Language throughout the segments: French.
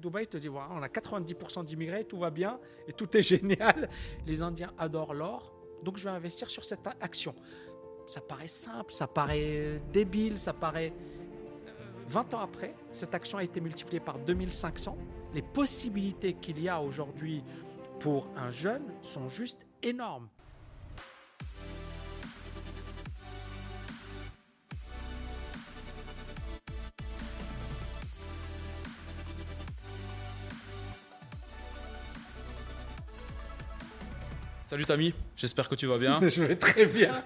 Dubaï te dit on a 90% d'immigrés, tout va bien et tout est génial. Les Indiens adorent l'or, donc je vais investir sur cette action. Ça paraît simple, ça paraît débile, ça paraît. 20 ans après, cette action a été multipliée par 2500. Les possibilités qu'il y a aujourd'hui pour un jeune sont juste énormes. Salut Tami, j'espère que tu vas bien. Je vais très bien.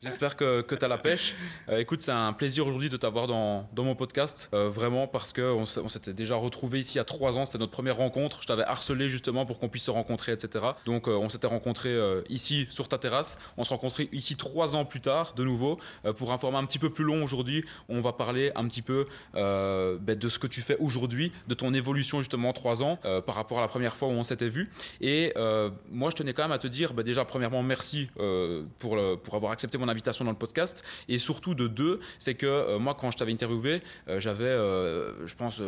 J'espère que, que tu as la pêche. Euh, écoute, c'est un plaisir aujourd'hui de t'avoir dans, dans, mon podcast, euh, vraiment parce qu'on on s'était déjà retrouvé ici il y a trois ans, c'était notre première rencontre. Je t'avais harcelé justement pour qu'on puisse se rencontrer, etc. Donc euh, on s'était rencontré ici sur ta terrasse. On se rencontrait ici trois ans plus tard, de nouveau. pour un format un petit peu plus long aujourd'hui, on va parler un petit peu ben, de ce que tu fais aujourd'hui, de ton évolution justement en trois ans par rapport à la première fois où on s'était vu. Et moi, je tenais quand même à te dire bah, déjà, premièrement, merci euh, pour, pour avoir accepté mon invitation dans le podcast. Et surtout, de deux, c'est que euh, moi, quand je t'avais interviewé, euh, j'avais, je pense,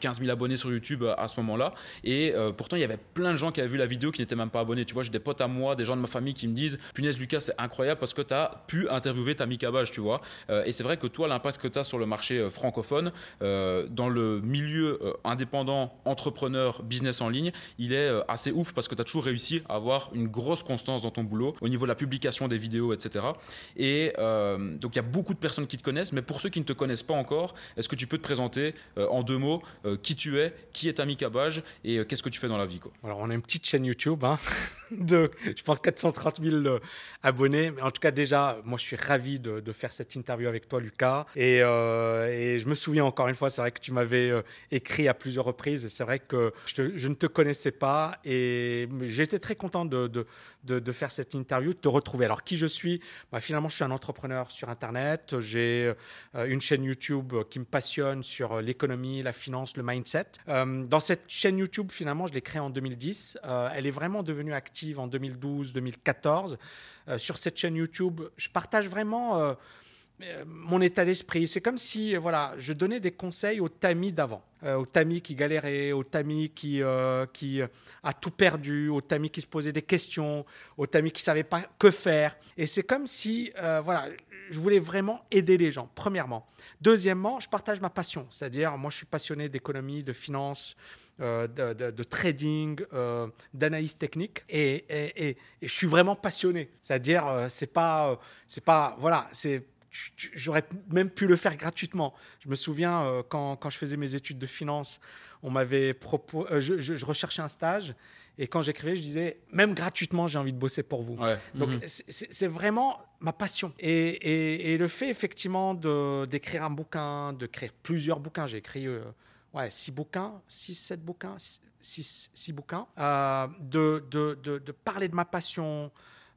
15 000 abonnés sur YouTube à ce moment-là. Et pourtant, il y avait plein de gens qui avaient vu la vidéo qui n'étaient même pas abonnés. Tu vois, j'ai des potes à moi, des gens de ma famille qui me disent Punaise, Lucas, c'est incroyable parce que tu as pu interviewer Tammy Cabage, tu vois. et c'est vrai que toi, l'impact que tu as sur le marché francophone, dans le milieu indépendant, entrepreneur, business en ligne, il est assez ouf parce que tu as toujours réussi à avoir une grosse constance dans ton boulot, au niveau de la publication des vidéos, etc. Et euh, donc il y a beaucoup de personnes qui te connaissent, mais pour ceux qui ne te connaissent pas encore, est-ce que tu peux te présenter euh, en deux mots euh, qui tu es, qui est Ami Cabage et qu'est-ce que tu fais dans la vie quoi? Alors on a une petite chaîne YouTube hein, de, je pense, 430 000 abonnés, mais en tout cas déjà, moi je suis ravi de, faire cette interview avec toi Lucas. Et, et, je me souviens encore une fois, c'est vrai que tu m'avais écrit à plusieurs reprises et c'est vrai que je, ne te connaissais pas et j'étais très content de, faire cette interview, de te retrouver. Alors, qui je suis? Bah, Finalement, je suis un entrepreneur sur Internet. J'ai euh, une chaîne YouTube qui me passionne sur euh, l'économie, la finance, le mindset. Euh, dans cette chaîne YouTube, finalement, je l'ai créée en 2010. elle est vraiment devenue active en 2012, 2014. Sur cette chaîne YouTube, je partage vraiment euh, mon état d'esprit. C'est comme si voilà, je donnais des conseils aux tamis d'avant, euh, aux tamis qui galéraient, aux tamis qui, euh, qui a tout perdu, aux tamis qui se posaient des questions, aux tamis qui ne savaient pas que faire. Et c'est comme si voilà, je voulais vraiment aider les gens, premièrement. Deuxièmement, je partage ma passion, c'est-à-dire moi je suis passionné d'économie, de finance. De, trading, d'analyse technique, et, et, je suis vraiment passionné. C'est-à-dire, c'est pas, c'est pas, voilà, c'est j'aurais même pu le faire gratuitement. Je me souviens euh, quand, quand, je faisais mes études de finance, on m'avait proposé, euh, je, recherchais un stage et quand j'écrivais, je disais même gratuitement, j'ai envie de bosser pour vous. Donc mhm. c'est vraiment ma passion. Et, et, le fait effectivement d'écrire un bouquin, de créer plusieurs bouquins, j'ai écrit euh, ouais, six bouquins, six, sept bouquins, six, six bouquins, de, de, de, parler de ma passion,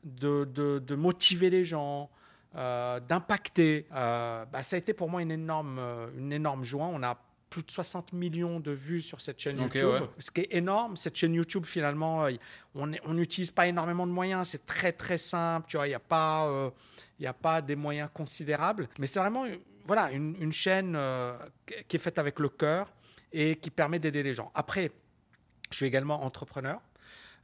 de, motiver les gens. Euh, d'impacter. Euh, bah, ça a été pour moi une énorme, euh, une énorme joie. On a plus de 60 millions de vues sur cette chaîne YouTube. Ce qui est énorme, cette chaîne YouTube, finalement, on n'utilise pas énormément de moyens. C'est très, très simple. Tu vois, il n'y a, pas, il a pas des moyens considérables. Mais c'est vraiment voilà, une, une chaîne qui est faite avec le cœur et qui permet d'aider les gens. Après, je suis également entrepreneur.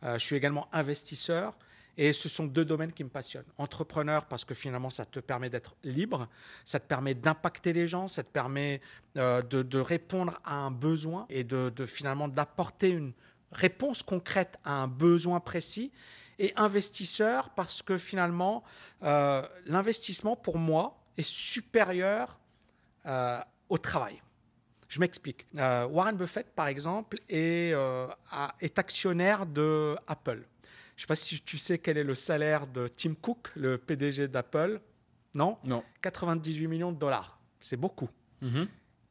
je suis également investisseur. Et ce sont deux domaines qui me passionnent. Entrepreneur, parce que finalement, ça te permet d'être libre, ça te permet d'impacter les gens, ça te permet euh, de, répondre à un besoin et de, finalement d'apporter une réponse concrète à un besoin précis. Et investisseur, parce que finalement, euh, l'investissement, pour moi, est supérieur euh, au travail. Je m'explique. Warren Buffett, par exemple, est, est actionnaire de Apple. Je ne sais pas si tu sais quel est le salaire de Tim Cook, le PDG d'Apple. Non? Non. 98 millions de dollars. C'est beaucoup.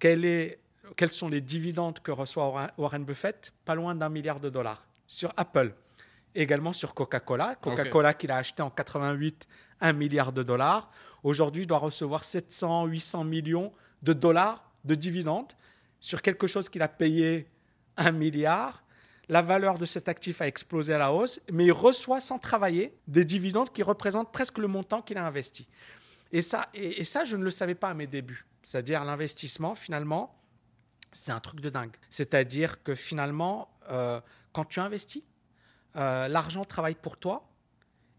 Est, quels sont les dividendes que reçoit Warren Buffett? Pas loin d'un milliard de dollars sur Apple. Également sur Coca-Cola. Coca-Cola qu'il a acheté en 88, un milliard de dollars. Aujourd'hui, doit recevoir 700, 800 millions de dollars de dividendes sur quelque chose qu'il a payé un milliard la valeur de cet actif a explosé à la hausse, mais il reçoit sans travailler des dividendes qui représentent presque le montant qu'il a investi. Et ça, et, ça, je ne le savais pas à mes débuts. C'est-à-dire l'investissement, finalement, c'est un truc de dingue. C'est-à-dire que finalement, euh, quand tu investis, euh, l'argent travaille pour toi.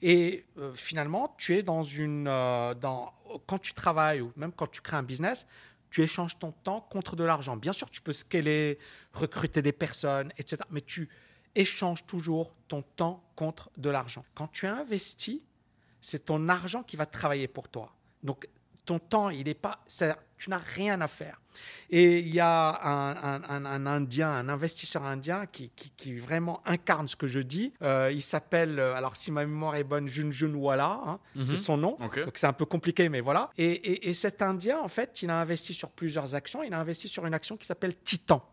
Et euh, finalement, tu es dans une. dans, quand tu travailles ou même quand tu crées un business, tu échanges ton temps contre de l'argent. Bien sûr, tu peux scaler, recruter des personnes, etc. Mais tu échanges toujours ton temps contre de l'argent. Quand tu investis, c'est ton argent qui va travailler pour toi. Donc, ton temps, il n'est pas, tu n'as rien à faire. Et il y a un, Indien, un investisseur indien qui, qui, vraiment incarne ce que je dis. Euh, il s'appelle, euh, alors si ma mémoire est bonne, Junjunwala, hein, c'est mhm. son nom. Donc c'est un peu compliqué, mais voilà. Et, et, cet Indien, en fait, il a investi sur plusieurs actions. Il a investi sur une action qui s'appelle Titan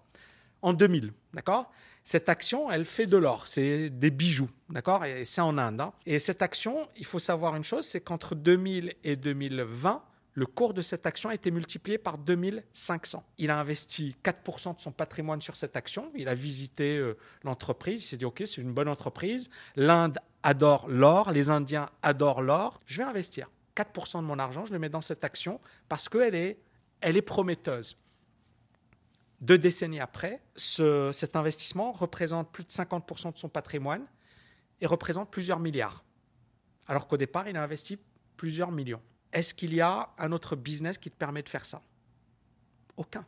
en 2000, d'accord? Cette action, elle fait de l'or, c'est des bijoux, d'accord? Et c'est en Inde. Hein. Et cette action, il faut savoir une chose, c'est qu'entre 2000 et 2020, le cours de cette action a été multiplié par 2500. Il a investi 4% de son patrimoine sur cette action. Il a visité euh, l'entreprise. Il s'est dit, OK, c'est une bonne entreprise. L'Inde adore l'or. Les Indiens adorent l'or. Je vais investir 4% de mon argent. Je le mets dans cette action parce qu'elle est, prometteuse. Deux décennies après, cet investissement représente plus de 50% de son patrimoine et représente plusieurs milliards. Alors qu'au départ, il a investi plusieurs millions est-ce qu'il y a un autre business qui te permet de faire ça? Aucun.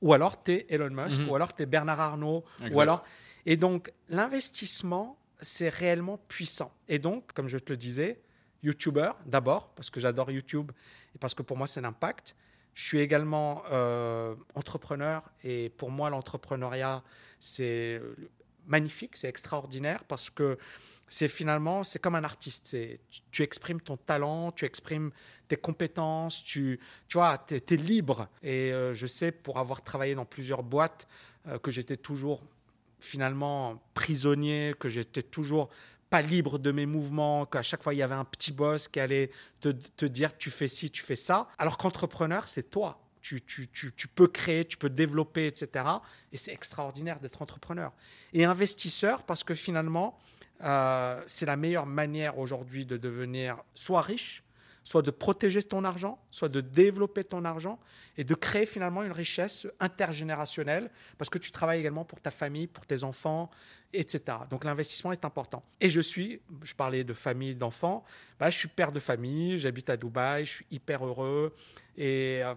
Ou alors tu es Elon Musk, mhm. ou alors tu es Bernard Arnault, ou alors. Et donc, l'investissement, c'est réellement puissant. Et donc, comme je te le disais, YouTuber d'abord, parce que j'adore YouTube et parce que pour moi, c'est l'impact. Je suis également euh, entrepreneur et pour moi, l'entrepreneuriat, c'est magnifique, c'est extraordinaire parce que c'est finalement, c'est comme un artiste. Tu, exprimes ton talent, tu exprimes tes compétences, tu, tu vois, tu es, libre. Et euh, je sais, pour avoir travaillé dans plusieurs boîtes, euh, que j'étais toujours finalement prisonnier, que j'étais toujours pas libre de mes mouvements, qu'à chaque fois il y avait un petit boss qui allait te, dire tu fais ci, tu fais ça. Alors qu'entrepreneur, c'est toi. Tu, tu, tu, tu, peux créer, tu peux développer, etc. Et c'est extraordinaire d'être entrepreneur. Et investisseur, parce que finalement, euh, c'est la meilleure manière aujourd'hui de devenir soit riche, soit de protéger ton argent, soit de développer ton argent et de créer finalement une richesse intergénérationnelle parce que tu travailles également pour ta famille, pour tes enfants, etc. Donc l'investissement est important. Et je suis, je parlais de famille, d'enfants, bah, je suis père de famille, j'habite à Dubaï, je suis hyper heureux et euh,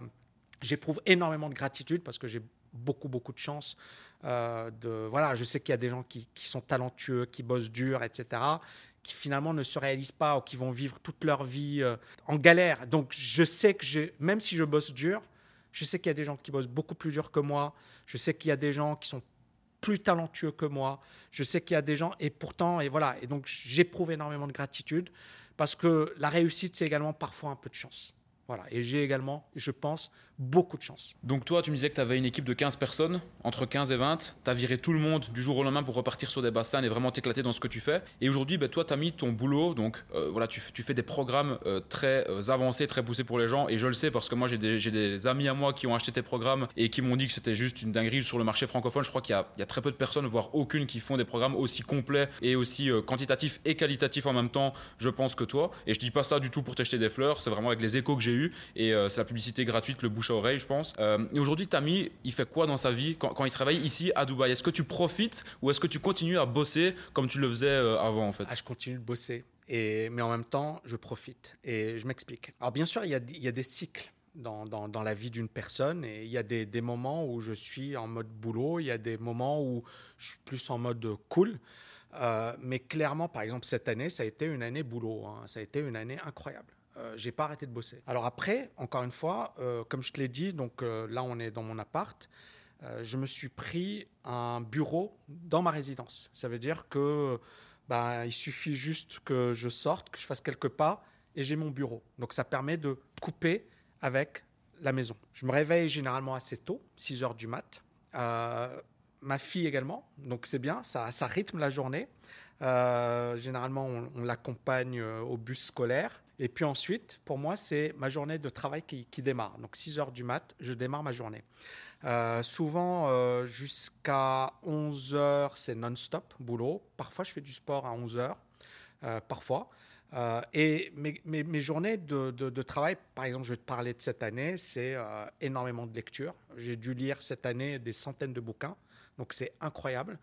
j'éprouve énormément de gratitude parce que j'ai beaucoup, beaucoup de chance euh, de, voilà, je sais qu'il y a des gens qui, sont talentueux, qui bossent dur, etc., qui finalement ne se réalisent pas ou qui vont vivre toute leur vie euh, en galère. Donc je sais que je, même si je bosse dur, je sais qu'il y a des gens qui bossent beaucoup plus dur que moi. Je sais qu'il y a des gens qui sont plus talentueux que moi. Je sais qu'il y a des gens et pourtant et voilà et donc j'éprouve énormément de gratitude parce que la réussite c'est également parfois un peu de chance. Voilà, et j'ai également, je pense, beaucoup de chance. Donc toi, tu me disais que tu avais une équipe de 15 personnes, entre 15 et 20, tu as viré tout le monde du jour au lendemain pour repartir sur des bassins et vraiment t'éclater dans ce que tu fais. Et aujourd'hui, ben, toi, tu as mis ton boulot, donc euh, voilà, tu, fais des programmes euh, très euh, avancés, très poussés pour les gens, et je le sais parce que moi, j'ai des, amis à moi qui ont acheté tes programmes et qui m'ont dit que c'était juste une dinguerie sur le marché francophone. Je crois qu'il y, y, a très peu de personnes, voire aucune, qui font des programmes aussi complets et aussi quantitatifs et qualitatifs en même temps, je pense, que toi. Et je dis pas ça du tout pour t'acheter des fleurs, c'est vraiment avec les échos que j'ai eus et c'est la publicité gratuite, le bouche à oreille, je pense. Euh, et aujourd'hui, Tammy, il fait quoi dans sa vie quand, il se réveille ici à Dubaï? Est-ce que tu profites ou est-ce que tu continues à bosser comme tu le faisais euh, avant en fait? Ah, Je continue de bosser, mais en même temps, je profite. Et je m'explique. Alors bien sûr, il y a, des cycles. Dans, la vie d'une personne. Et il y a des, moments où je suis en mode boulot, il y a des moments où je suis plus en mode cool. mais clairement, par exemple, cette année, ça a été une année boulot. Hein. Ça a été une année incroyable. Euh, j'ai pas arrêté de bosser. Alors après, encore une fois, euh, comme je te l'ai dit, donc euh, là on est dans mon appart, je me suis pris un bureau dans ma résidence. Ça veut dire que bah, il suffit juste que je sorte, que je fasse quelques pas et j'ai mon bureau. Donc ça permet de couper avec la maison. Je me réveille généralement assez tôt, 6 heures du mat. ma fille également, donc c'est bien, ça, ça rythme la journée. généralement, on l'accompagne au bus scolaire. Et puis ensuite, pour moi, c'est ma journée de travail qui, démarre. Donc 6 heures du mat, je démarre ma journée. Euh, souvent, euh, jusqu'à 11 heures, c'est non-stop, boulot. Parfois, je fais du sport à 11 heures, euh, parfois. Et mes, journées de, de- travail, par exemple, je vais te parler de cette année, c'est énormément de lecture. J'ai dû lire cette année des centaines de bouquins, donc c'est incroyable.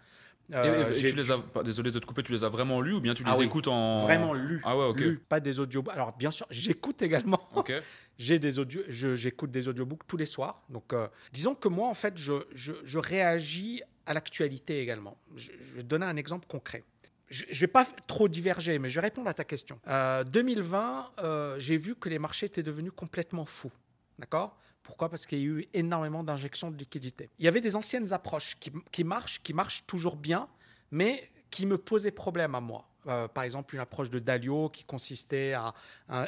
Euh, et, et j'ai tu les as, désolé de te couper, tu les as vraiment lus ou bien tu les Ah oui. écoutes en. vraiment lu, Ah ouais, ok. pas des audios. Alors bien sûr, j'écoute également. Ok. J'ai des audios, je- j'écoute des audiobooks tous les soirs. Donc, euh, disons que moi, en fait, je, je- je réagis à l'actualité également. Je, je vais te donner un exemple concret. Je ne vais pas trop diverger, mais je vais répondre à ta question. Euh, 2020, euh, j'ai vu que les marchés étaient devenus complètement fous. D'accord? Pourquoi? Parce qu'il y a eu énormément d'injections de liquidités. Il y avait des anciennes approches qui, marchent, qui marchent toujours bien, mais qui me posaient problème à moi. Euh, par exemple, une approche de Dalio qui consistait à,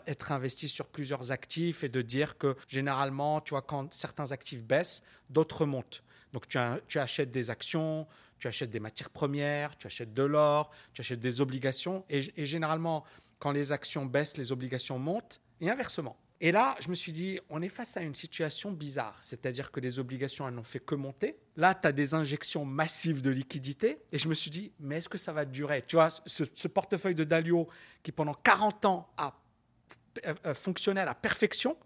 être investi sur plusieurs actifs et de dire que généralement, tu vois, quand certains actifs baissent, d'autres montent. Donc, tu, achètes des actions, tu achètes des matières premières, tu achètes de l'or, tu achètes des obligations. Et généralement, quand les actions baissent, les obligations montent, et inversement. Et là, je me suis dit, on est face à une situation bizarre, c'est-à-dire que les obligations, elles n'ont fait que monter. Là, tu as des injections massives de liquidités, et je me suis dit, mais est-ce que ça va durer? Tu vois, ce, ce portefeuille de Dalio qui, pendant 40 ans, a euh, euh, fonctionné à la perfection,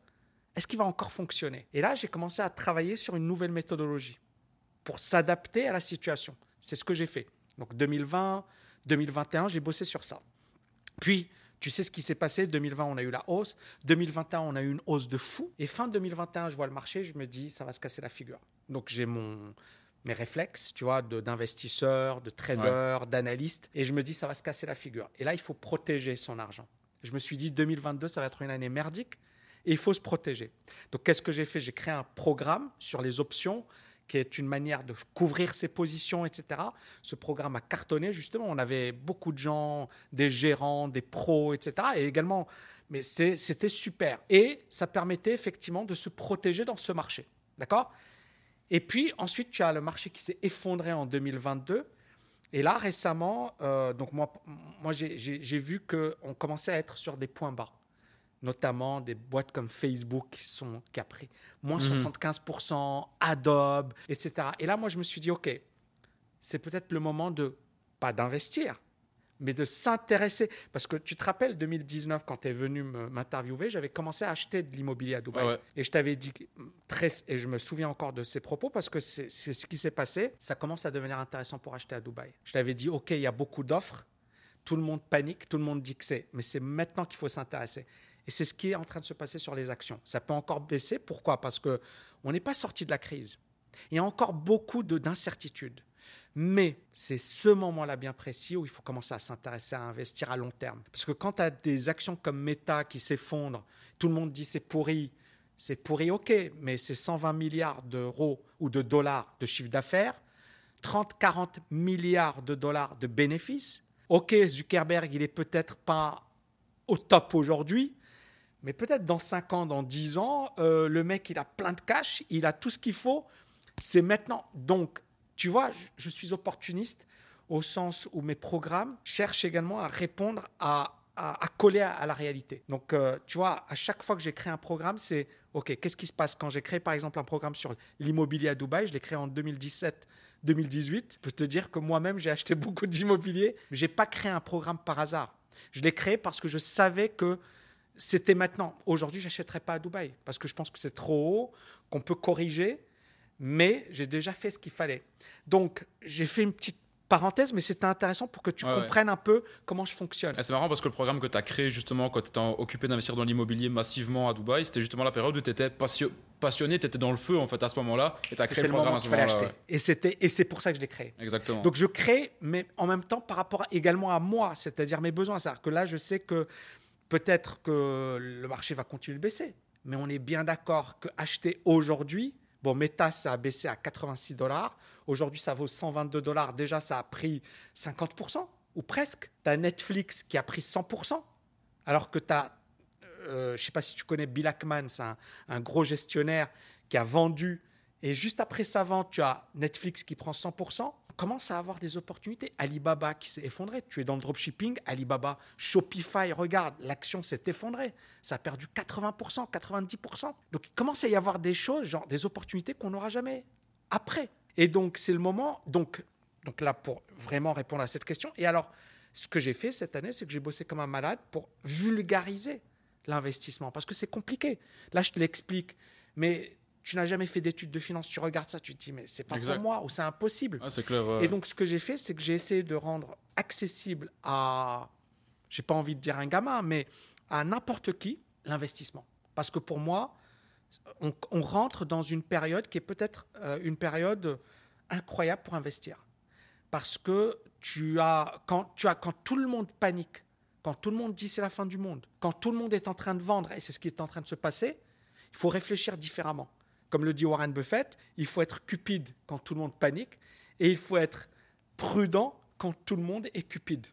est-ce qu'il va encore fonctionner? Et là, j'ai commencé à travailler sur une nouvelle méthodologie pour s'adapter à la situation. C'est ce que j'ai fait. Donc 2020, 2021, j'ai bossé sur ça. Puis, tu sais ce qui s'est passé? 2020, on a eu la hausse. 2021, on a eu une hausse de fou. Et fin 2021, je vois le marché, je me dis, ça va se casser la figure. Donc, j'ai mon mes réflexes, tu vois, d'investisseur, de, trader, d'analyste, et je me dis, ça va se casser la figure. Et là, il faut protéger son argent. Je me suis dit, 2022, ça va être une année merdique, et il faut se protéger. Donc, qu'est-ce que j'ai fait? J'ai créé un programme sur les options qui est une manière de couvrir ses positions, etc. Ce programme a cartonné, justement. On avait beaucoup de gens, des gérants, des pros, etc. Et également, mais c'était super. Et ça permettait effectivement de se protéger dans ce marché. D'accord? Et puis ensuite, tu as le marché qui s'est effondré en 2022. Et là, récemment, euh, donc moi, moi j'ai vu qu'on commençait à être sur des points bas notamment des boîtes comme Facebook qui, sont, pris moins Mhm. 75%, Adobe, etc. Et là, moi, je me suis dit, OK, c'est peut-être le moment de, pas d'investir, mais de s'intéresser. Parce que tu te rappelles, 2019, quand tu es venu m'interviewer, j'avais commencé à acheter de l'immobilier à Dubaï. Ouais. Et je t'avais dit, très, et je me souviens encore de ces propos, parce que c'est ce qui s'est passé, ça commence à devenir intéressant pour acheter à Dubaï. Je t'avais dit, OK, il y a beaucoup d'offres, tout le monde panique, tout le monde dit que c'est, mais c'est maintenant qu'il faut s'intéresser. Et c'est ce qui est en train de se passer sur les actions. Ça peut encore baisser. Pourquoi? Parce que on n'est pas sorti de la crise. Il y a encore beaucoup de- d'incertitudes. Mais c'est ce moment-là bien précis où il faut commencer à s'intéresser à investir à long terme. Parce que quand tu as des actions comme Meta qui s'effondrent, tout le monde dit c'est pourri. C'est pourri, ok, mais c'est 120 milliards d'euros ou de dollars de chiffre d'affaires, 30-40 milliards de dollars de bénéfices. Ok, Zuckerberg, il est peut-être pas au top aujourd'hui, mais peut-être dans 5 ans, dans 10 ans, euh, le mec, il a plein de cash, il a tout ce qu'il faut. C'est maintenant. Donc, tu vois, je, je suis opportuniste au sens où mes programmes cherchent également à répondre à, à, coller à, la réalité. Donc, euh, tu vois, à chaque fois que j'ai créé un programme, c'est OK, qu'est-ce qui se passe quand j'ai créé par exemple un programme sur l'immobilier à Dubaï? Je l'ai créé en 2017. 2018, je peux te dire que moi-même j'ai acheté beaucoup d'immobilier, mais j'ai pas créé un programme par hasard. Je l'ai créé parce que je savais que c'était maintenant. Aujourd'hui, j'achèterai pas à Dubaï parce que je pense que c'est trop haut, qu'on peut corriger, mais j'ai déjà fait ce qu'il fallait. Donc, j'ai fait une petite parenthèse, mais c'était intéressant pour que tu Ouais, ouais. comprennes un peu comment je fonctionne. Ah, c'est marrant parce que le programme que tu as créé justement quand tu étais occupé d'investir dans l'immobilier massivement à Dubaï, c'était justement la période où tu étais passionné, tu étais dans le feu en fait à ce moment-là et tu as créé le programme à ce moment-là. Et c'était et c'est pour ça que je l'ai créé. Exactement. Donc je crée, mais en même temps par rapport à- également à moi, c'est-à-dire mes besoins. C'est-à-dire que là, je sais que peut-être que le marché va continuer de baisser, mais on est bien d'accord que acheter aujourd'hui, bon, Meta, ça a baissé à 86 dollars. Aujourd'hui, ça vaut 122 dollars. Déjà, ça a pris 50% ou presque. Tu as Netflix qui a pris 100%, alors que tu as, je ne sais pas si tu connais Bill Ackman, c'est un gros gestionnaire qui a vendu. Et juste après sa vente, tu as Netflix qui prend 100%. Commence à avoir des opportunités. Alibaba qui s'est effondré. Tu es dans le dropshipping. Alibaba, Shopify, regarde, l'action s'est effondrée. Ça a perdu 80%, 90%. Donc il commence à y avoir des choses, genre des opportunités qu'on n'aura jamais après. Et donc c'est le moment. Donc, donc là, pour vraiment répondre à cette question. Et alors, ce que j'ai fait cette année, c'est que j'ai bossé comme un malade pour vulgariser l'investissement, parce que c'est compliqué. Là, je te l'explique, mais tu n'as jamais fait d'études de finance, tu regardes ça, tu te dis, mais c'est pas pour moi, ou c'est impossible. Ah. Et donc, ce que j'ai fait, c'est que j'ai essayé de rendre accessible à, j'ai pas envie de dire un gamin, mais à n'importe qui, l'investissement. Parce que pour moi, on, rentre dans une période qui est peut-être euh, une période incroyable pour investir. Parce que tu as, quand, tu as, quand tout le monde panique, quand tout le monde dit c'est la fin du monde, quand tout le monde est en train de vendre, et c'est ce qui est en train de se passer, il faut réfléchir différemment. Comme le dit Warren Buffett, il faut être cupide quand tout le monde panique, et il faut être prudent quand tout le monde est cupide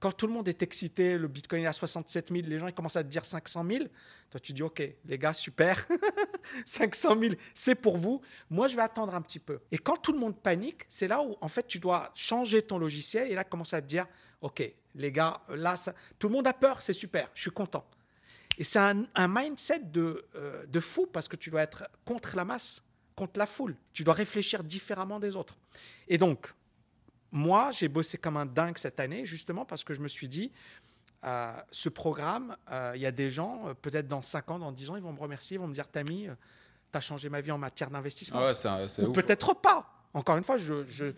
quand tout le monde est excité, le Bitcoin est à 67 000, les gens commencent à te dire 500 000. Toi, tu dis, OK, les gars, super. 500 000, c'est pour vous. Moi, je vais attendre un petit peu. Et quand tout le monde panique, c'est là où, en fait, tu dois changer ton logiciel et là, commencer à te dire, OK, les gars, là, ça... tout le monde a peur, c'est super, je suis content. Et c'est un, mindset de, euh, de fou parce que tu dois être contre la masse, contre la foule. Tu dois réfléchir différemment des autres. Et donc, moi, j'ai bossé comme un dingue cette année, justement parce que je me suis dit, euh, ce programme, euh, il y a des gens, peut-être dans 5 ans, dans 10 ans, ils vont me remercier, ils vont me dire, Tammy, tu as changé ma vie en matière d'investissement. Ah Ou peut-être pas. Encore une fois, je,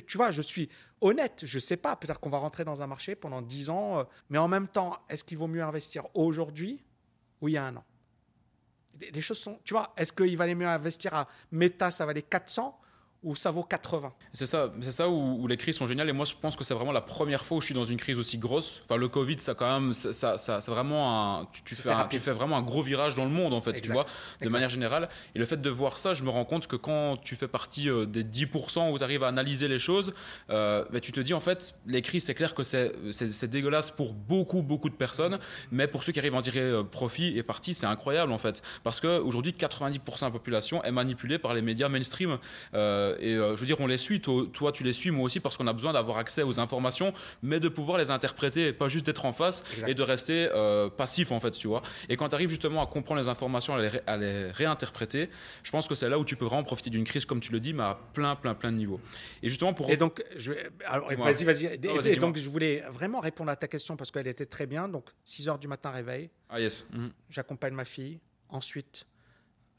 tu vois, je suis honnête, je ne sais pas. Peut-être qu'on va rentrer dans un marché pendant 10 ans, mais en même temps, est-ce qu'il vaut mieux investir aujourd'hui ou il y a un an? Les choses sont, tu vois, est-ce qu'il valait mieux investir à Meta, ça valait 400 ou ça vaut 80. C'est ça, c'est ça où, les crises sont géniales. Et moi, je pense que c'est vraiment la première fois où je suis dans une crise aussi grosse. Enfin, le Covid, ça quand même, ça, ça, c'est vraiment un, tu, fais tu fais vraiment un gros virage dans le monde en fait, tu vois, de manière générale. Et le fait de voir ça, je me rends compte que quand tu fais partie euh, des 10% où tu arrives à analyser les choses, euh, bah, tu te dis en fait, les crises, c'est clair que c'est, c'est, dégueulasse pour beaucoup, beaucoup de personnes, mais pour ceux qui arrivent à en tirer euh, profit et parti, c'est incroyable en fait, parce que aujourd'hui, 90% de la population est manipulée par les médias mainstream. Euh, et euh, je veux dire, on les suit, toi, tu les suis, moi aussi, parce qu'on a besoin d'avoir accès aux informations, mais de pouvoir les interpréter, pas juste d'être en face et de rester euh, passif, en fait, tu vois. Et quand tu arrives justement à comprendre les informations, à les, réinterpréter, je pense que c'est là où tu peux vraiment profiter d'une crise, comme tu le dis, mais à plein, plein, plein de niveaux. Et justement pour. Et donc, vas-y, vas-y. et, donc, je voulais vraiment répondre à ta question parce qu'elle était très bien. Donc, 6 heures du matin, réveil. Ah, yes. Mhm. J'accompagne ma fille. Ensuite,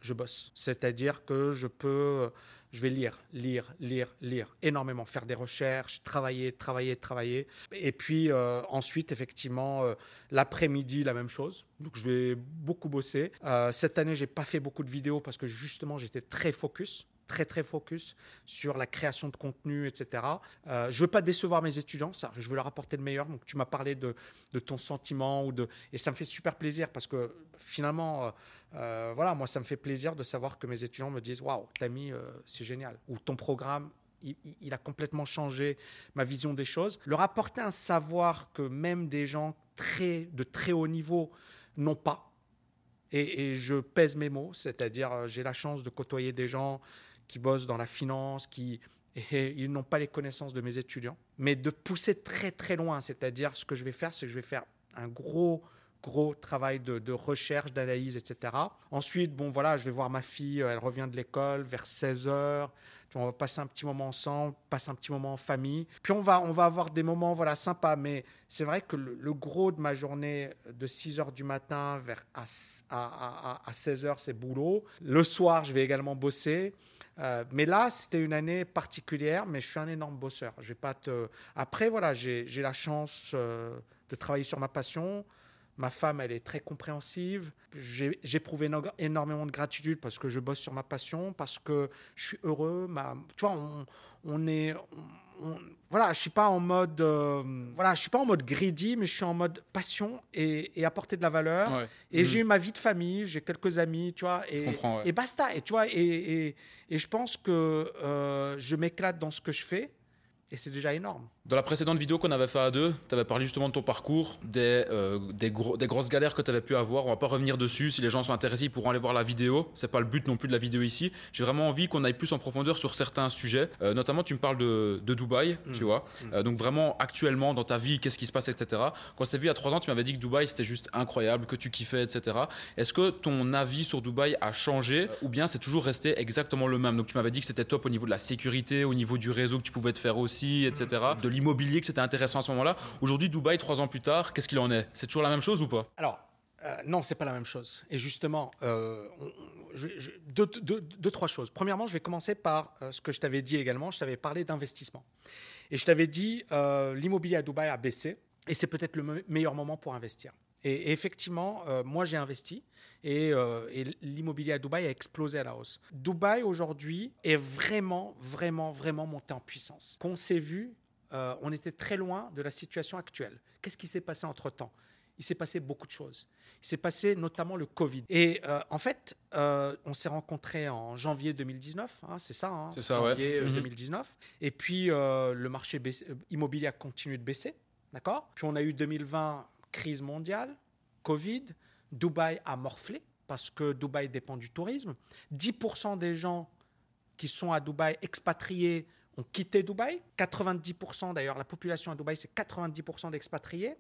je bosse. C'est-à-dire que je peux je vais lire, lire, lire, lire énormément, faire des recherches, travailler, travailler, travailler. Et puis euh, ensuite, effectivement, euh, l'après-midi, la même chose. Donc je vais beaucoup bosser. Euh, cette année, j'ai pas fait beaucoup de vidéos parce que justement, j'étais très focus très très focus sur la création de contenu, etc. Euh, je veux pas décevoir mes étudiants, ça, je veux leur apporter le meilleur. Donc tu m'as parlé de, de, ton sentiment ou de, et ça me fait super plaisir parce que finalement, euh, voilà, moi ça me fait plaisir de savoir que mes étudiants me disent waouh, Tami, c'est génial, ou ton programme. Il, a complètement changé ma vision des choses. Leur apporter un savoir que même des gens très, de très haut niveau n'ont pas. Et, je pèse mes mots, c'est-à-dire j'ai la chance de côtoyer des gens qui bossent dans la finance, qui et ils n'ont pas les connaissances de mes étudiants, mais de pousser très très loin. C'est-à-dire, ce que je vais faire, c'est que je vais faire un gros gros travail de, recherche, d'analyse, etc. Ensuite, bon voilà, je vais voir ma fille, elle revient de l'école vers 16 h on va passer un petit moment ensemble, passer un petit moment en famille. Puis on va, on va avoir des moments voilà, sympas. Mais c'est vrai que le, gros de ma journée de 6 h du matin vers à, à, à 16 h c'est boulot. Le soir, je vais également bosser. Euh, mais là, c'était une année particulière, mais je suis un énorme bosseur. Je vais pas te... Après, voilà, j'ai la chance euh, de travailler sur ma passion. Ma femme, elle est très compréhensive. J'ai éprouvé énormément de gratitude parce que je bosse sur ma passion, parce que je suis heureux. Ma, tu vois, on, on est voilà, je suis pas en mode, euh, voilà, je suis pas en mode greedy, mais je suis en mode passion et, apporter de la valeur. Et j'ai eu ma vie de famille, j'ai quelques amis, tu vois, et, et basta. Et tu vois, et, et je pense que euh, je m'éclate dans ce que je fais, et c'est déjà énorme. Dans la précédente vidéo qu'on avait fait à deux, tu avais parlé justement de ton parcours, des, euh, des, gros, des, grosses galères que tu avais pu avoir. On va pas revenir dessus. Si les gens sont intéressés, ils pourront aller voir la vidéo. C'est pas le but non plus de la vidéo ici. J'ai vraiment envie qu'on aille plus en profondeur sur certains sujets. Euh, notamment, tu me parles de, de Dubaï, mmh. tu vois. Mmh. Euh, donc vraiment, actuellement, dans ta vie, qu'est-ce qui se passe, etc. Quand on s'est vu il y a trois ans, tu m'avais dit que Dubaï, c'était juste incroyable, que tu kiffais, etc. Est-ce que ton avis sur Dubaï a changé ou bien c'est toujours resté exactement le même? Donc tu m'avais dit que c'était top au niveau de la sécurité, au niveau du réseau que tu pouvais te faire aussi, etc. De l'immobilier, que c'était intéressant à ce moment-là. Aujourd'hui, Dubaï, trois ans plus tard, qu'est-ce qu'il en est? C'est toujours la même chose ou pas? Alors, euh, non, c'est pas la même chose. Et justement, euh, deux, trois choses. Premièrement, je vais commencer par euh, ce que je t'avais dit également. Je t'avais parlé d'investissement. Et je t'avais dit, l'immobilier à Dubaï a baissé et c'est peut-être le meilleur moment pour investir. Et, effectivement, moi, j'ai investi et, et l'immobilier à Dubaï a explosé à la hausse. Dubaï, aujourd'hui, est vraiment, vraiment, vraiment monté en puissance. Qu'on s'est vu, on était très loin de la situation actuelle. Qu'est-ce qui s'est passé entre-temps? Il s'est passé beaucoup de choses. Il s'est passé notamment le Covid. Et euh, en fait, euh, on s'est rencontrés en janvier 2019, hein, c'est ça, hein, ça janvier 2019. Euh, mhm. Et puis, le marché immobilier a continué de baisser, d'accord? Puis on a eu 2020, crise mondiale, Covid, Dubaï a morflé parce que Dubaï dépend du tourisme. 10% des gens qui sont à Dubaï expatriés quitté Dubaï. 90% d'ailleurs, la population à Dubaï, c'est 90% d'expatriés.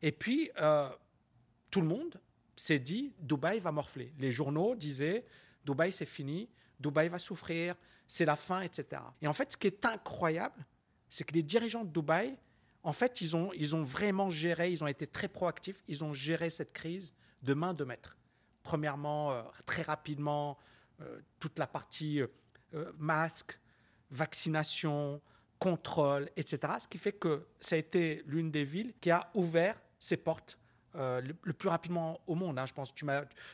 Et puis, tout le monde s'est dit Dubaï va morfler. Les journaux disaient Dubaï c'est fini, Dubaï va souffrir, c'est la fin, etc. Et en fait, ce qui est incroyable, c'est que les dirigeants de Dubaï, en fait, ils ont, ils ont vraiment géré, ils ont été très proactifs, ils ont géré cette crise de main de maître. Premièrement, euh, très rapidement, euh, toute la partie euh, masque, vaccination, contrôle, etc. Ce qui fait que ça a été l'une des villes qui a ouvert ses portes euh, le, plus rapidement au monde. Hein. Je pense tu,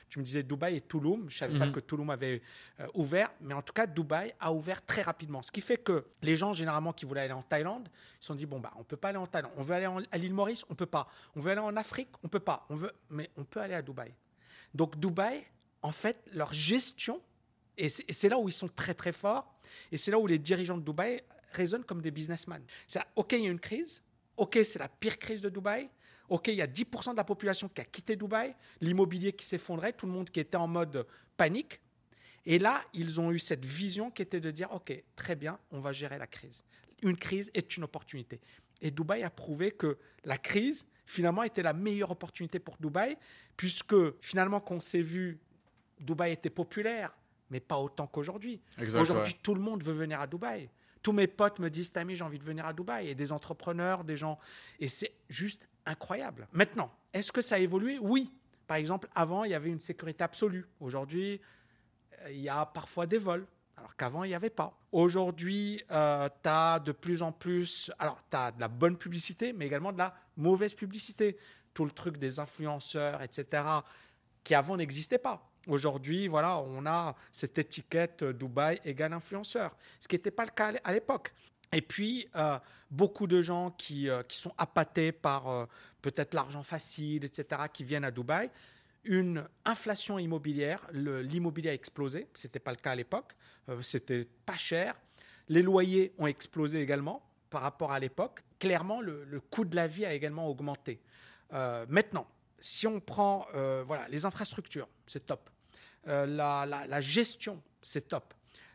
tu me disais Dubaï et Touloum. Je ne savais pas mhm. que Touloum avait euh, ouvert, mais en tout cas, Dubaï a ouvert très rapidement. Ce qui fait que les gens, généralement, qui voulaient aller en Thaïlande, ils se sont dit bon, bah, on ne peut pas aller en Thaïlande. On veut aller à l'île Maurice, on ne peut pas. On veut aller en Afrique, on ne peut pas. On veut, mais on peut aller à Dubaï. Donc, Dubaï, en fait, leur gestion, et c'est là où ils sont très, très forts, et c'est là où les dirigeants de Dubaï raisonnent comme des businessmen. C'est OK, il y a une crise. OK, c'est la pire crise de Dubaï. OK, il y a 10% de la population qui a quitté Dubaï, l'immobilier qui s'effondrait, tout le monde qui était en mode panique. Et là, ils ont eu cette vision qui était de dire, OK, très bien, on va gérer la crise. Une crise est une opportunité. Et Dubaï a prouvé que la crise, finalement, était la meilleure opportunité pour Dubaï, puisque finalement, qu'on s'est vu, Dubaï était populaire, mais pas autant qu'aujourd'hui. Aujourd'hui, tout le monde veut venir à Dubaï. Tous mes potes me disent, Tami, j'ai envie de venir à Dubaï. Et des entrepreneurs, des gens. Et c'est juste incroyable. Maintenant, est-ce que ça a évolué? Oui. Par exemple, avant, il y avait une sécurité absolue. Aujourd'hui, euh, il y a parfois des vols, alors qu'avant, il n'y avait pas. Aujourd'hui, euh, tu as de plus en plus... Alors, tu as de la bonne publicité, mais également de la mauvaise publicité. Tout le truc des influenceurs, etc., qui avant n'existait pas. Aujourd'hui, voilà, on a cette étiquette Dubaï égale influenceur, ce qui n'était pas le cas à l'époque. Et puis, euh, beaucoup de gens qui, euh, qui sont appâtés par euh, peut-être l'argent facile, etc., qui viennent à Dubaï. Une inflation immobilière, l'immobilier a explosé, ce n'était pas le cas à l'époque, c'était pas cher. Les loyers ont explosé également par rapport à l'époque. Clairement, le, le, coût de la vie a également augmenté. maintenant, si on prend voilà, les infrastructures, c'est top. La, la, gestion, c'est top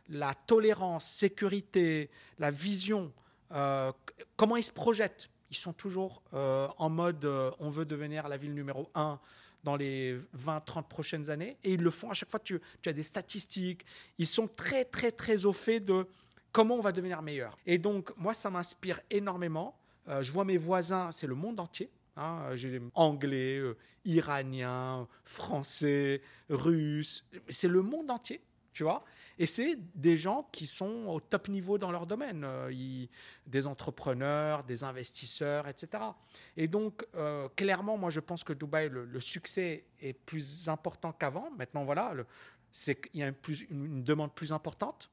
la tolérance, sécurité, la vision, euh, comment ils se projettent. Ils sont toujours euh, en mode euh, on veut devenir la ville numéro un dans les 20-30 prochaines années. Et ils le font à chaque fois. Tu as des statistiques. Ils sont très, très, très au fait de comment on va devenir meilleur. Et donc, moi, ça m'inspire énormément. je vois mes voisins, c'est le monde entier. Hein, J'ai anglais, iraniens, français, russes. C'est le monde entier, tu vois. Et c'est des gens qui sont au top niveau dans leur domaine, euh, des entrepreneurs, des investisseurs, etc. Et donc, euh, clairement, moi, je pense que Dubaï, le, succès est plus important qu'avant. Maintenant, voilà, c'est qu'il y a une, demande plus importante,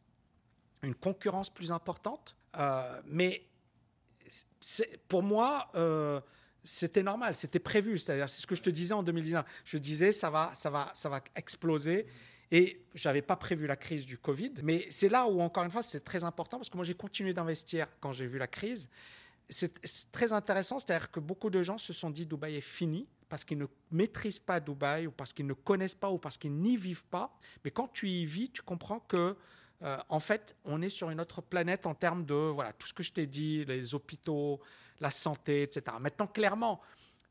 une concurrence plus importante. Euh, mais pour moi, c'était normal, c'était prévu. C'est-à-dire, c'est ce que je te disais en 2019. Je disais, ça va, ça va, ça va exploser. Et je n'avais pas prévu la crise du Covid. Mais c'est là où, encore une fois, c'est très important parce que moi, j'ai continué d'investir quand j'ai vu la crise. C'est très intéressant, c'est-à-dire que beaucoup de gens se sont dit Dubaï est fini parce qu'ils ne maîtrisent pas Dubaï ou parce qu'ils ne connaissent pas ou parce qu'ils n'y vivent pas. Mais quand tu y vis, tu comprends que euh, en fait, on est sur une autre planète en termes de voilà tout ce que je t'ai dit, les hôpitaux, la santé, etc. Maintenant, clairement,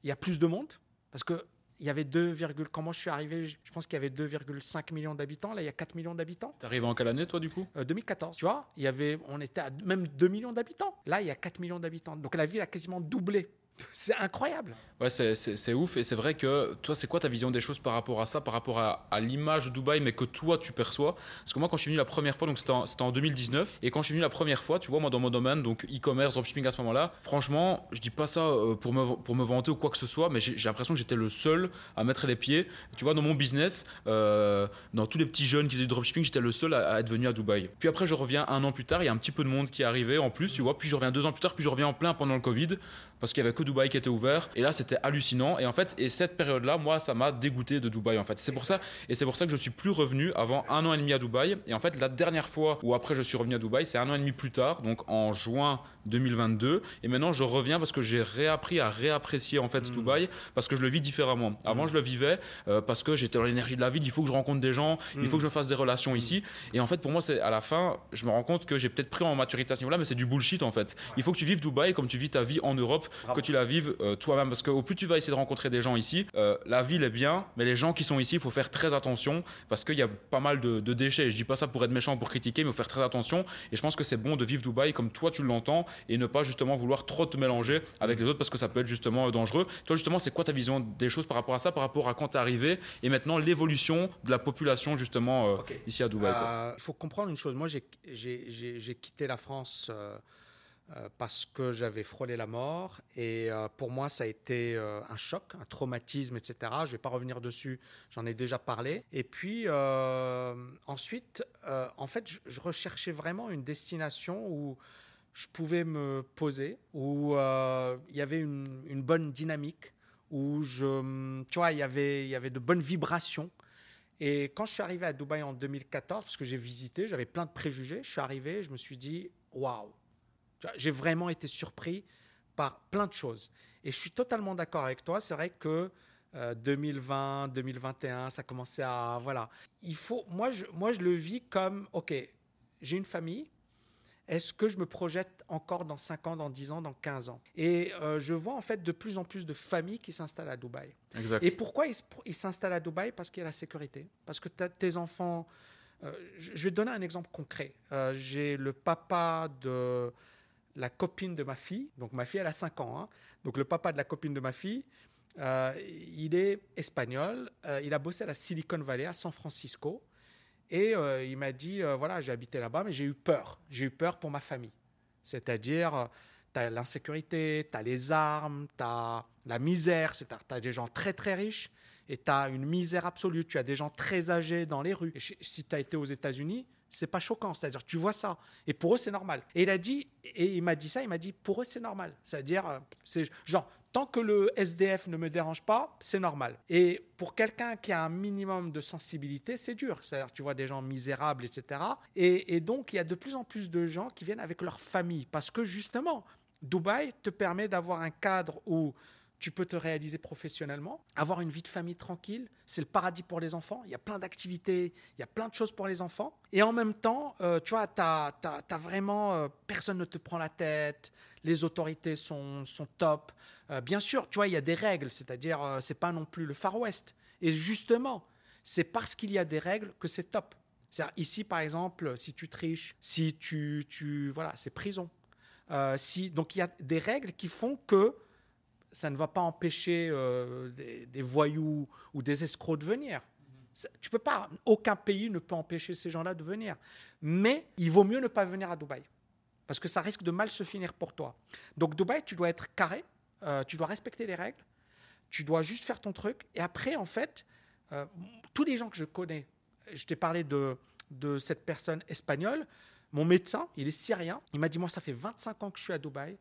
il y a plus de monde parce que il y avait 2, quand moi je suis arrivé, je pense qu'il y avait 2,5 millions d'habitants. Là, il y a 4 millions d'habitants. T'es arrivé en quelle année, toi, du coup? 2014. Euh, tu vois, il y avait, on était à même 2 millions d'habitants. Là, il y a 4 millions d'habitants. Donc la ville a quasiment doublé. C'est incroyable. Ouais, c'est ouf. Et c'est vrai que toi, c'est quoi ta vision des choses par rapport à ça, par rapport à, l'image de Dubaï, mais que toi, tu perçois? Parce que moi, quand je suis venu la première fois, donc c'était en, en, 2019, et quand je suis venu la première fois, tu vois, moi, dans mon domaine, donc e-commerce, dropshipping à ce moment-là, franchement, je dis pas ça euh, pour me, vanter ou quoi que ce soit, mais j'ai l'impression que j'étais le seul à mettre les pieds. Tu vois, dans mon business, euh, dans tous les petits jeunes qui faisaient du dropshipping, j'étais le seul à, être venu à Dubaï. Puis après, je reviens un an plus tard, il y a un petit peu de monde qui est arrivé en plus, tu vois, puis je reviens deux ans plus tard, puis je reviens en plein pendant le Covid, parce qu'il y avait que Dubaï qui était ouvert. Et là, c'était hallucinant. Et en fait, et cette période-là, moi, ça m'a dégoûté de Dubaï. En fait, c'est pour ça. Et c'est pour ça que je suis plus revenu avant un an et demi à Dubaï. Et en fait, la dernière fois où après je suis revenu à Dubaï, c'est un an et demi plus tard, donc en juin 2022. Et maintenant, je reviens parce que j'ai réappris à réapprécier en fait mmh. Dubaï parce que je le vis différemment. Avant, mmh. je le vivais euh, parce que j'étais dans l'énergie de la ville. Il faut que je rencontre des gens. Il faut mmh. que je fasse des relations ici. Et en fait, pour moi, c'est à la fin, je me rends compte que j'ai peut-être pris en maturité à ce niveau-là, mais c'est du bullshit en fait. Il faut que tu vives Dubaï comme tu vis ta vie en Europe, que tu la vives euh, toi-même. Parce qu'au plus tu vas essayer de rencontrer des gens ici, euh, la ville est bien, mais les gens qui sont ici, il faut faire très attention parce qu'il y a pas mal de, de, déchets. Je dis pas ça pour être méchant, pour critiquer, mais il faut faire très attention. Et je pense que c'est bon de vivre Dubaï comme toi tu l'entends et ne pas justement vouloir trop te mélanger avec les autres parce que ça peut être justement euh, dangereux. Toi, justement, c'est quoi ta vision des choses par rapport à ça, par rapport à quand tu es arrivé et maintenant l'évolution de la population justement ici à Dubaï Il faut comprendre une chose. Moi, j'ai quitté la France. Euh, parce que j'avais frôlé la mort. Et euh, pour moi, ça a été euh, un choc, un traumatisme, etc. Je ne vais pas revenir dessus, j'en ai déjà parlé. Et puis ensuite, en fait, je, recherchais vraiment une destination où je pouvais me poser, où il y avait une, bonne dynamique, où tu vois, il y avait, y avait de bonnes vibrations. Et quand je suis arrivé à Dubaï en 2014, parce que j'ai visité, j'avais plein de préjugés, je suis arrivé, je me suis dit, waouh, j'ai vraiment été surpris par plein de choses. Et je suis totalement d'accord avec toi. C'est vrai que 2020, euh, 2021, ça commençait à voilà. Il faut, moi, je, moi, je le vis comme ok, j'ai une famille. Est-ce que je me projette encore dans 5 ans, dans 10 ans, dans 15 ans? Et euh, je vois en fait de plus en plus de familles qui s'installent à Dubaï. Exact. Et pourquoi ils s'installent à Dubaï? Parce qu'il y a la sécurité. Parce que tes enfants. Euh, je vais te donner un exemple concret. j'ai le papa de la copine de ma fille, donc ma fille elle a 5 ans, hein. donc le papa de la copine de ma fille, euh, il est espagnol, euh, il a bossé à la Silicon Valley, à San Francisco, et euh, il m'a dit, voilà, j'ai habité là-bas, mais j'ai eu peur, j'ai eu peur pour ma famille. C'est-à-dire, tu as l'insécurité, tu as les armes, tu as la misère, tu as des gens très très riches, et tu as une misère absolue, tu as des gens très âgés dans les rues. si tu as été aux États-Unis, c'est pas choquant. C'est-à-dire, tu vois ça. Et pour eux, c'est normal. Et il a dit, et il m'a dit ça, il m'a dit, pour eux, c'est normal. C'est-à-dire, euh, c'est genre, tant que le SDF ne me dérange pas, c'est normal. Et pour quelqu'un qui a un minimum de sensibilité, c'est dur. C'est-à-dire, tu vois des gens misérables, etc. Et, et donc, il y a de plus en plus de gens qui viennent avec leur famille. Parce que justement, Dubaï te permet d'avoir un cadre où tu peux te réaliser professionnellement, avoir une vie de famille tranquille, c'est le paradis pour les enfants, il y a plein d'activités, il y a plein de choses pour les enfants, et en même temps, euh, tu vois, tu as, vraiment, euh, personne ne te prend la tête, les autorités sont, sont top. Euh, bien sûr, tu vois, il y a des règles, c'est-à-dire, c'est pas non plus le Far West. Et justement, c'est parce qu'il y a des règles que c'est top. Ici, par exemple, si tu triches, si tu... tu voilà, c'est prison. donc il y a des règles qui font que ça ne va pas empêcher euh, des, voyous ou des escrocs de venir. Tu peux pas, aucun pays ne peut empêcher ces gens-là de venir. Mais il vaut mieux ne pas venir à Dubaï, parce que ça risque de mal se finir pour toi. Donc Dubaï, tu dois être carré, euh, tu dois respecter les règles, tu dois juste faire ton truc. Et après, en fait, euh, tous les gens que je connais, je t'ai parlé de, de cette personne espagnole, mon médecin, il est syrien, il m'a dit, moi, ça fait 25 ans que je suis à Dubaï,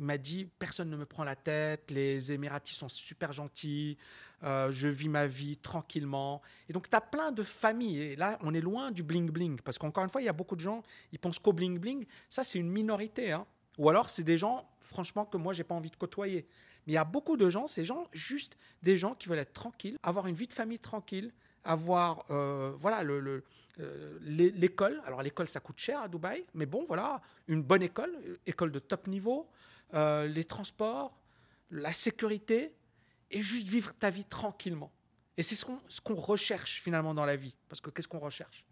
il m'a dit personne ne me prend la tête, les Émiratis sont super gentils, euh, je vis ma vie tranquillement. Et donc, tu as plein de familles. Et là, on est loin du bling-bling. Parce qu'encore une fois, il y a beaucoup de gens, ils pensent qu'au bling-bling. Ça, c'est une minorité. Hein. Ou alors, c'est des gens, franchement, que moi, j'ai pas envie de côtoyer. Mais il y a beaucoup de gens, ces gens, juste des gens qui veulent être tranquilles, avoir une vie de famille tranquille, avoir euh, voilà euh, l'école. Alors l'école ça coûte cher à Dubaï, mais bon voilà une bonne école, école de top niveau, euh, les transports, la sécurité, et juste vivre ta vie tranquillement. Et c'est ce qu'on recherche finalement dans la vie. Parce que qu'est-ce qu'on recherche?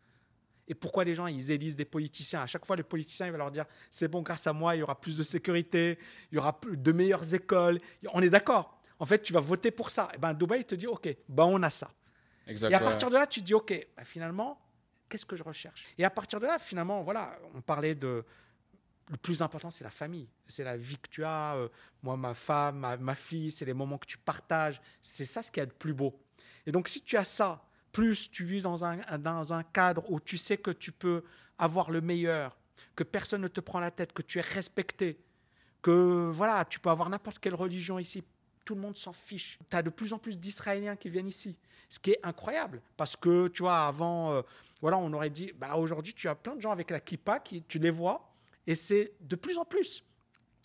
Et pourquoi les gens, ils élisent des politiciens? À chaque fois, les politiciens, ils vont leur dire, c'est bon, grâce à moi, il y aura plus de sécurité, il y aura de meilleures écoles. On est d'accord. En fait, tu vas voter pour ça. Et eh ben, Dubaï te dit, OK, ben, on a ça. et à partir de là, tu te dis, OK, ben, finalement, qu'est-ce que je recherche? Et à partir de là, finalement, voilà, on parlait de le plus important, c'est la famille. C'est la vie que tu as. Euh, moi, ma femme, ma, fille, c'est les moments que tu partages. C'est ça ce qui est le plus beau. Et donc, si tu as ça, plus tu vis dans un, dans un cadre où tu sais que tu peux avoir le meilleur, que personne ne te prend la tête, que tu es respecté, que voilà, tu peux avoir n'importe quelle religion ici, tout le monde s'en fiche. Tu as de plus en plus d'Israéliens qui viennent ici, ce qui est incroyable parce que tu vois, avant, euh, voilà, on aurait dit, bah, aujourd'hui, tu as plein de gens avec la kippa, qui, tu les vois, et c'est de plus en plus.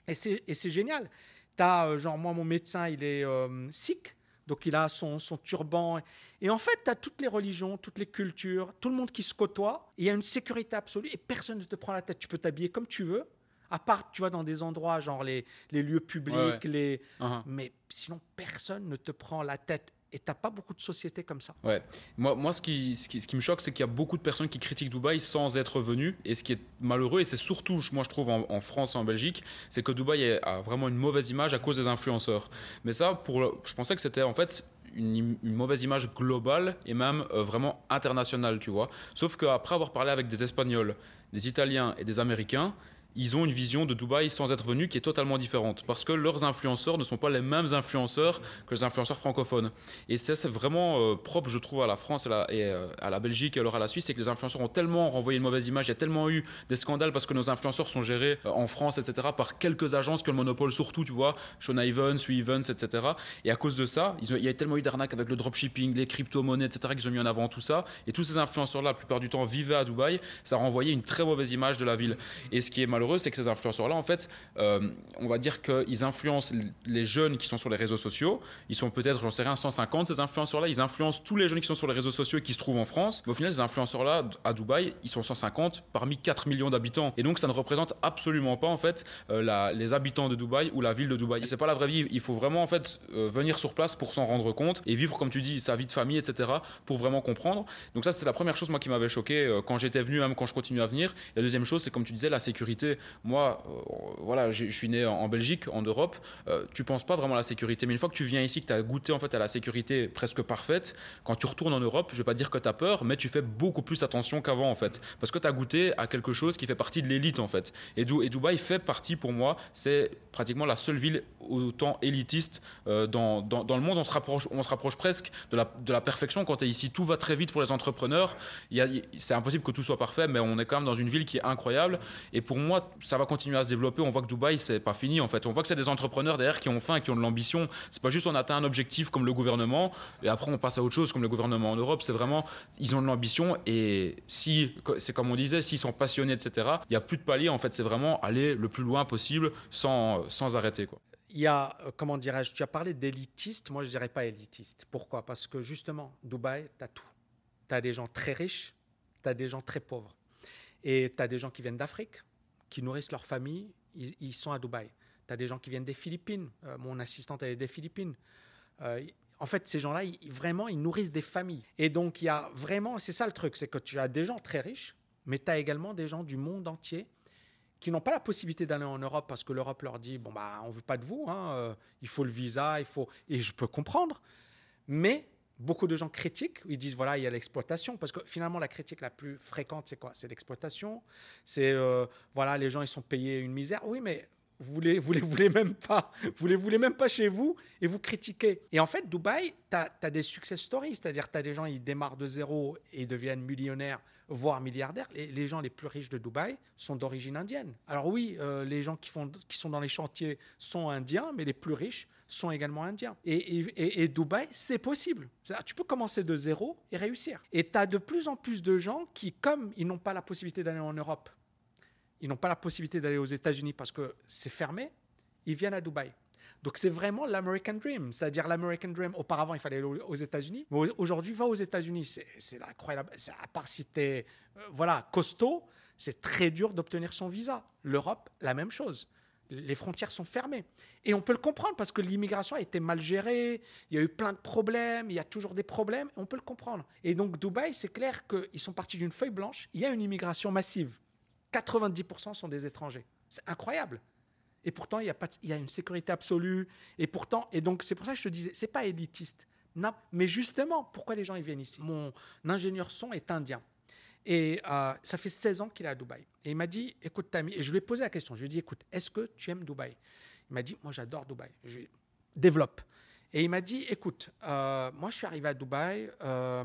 Et c'est génial. Tu as, euh, genre, moi, mon médecin, il est euh, sikh, donc il a son, son turban. Et en fait, tu as toutes les religions, toutes les cultures, tout le monde qui se côtoie. Il y a une sécurité absolue et personne ne te prend la tête. Tu peux t'habiller comme tu veux, à part, tu vois, dans des endroits, genre les, les lieux publics, les... Uh-huh. mais sinon, personne ne te prend la tête. Et t'as pas beaucoup de sociétés comme ça. Ouais. Moi, moi ce, qui, ce, qui, me choque, c'est qu'il y a beaucoup de personnes qui critiquent Dubaï sans être venues. Et ce qui est malheureux, et c'est surtout, moi je trouve, en, France et en Belgique, c'est que Dubaï a vraiment une mauvaise image à cause des influenceurs. Mais ça, pour, je pensais que c'était en fait une, mauvaise image globale et même euh, vraiment internationale, tu vois. Sauf qu'après avoir parlé avec des Espagnols, des Italiens et des Américains, ils ont une vision de Dubaï sans être venus qui est totalement différente parce que leurs influenceurs ne sont pas les mêmes influenceurs que les influenceurs francophones. Et ça, c'est vraiment euh, propre, je trouve, à la France et, à la, et euh, à la Belgique et alors à la Suisse, c'est que les influenceurs ont tellement renvoyé une mauvaise image, il y a tellement eu des scandales parce que nos influenceurs sont gérés euh, en France, etc., par quelques agences que le monopole, surtout, tu vois, Sean Evans, Evans, etc. Et à cause de ça, il y a tellement eu d'arnaques avec le dropshipping, les crypto-monnaies, etc., qu'ils ont mis en avant tout ça. Et tous ces influenceurs-là, la plupart du temps, vivaient à Dubaï. Ça renvoyait une très mauvaise image de la ville. Et ce qui est malheureux, c'est que ces influenceurs là en fait, euh, on va dire qu'ils influencent les jeunes qui sont sur les réseaux sociaux. Ils sont peut-être, j'en sais rien, 150, ces influenceurs-là. Ils influencent tous les jeunes qui sont sur les réseaux sociaux et qui se trouvent en France. Mais au final, ces influenceurs-là, à Dubaï, ils sont 150 parmi 4 millions d'habitants. Et donc, ça ne représente absolument pas, en fait, euh, les habitants de Dubaï ou la ville de Dubaï. C'est pas la vraie vie. Il faut vraiment, en fait, euh, venir sur place pour s'en rendre compte et vivre, comme tu dis, sa vie de famille, etc., pour vraiment comprendre. Donc, ça, c'était la première chose, moi, qui m'avait choqué quand j'étais venu, même quand je continue à venir. La deuxième chose, c'est comme tu disais, la sécurité. Moi, voilà, je suis né en Belgique, en Europe, euh, tu penses pas vraiment à la sécurité. Mais une fois que tu viens ici, que tu as goûté en fait à la sécurité presque parfaite, quand tu retournes en Europe, je vais pas dire que tu as peur, mais tu fais beaucoup plus attention qu'avant en fait. Parce que tu as goûté à quelque chose qui fait partie de l'élite en fait. Et, et, Dubaï fait partie pour moi, c'est pratiquement la seule ville autant élitiste euh, dans, dans, le monde. On se rapproche, on se rapproche presque de la, de la perfection quand tu es ici. Tout va très vite pour les entrepreneurs. C'est impossible que tout soit parfait, mais on est quand même dans une ville qui est incroyable. Et pour moi, ça va continuer à se développer on voit que Dubaï, c'est pas fini en fait. On voit que c'est des entrepreneurs derrière qui ont faim qui ont de l'ambition. C'est pas juste on atteint un objectif comme le gouvernement et après on passe à autre chose comme le gouvernement en Europe. C'est vraiment, ils ont de l'ambition et si, c'est comme on disait, s'ils sont passionnés, etc., il n'y a plus de palier en fait. C'est vraiment aller le plus loin possible sans, sans arrêter quoi il y a, euh, comment dirais-je, tu as parlé d'élitiste, moi je dirais pas élitiste. Pourquoi? Parce que justement, Dubaï, tu as tout. Tu as des gens très riches, tu as des gens très pauvres. Et tu as des gens qui viennent d'Afrique, qui nourrissent leur famille ils, sont à Dubaï. Tu as des gens qui viennent des Philippines. Euh, mon assistante, elle est des Philippines. Euh, en fait, ces gens-là, vraiment, ils nourrissent des familles. Et donc, il y a vraiment, c'est ça le truc, c'est que tu as des gens très riches, mais tu as également des gens du monde entier qui n'ont pas la possibilité d'aller en Europe parce que l'Europe leur dit bon bah on veut pas de vous, hein, euh, il faut le visa, il faut et je peux comprendre, mais beaucoup de gens critiquent, ils disent voilà, il y a l'exploitation, parce que finalement, la critique la plus fréquente, c'est quoi? C'est l'exploitation, c'est euh, voilà, les gens, ils sont payés une misère. Oui, mais vous les, les voulez même pas, vous les voulez même pas chez vous et vous critiquez. Et en fait, Dubaï, tu as, des success stories, c'est-à-dire tu as des gens, ils démarrent de zéro et deviennent millionnaires, voire milliardaires. Les, les gens les plus riches de Dubaï sont d'origine indienne. Alors oui, euh, les gens qui, font, qui sont dans les chantiers sont indiens, mais les plus riches sont également indiens. Et, et, Dubaï, c'est possible. Tu peux commencer de zéro et réussir. Et tu as de plus en plus de gens qui, comme ils n'ont pas la possibilité d'aller en Europe, ils n'ont pas la possibilité d'aller aux États-Unis parce que c'est fermé, ils viennent à Dubaï. Donc c'est vraiment l'American Dream, c'est-à-dire l'American Dream. Auparavant, il fallait aller aux États-Unis, mais aujourd'hui, va aux États-Unis. C'est incroyable. À part si tu es euh, voilà, costaud, c'est très dur d'obtenir son visa. L'Europe, la même chose. Les frontières sont fermées. Et on peut le comprendre parce que l'immigration a été mal gérée, il y a eu plein de problèmes, il y a toujours des problèmes, on peut le comprendre. Et donc Dubaï, c'est clair qu'ils sont partis d'une feuille blanche, il y a une immigration massive. 90% sont des étrangers. C'est incroyable. Et pourtant, il y, a pas, il y a une sécurité absolue. Et pourtant, et donc c'est pour ça que je te disais, c'est pas élitiste. Mais justement, pourquoi les gens ils viennent ici? Mon ingénieur son est indien. Et euh, ça fait 16 ans qu'il est à Dubaï. Et il m'a dit, écoute, Tami, et je lui ai posé la question, je lui ai dit, écoute, est-ce que tu aimes Dubaï? Il m'a dit, moi j'adore Dubaï. Je lui ai dit, développe. Et il m'a dit, écoute, euh, moi je suis arrivé à Dubaï, euh,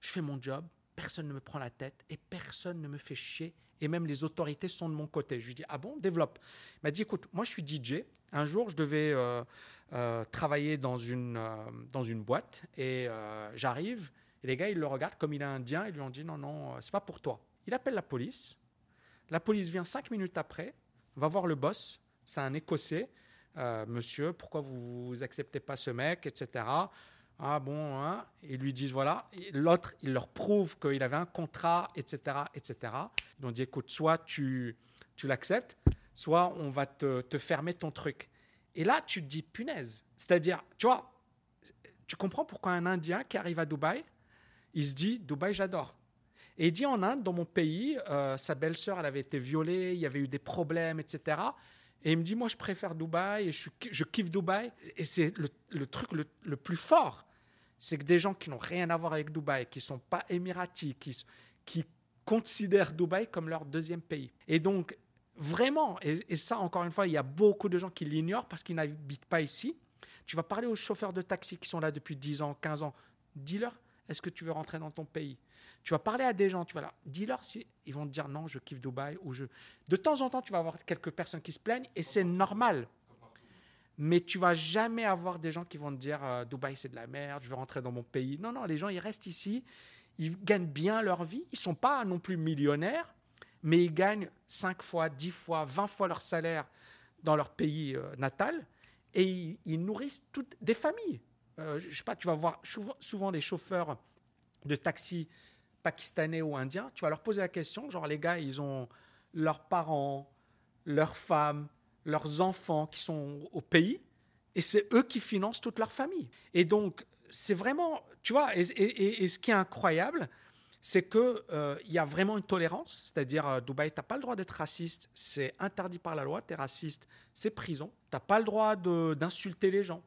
je fais mon job, personne ne me prend la tête et personne ne me fait chier. Et même les autorités sont de mon côté. Je lui dit, ah bon, développe. Il m'a dit, écoute, moi je suis DJ. Un jour, je devais travailler dans une, dans une boîte et j'arrive et les gars, ils le regardent comme il est indien, ils lui ont dit non, non, c'est pas pour toi. Il appelle la police. La police vient cinq minutes après, va voir le boss, c'est un Écossais. Euh, monsieur, pourquoi vous acceptez pas ce mec, etc. Ah bon, hein ils lui disent voilà. L'autre, il leur prouve qu'il avait un contrat, etc., etc. Ils ont dit écoute, soit tu, tu l'acceptes, soit on va te, te fermer ton truc. Et là, tu te dis punaise. C'est-à-dire, tu vois, tu comprends pourquoi un Indien qui arrive à Dubaï, il se dit Dubaï, j'adore. Et il dit en Inde, dans mon pays, euh, sa belle-sœur, elle avait été violée, il y avait eu des problèmes, etc. Et il me dit, moi, je préfère Dubaï, et je, je kiffe Dubaï. Et c'est le, truc le, plus fort, c'est que des gens qui n'ont rien à voir avec Dubaï, qui ne sont pas émiratis, qui, considèrent Dubaï comme leur deuxième pays. Et donc, vraiment, et, ça, encore une fois, il y a beaucoup de gens qui l'ignorent parce qu'ils n'habitent pas ici. Tu vas parler aux chauffeurs de taxi qui sont là depuis 10 ans, 15 ans. Dis-leur, est-ce que tu veux rentrer dans ton pays? Tu vas parler à des gens, tu vas là, dis-leur si ils vont te dire non, je kiffe Dubaï ou je. De temps en temps, tu vas avoir quelques personnes qui se plaignent et c'est normal. Mais tu vas jamais avoir des gens qui vont te dire euh, Dubaï c'est de la merde, je veux rentrer dans mon pays. Non, non, les gens ils restent ici, ils gagnent bien leur vie, ils sont pas non plus millionnaires, mais ils gagnent 5 fois, 10 fois, 20 fois leur salaire dans leur pays euh, natal et ils, nourrissent toutes des familles. Euh, je sais pas, tu vas voir souvent, des chauffeurs de taxi pakistanais ou indiens, tu vas leur poser la question, genre les gars, ils ont leurs parents, leurs femmes, leurs enfants qui sont au pays, et c'est eux qui financent toute leur famille. Et donc, c'est vraiment, tu vois, et, ce qui est incroyable, c'est qu'il euh, y a vraiment une tolérance, c'est-à-dire euh, Dubaï, tu n'as pas le droit d'être raciste, c'est interdit par la loi, tu es raciste, c'est prison, tu n'as pas le droit d'insulter les gens,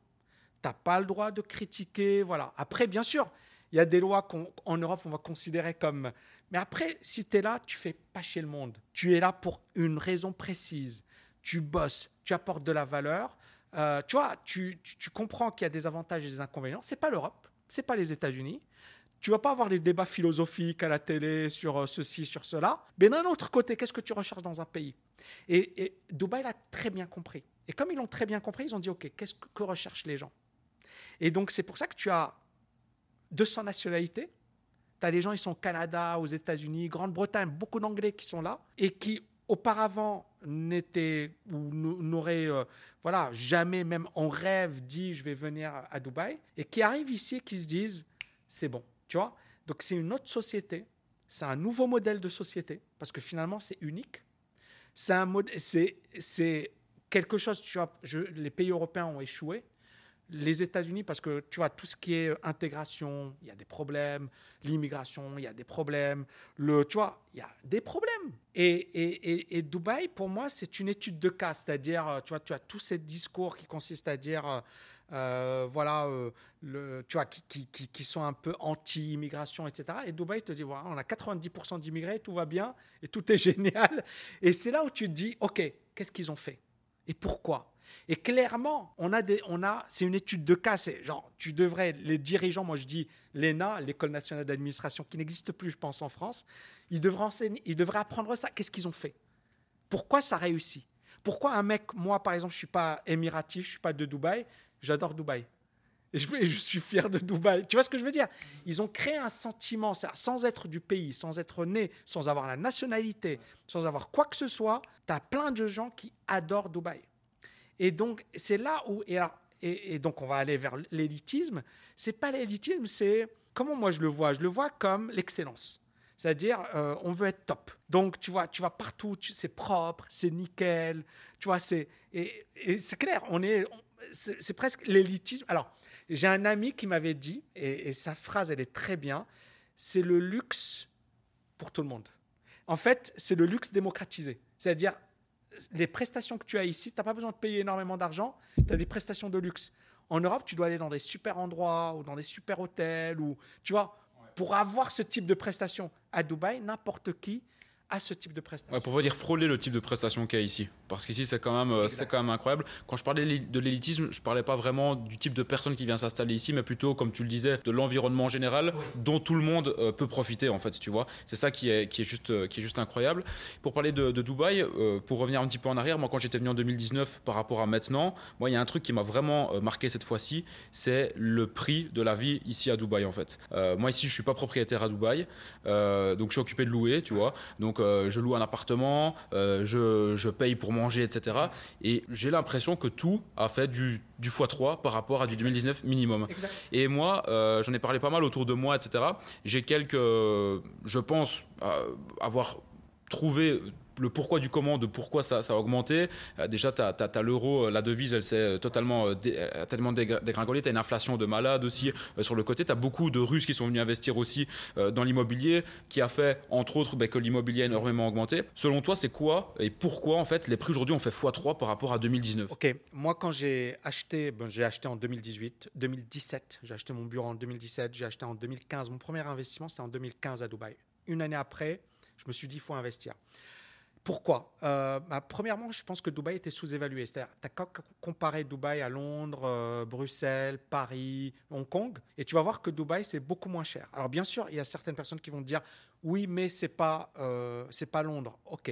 n'as pas le droit de critiquer. Voilà. Après, bien sûr, il y a des lois qu'en Europe, on va considérer comme. Mais après, si tu es là, tu fais pas chier le monde. Tu es là pour une raison précise. Tu bosses, tu apportes de la valeur. Euh, tu vois, tu, tu, comprends qu'il y a des avantages et des inconvénients. C'est pas l'Europe, c'est pas les États-Unis. Tu vas pas avoir des débats philosophiques à la télé sur euh, ceci, sur cela. Mais d'un autre côté, qu'est-ce que tu recherches dans un pays? Et, Dubaï l'a très bien compris. Et comme ils l'ont très bien compris, ils ont dit, OK, qu'est-ce que recherchent les gens? Et donc, c'est pour ça que tu as 200 nationalités. Tu as des gens, ils sont au Canada, aux États-Unis, Grande-Bretagne, beaucoup d'Anglais qui sont là et qui auparavant n'étaient ou n'auraient euh, voilà, jamais, même en rêve, dit je vais venir à Dubaï et qui arrivent ici qui se disent c'est bon. Tu vois Donc, c'est une autre société. C'est un nouveau modèle de société parce que finalement, c'est unique. C'est un c'est quelque chose, tu vois, je, les pays européens ont échoué les États-Unis, parce que tu vois, tout ce qui est intégration, il y a des problèmes, l'immigration, il y a des problèmes, le, tu vois, il y a des problèmes. Et, et, et, Dubaï, pour moi, c'est une étude de cas, c'est-à-dire, euh, tu vois, tu as tous ces discours qui consistent à dire, euh, euh, voilà, le, tu vois, qui, qui, qui, sont un peu anti-immigration, etc. Et Dubaï te dit, voilà, on a 90% d'immigrés, tout va bien, et tout est génial. Et c'est là où tu te dis, OK, qu'est-ce qu'ils ont fait? Et pourquoi? Et clairement, on a des, on a, c'est une étude de cas. C'est genre, tu devrais, les dirigeants, moi je dis l'ENA, l'École nationale d'administration, qui n'existe plus, je pense, en France, ils devraient enseigner, ils devraient apprendre ça. Qu'est-ce qu'ils ont fait? Pourquoi ça réussit? Pourquoi un mec, moi par exemple, je suis pas émirati, je suis pas de Dubaï, j'adore Dubaï. Et je, je, suis fier de Dubaï. Tu vois ce que je veux dire? Ils ont créé un sentiment, sans être du pays, sans être né, sans avoir la nationalité, sans avoir quoi que ce soit. Tu as plein de gens qui adorent Dubaï. Et donc, c'est là où. Et, donc, on va aller vers l'élitisme. C'est pas l'élitisme, c'est. Comment moi je le vois Je le vois comme l'excellence. C'est-à-dire, euh, on veut être top. Donc, tu vois, tu vas partout, c'est propre, c'est nickel. Tu vois, c'est et, c'est clair. On est, c'est presque l'élitisme. Alors, j'ai un ami qui m'avait dit, et sa phrase, elle est très bien. C'est le luxe pour tout le monde. En fait, c'est le luxe démocratisé. C'est-à-dire, les prestations que tu as ici, tu n'as pas besoin de payer énormément d'argent, tu as des prestations de luxe. En Europe, tu dois aller dans des super endroits ou dans des super hôtels, ou, tu vois, pour avoir ce type de prestations. À Dubaï, n'importe qui a ce type de prestations. Ouais, pour pas dire frôler le type de prestation qu'il y a ici. Parce qu'ici, c'est quand, même, euh, c'est quand même incroyable. Quand je parlais de l'élitisme, je parlais pas vraiment du type de personne qui vient s'installer ici, mais plutôt, comme tu le disais, de l'environnement général dont tout le monde euh, peut profiter, en fait, tu vois. C'est ça qui est, qui, est juste, euh, qui est juste incroyable. Pour parler de, de Dubaï, euh, pour revenir un petit peu en arrière, moi, quand j'étais venu en 2019 par rapport à maintenant, moi, il y a un truc qui m'a vraiment euh, marqué cette fois-ci, c'est le prix de la vie ici à Dubaï, en fait. Moi, ici, je suis pas propriétaire à Dubaï, donc je suis occupé de louer, tu vois. Donc, euh, je loue un appartement, euh, je, je paye pour manger, etc. Et j'ai l'impression que tout a fait du, du x3 par rapport à du 2019 minimum. Exact. Et moi, euh, j'en ai parlé pas mal autour de moi, etc. J'ai quelques, je pense, avoir trouvé le pourquoi du comment, de pourquoi ça, a augmenté. Euh, déjà, tu as, l'euro, euh, la devise, elle s'est totalement, euh, a tellement dégra- dégringolé. Tu as une inflation de malade aussi sur le côté. Tu as beaucoup de Russes qui sont venus investir aussi dans l'immobilier, qui a fait, entre autres, ben, que l'immobilier a énormément augmenté. Selon toi, c'est quoi et pourquoi, en fait, les prix aujourd'hui ont fait x3 par rapport à 2019 Ok, moi quand j'ai acheté, ben, j'ai acheté en 2018, 2017, j'ai acheté mon bureau en 2017, j'ai acheté en 2015. Mon premier investissement c'était en 2015 à Dubaï. Une année après, je me suis dit il faut investir. Pourquoi? Euh, bah, Premièrement, je pense que Dubaï était sous-évalué. C'est-à-dire, tu as qu'à comparer Dubaï à Londres, euh, Bruxelles, Paris, Hong Kong, et tu vas voir que Dubaï, c'est beaucoup moins cher. Alors, bien sûr, il y a certaines personnes qui vont te dire oui, mais c'est pas, euh, c'est pas Londres. Ok,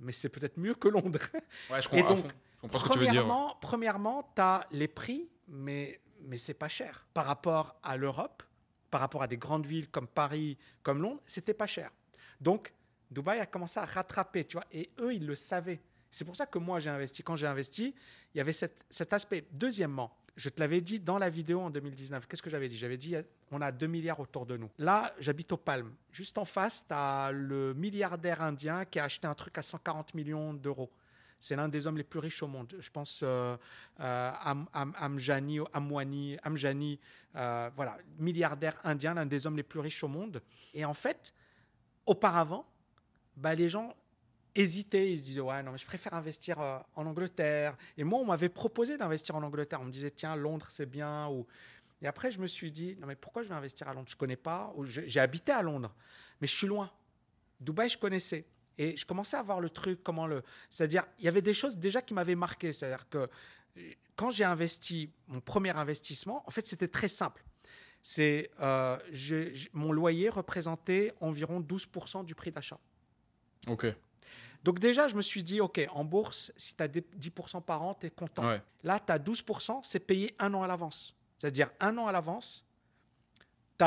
mais c'est peut-être mieux que Londres. Ouais, je comprends, à donc, fond. Je comprends ce que tu veux dire. Premièrement, premièrement, tu as les prix, mais, mais c'est pas cher. Par rapport à l'Europe, par rapport à des grandes villes comme Paris, comme Londres, c'était pas cher. Donc, Dubaï a commencé à rattraper, tu vois, et eux, ils le savaient. C'est pour ça que moi, j'ai investi. Quand j'ai investi, il y avait cet aspect. Deuxièmement, je te l'avais dit dans la vidéo en 2019. Qu'est-ce que j'avais dit? J'avais dit, on a 2 milliards autour de nous. Là, j'habite aux Palmes. Juste en face, tu as le milliardaire indien qui a acheté un truc à 140 millions d'euros. C'est l'un des hommes les plus riches au monde. Je pense euh, euh, Am, Am- Amjani, Amwani, Amjani, euh, voilà, milliardaire indien, l'un des hommes les plus riches au monde. Et en fait, auparavant, bah, les gens hésitaient. Ils se disaient, ouais, non, mais je préfère investir euh, en Angleterre. Et moi, on m'avait proposé d'investir en Angleterre. On me disait, tiens, Londres, c'est bien. Ou... Et après, je me suis dit, non, mais pourquoi je vais investir à Londres? Je connais pas. J'ai habité à Londres, mais je suis loin. Dubaï, je connaissais. Et je commençais à voir le truc, comment le. C'est-à-dire, il y avait des choses déjà qui m'avaient marqué. C'est-à-dire que quand j'ai investi mon premier investissement, en fait, c'était très simple. C'est euh, mon loyer représentait environ 12% du prix d'achat. Ok. Donc déjà, je me suis dit, OK, en bourse, si tu as 10% par an, tu es content. Ouais. Là, tu as 12%, c'est payé un an à l'avance. C'est-à-dire un an à l'avance, tu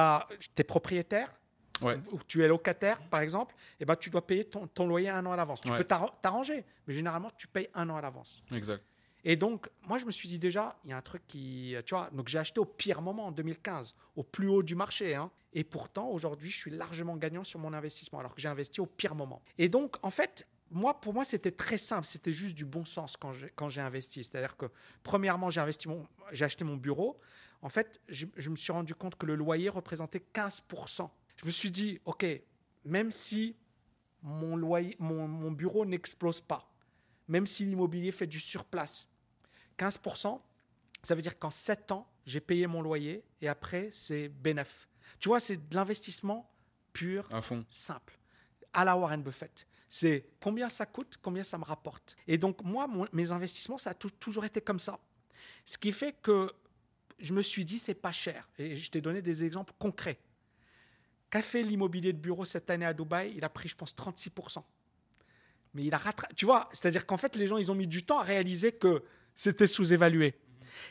es propriétaire, Ouais. ou tu es locataire, par exemple, et ben, tu dois payer ton, ton loyer un an à l'avance. Tu Ouais. peux t'arra- t'arranger, mais généralement, tu payes un an à l'avance. Exact. Et donc, moi, je me suis dit déjà, il y a un truc qui. Tu vois, donc j'ai acheté au pire moment en 2015, au plus haut du marché. hein. Et pourtant, aujourd'hui, je suis largement gagnant sur mon investissement, alors que j'ai investi au pire moment. Et donc, en fait, moi, pour moi, c'était très simple. C'était juste du bon sens quand j'ai, investi. C'est-à-dire que, premièrement, j'ai, acheté mon bureau. En fait, je, je me suis rendu compte que le loyer représentait 15%. Je me suis dit, OK, même si mon, loyer, mon, mon bureau n'explose pas, même si l'immobilier fait du surplace, 15%, ça veut dire qu'en 7 ans, j'ai payé mon loyer et après, c'est bénéf. Tu vois, c'est de l'investissement pur, À fond. simple, à la Warren Buffett. C'est combien ça coûte, combien ça me rapporte. Et donc, moi, mon- mes investissements, ça a tou- toujours été comme ça. Ce qui fait que je me suis dit, c'est pas cher. Et je t'ai donné des exemples concrets. Qu'a fait l'immobilier de bureau cette année à Dubaï? Il a pris, je pense, 36%. Mais il a rattrapé. Tu vois, c'est-à-dire qu'en fait, les gens, ils ont mis du temps à réaliser que c'était sous-évalué.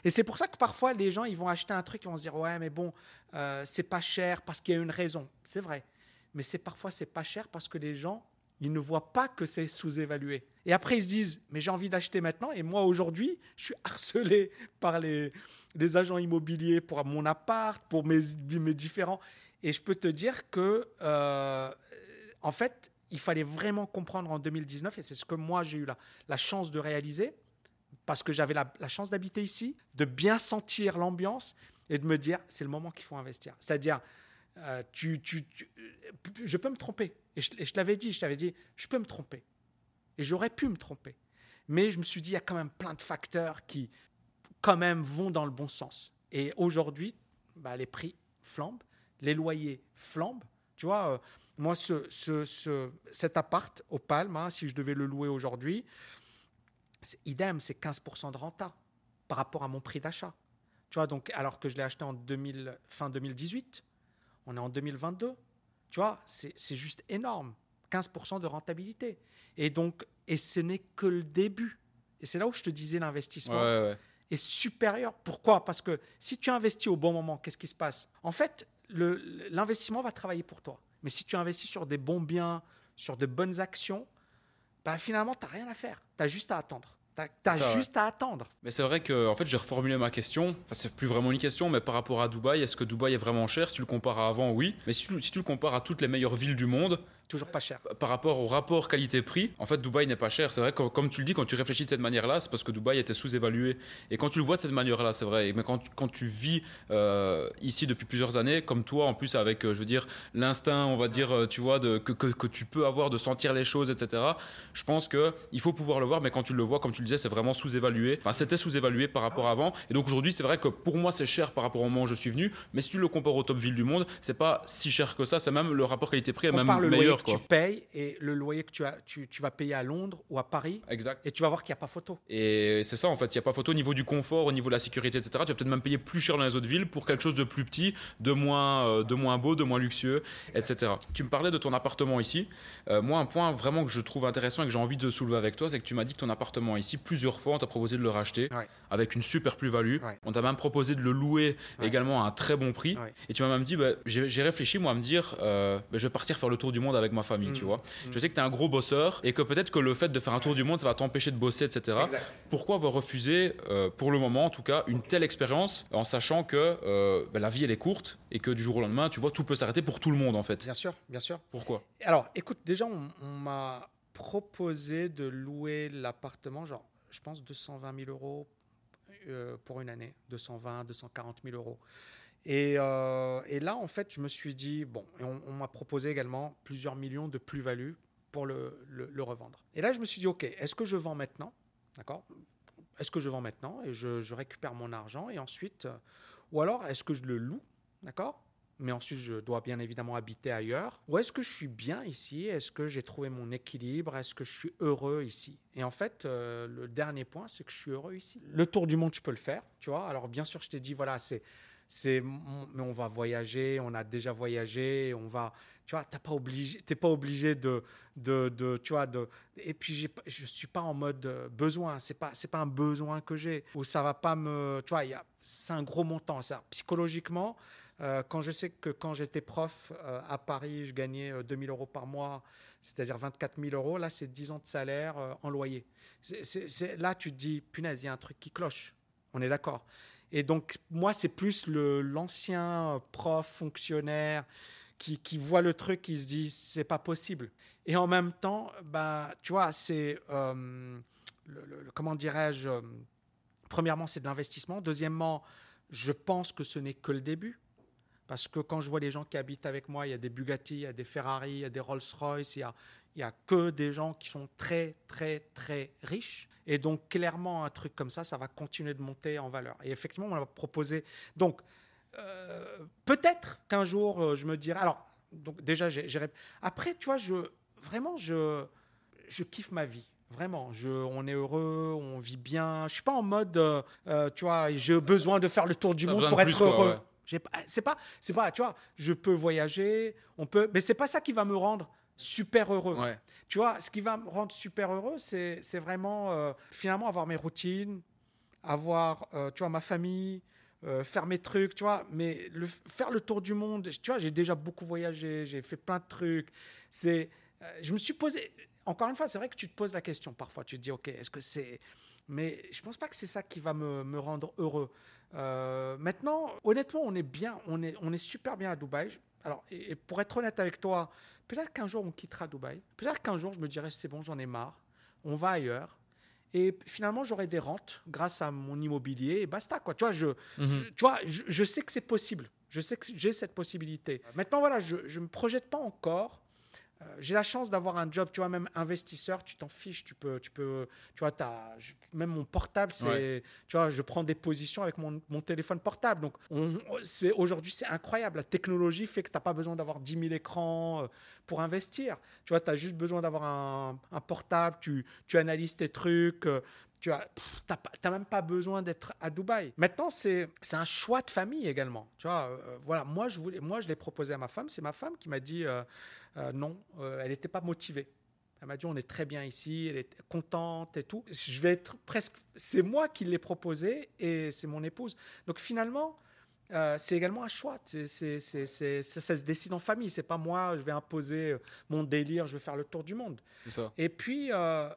Et c'est pour ça que parfois, les gens, ils vont acheter un truc, ils vont se dire, ouais, mais bon, euh, c'est pas cher parce qu'il y a une raison. C'est vrai. Mais c'est parfois, c'est pas cher parce que les gens, ils ne voient pas que c'est sous-évalué. Et après, ils se disent, mais j'ai envie d'acheter maintenant. Et moi, aujourd'hui, je suis harcelé par les, les agents immobiliers pour mon appart, pour mes, mes différents. Et je peux te dire que euh, en fait, il fallait vraiment comprendre en 2019, et c'est ce que moi j'ai eu la, la chance de réaliser, parce que j'avais la, chance d'habiter ici, de bien sentir l'ambiance et de me dire, c'est le moment qu'il faut investir. C'est-à-dire, euh, tu- je peux me tromper. Et je, je l'avais dit, je t'avais dit, je peux me tromper. Et j'aurais pu me tromper. Mais je me suis dit, il y a quand même plein de facteurs qui, quand même, vont dans le bon sens. Et aujourd'hui, bah, les prix flambent, les loyers flambent. Tu vois, euh, moi, ce, ce- ce- cet appart au Palme, hein, si je devais le louer aujourd'hui, idem, c'est 15% de renta par rapport à mon prix d'achat. Tu vois, donc, alors que je l'ai acheté en 2000, fin 2018, on est en 2022. Tu vois, c'est juste énorme. 15% de rentabilité. Et donc, et ce n'est que le début. Et c'est là où je te disais Ouais, l'investissement ouais. est supérieur. Pourquoi? Parce que si tu investis au bon moment, qu'est-ce qui se passe? En fait, l'investissement va travailler pour toi. Mais si tu investis sur des bons biens, sur de bonnes actions, bah, finalement, tu n'as rien à faire. Tu as juste à attendre. Tu as, Ça, ouais. juste à attendre. Mais c'est vrai que en fait j'ai reformulé ma question. Enfin c'est plus vraiment une question, mais par rapport à Dubaï, est-ce que Dubaï est vraiment cher? Si tu le compares à avant, oui. Mais si tu, si tu le compares à toutes les meilleures villes du monde, Toujours pas cher. par rapport au rapport qualité-prix, en fait Dubaï n'est pas cher. C'est vrai que comme tu le dis, quand tu réfléchis de cette manière-là, c'est parce que Dubaï était sous-évalué. Et quand tu le vois de cette manière-là, c'est vrai. Mais quand, quand tu vis euh, ici depuis plusieurs années, comme toi, en plus avec, euh, je veux dire, l'instinct, on va dire, euh, tu vois, de, que, que, que tu peux avoir de sentir les choses, etc. Je pense que il faut pouvoir le voir, mais quand tu le vois, comme tu le disais, c'est vraiment sous-évalué. Enfin, c'était sous-évalué par rapport à avant. Et donc aujourd'hui, c'est vrai que pour moi, c'est cher par rapport au moment où je suis venu. Mais si tu le compares aux top villes du monde, c'est pas si cher que ça. C'est même le rapport qualité-prix est même Compare que quoi. tu payes et le loyer que tu, as, tu, tu vas payer à Londres ou à Paris, Exact. et tu vas voir qu'il n'y a pas photo. Et c'est ça en fait, il n'y a pas photo au niveau du confort, au niveau de la sécurité, etc. Tu vas peut-être même payer plus cher dans les autres villes pour quelque chose de plus petit, de moins, euh, de moins beau, de moins luxueux, etc. Tu me parlais de ton appartement ici. Euh, moi, un point vraiment que je trouve intéressant et que j'ai envie de soulever avec toi, c'est que tu m'as dit que ton appartement ici, plusieurs fois, on t'a proposé de le racheter Ouais. avec une super plus-value. Ouais. On t'a même proposé de le louer Ouais. également à un très bon prix. Et tu m'as même dit, bah, j'ai j'ai réfléchi moi à me dire, euh, bah, je vais partir faire le tour du monde avec ma famille, Mm. tu vois. Mm. Je sais que tu es un gros bosseur et que peut-être que le fait de faire un tour du monde, ça va t'empêcher de bosser, etc. Pourquoi avoir refusé, euh, pour le moment en tout cas, une telle expérience en sachant que euh, bah, la vie elle est courte et que du jour au lendemain, tu vois, tout peut s'arrêter pour tout le monde en fait. Bien sûr, bien sûr. Pourquoi? Alors, écoute, déjà, on, on m'a proposé de louer l'appartement, genre, je pense 220 000 euros euh, pour une année, 220, 240 000 euros. Et, euh, et là, en fait, je me suis dit, bon, on, m'a proposé également plusieurs millions de plus-value pour le, revendre. Et là, je me suis dit, OK, est-ce que je vends maintenant? D'accord? Est-ce que je vends maintenant et je, je récupère mon argent et ensuite, euh, ou alors est-ce que je le loue? D'accord? Mais ensuite je dois bien évidemment habiter ailleurs. Ou est-ce que je suis bien ici? Est-ce que j'ai trouvé mon équilibre? Est-ce que je suis heureux ici? Et en fait, euh, le dernier point, c'est que je suis heureux ici. Le tour du monde, tu peux le faire, tu vois. Alors bien sûr, je t'ai dit, voilà, c'est, c'est, mais on va voyager, on a déjà voyagé, on va, tu vois, pas obligé, t'es pas obligé de, de, de, tu vois, de. Et puis je suis pas en mode euh, besoin, c'est pas, c'est pas un besoin que j'ai ou ça va pas me, tu vois, c'est un gros montant, ça. Psychologiquement, euh, quand je sais que quand j'étais prof euh, à Paris, je gagnais euh, 2000 euros par mois, c'est-à-dire 24 000 euros, là, c'est 10 ans de salaire en loyer. Là, tu te dis, punaise, il y a un truc qui cloche. On est d'accord. Et donc, moi, c'est plus l'ancien prof, fonctionnaire, qui, qui voit le truc, qui se dit, c'est pas possible. Et en même temps, bah, tu vois, c'est, euh, comment dirais-je, euh, premièrement, c'est de l'investissement. Deuxièmement, je pense que ce n'est que le début. Parce que quand je vois les gens qui habitent avec moi, il y a des Bugatti, il y a des Ferrari, il y a des Rolls-Royce, il y a, il y a que des gens qui sont très, très, très riches. Et donc, clairement, un truc comme ça, ça va continuer de monter en valeur. Et effectivement, on m'a proposé. Donc, euh, peut-être qu'un jour, euh, je me dirai. Alors, donc déjà, j'ai, après, tu vois, je, vraiment, je, je kiffe ma vie. Vraiment, je, on est heureux, on vit bien. Je suis pas en mode, euh, tu vois, j'ai besoin de faire le tour du monde pour être quoi, heureux. ouais. C'est pas, c'est pas, tu vois, je peux voyager, on peut, mais c'est pas ça qui va me rendre super heureux. Ouais. Tu vois, ce qui va me rendre super heureux, c'est vraiment euh, finalement avoir mes routines, avoir, euh, tu vois, ma famille, euh, faire mes trucs, tu vois. Mais le, faire le tour du monde, tu vois, j'ai déjà beaucoup voyagé, j'ai fait plein de trucs. C'est, je me suis posé. Encore une fois, c'est vrai que tu te poses la question parfois. Tu te dis, ok, est-ce que c'est. Mais je pense pas que c'est ça qui va me, me rendre heureux. Maintenant, honnêtement, on est bien, on est, on est super bien à Dubaï. Alors, et, et pour être honnête avec toi, Peut-être qu'un jour on quittera Dubaï. Peut-être qu'un jour je me dirai c'est bon, j'en ai marre. On va ailleurs. Et finalement, j'aurai des rentes grâce à mon immobilier et basta. Quoi. Tu vois, je, Mhm. je- tu vois, je, je sais que c'est possible. Je sais que j'ai cette possibilité. Maintenant, voilà, je ne me projette pas encore. Euh, j'ai la chance d'avoir un job, tu vois, même investisseur, tu t'en fiches, tu peux, tu peux, tu vois, je- même mon portable, c'est, Ouais. tu vois, je prends des positions avec mon, mon téléphone portable. Donc, on- c'est, aujourd'hui, c'est incroyable. La technologie fait que tu n'as pas besoin d'avoir 10 000 écrans euh, pour investir. Tu vois, tu as juste besoin d'avoir un, un portable, tu, tu analyses tes trucs. Euh, tu n'as même pas besoin d'être à Dubaï. Maintenant, c'est un choix de famille également. Tu vois, euh, voilà, moi, je, voulais, moi, je l'ai proposé à ma femme. C'est ma femme qui m'a dit euh, euh, non, euh, elle n'était pas motivée. Elle m'a dit on est très bien ici, elle est contente et tout. Je vais être presque. C'est moi qui l'ai proposé et c'est mon épouse. Donc finalement, euh, c'est également un choix. C'est- ça, se décide en famille. C'est pas moi, je vais imposer euh, mon délire, je vais faire le tour du monde. C'est ça. Et puis, euh,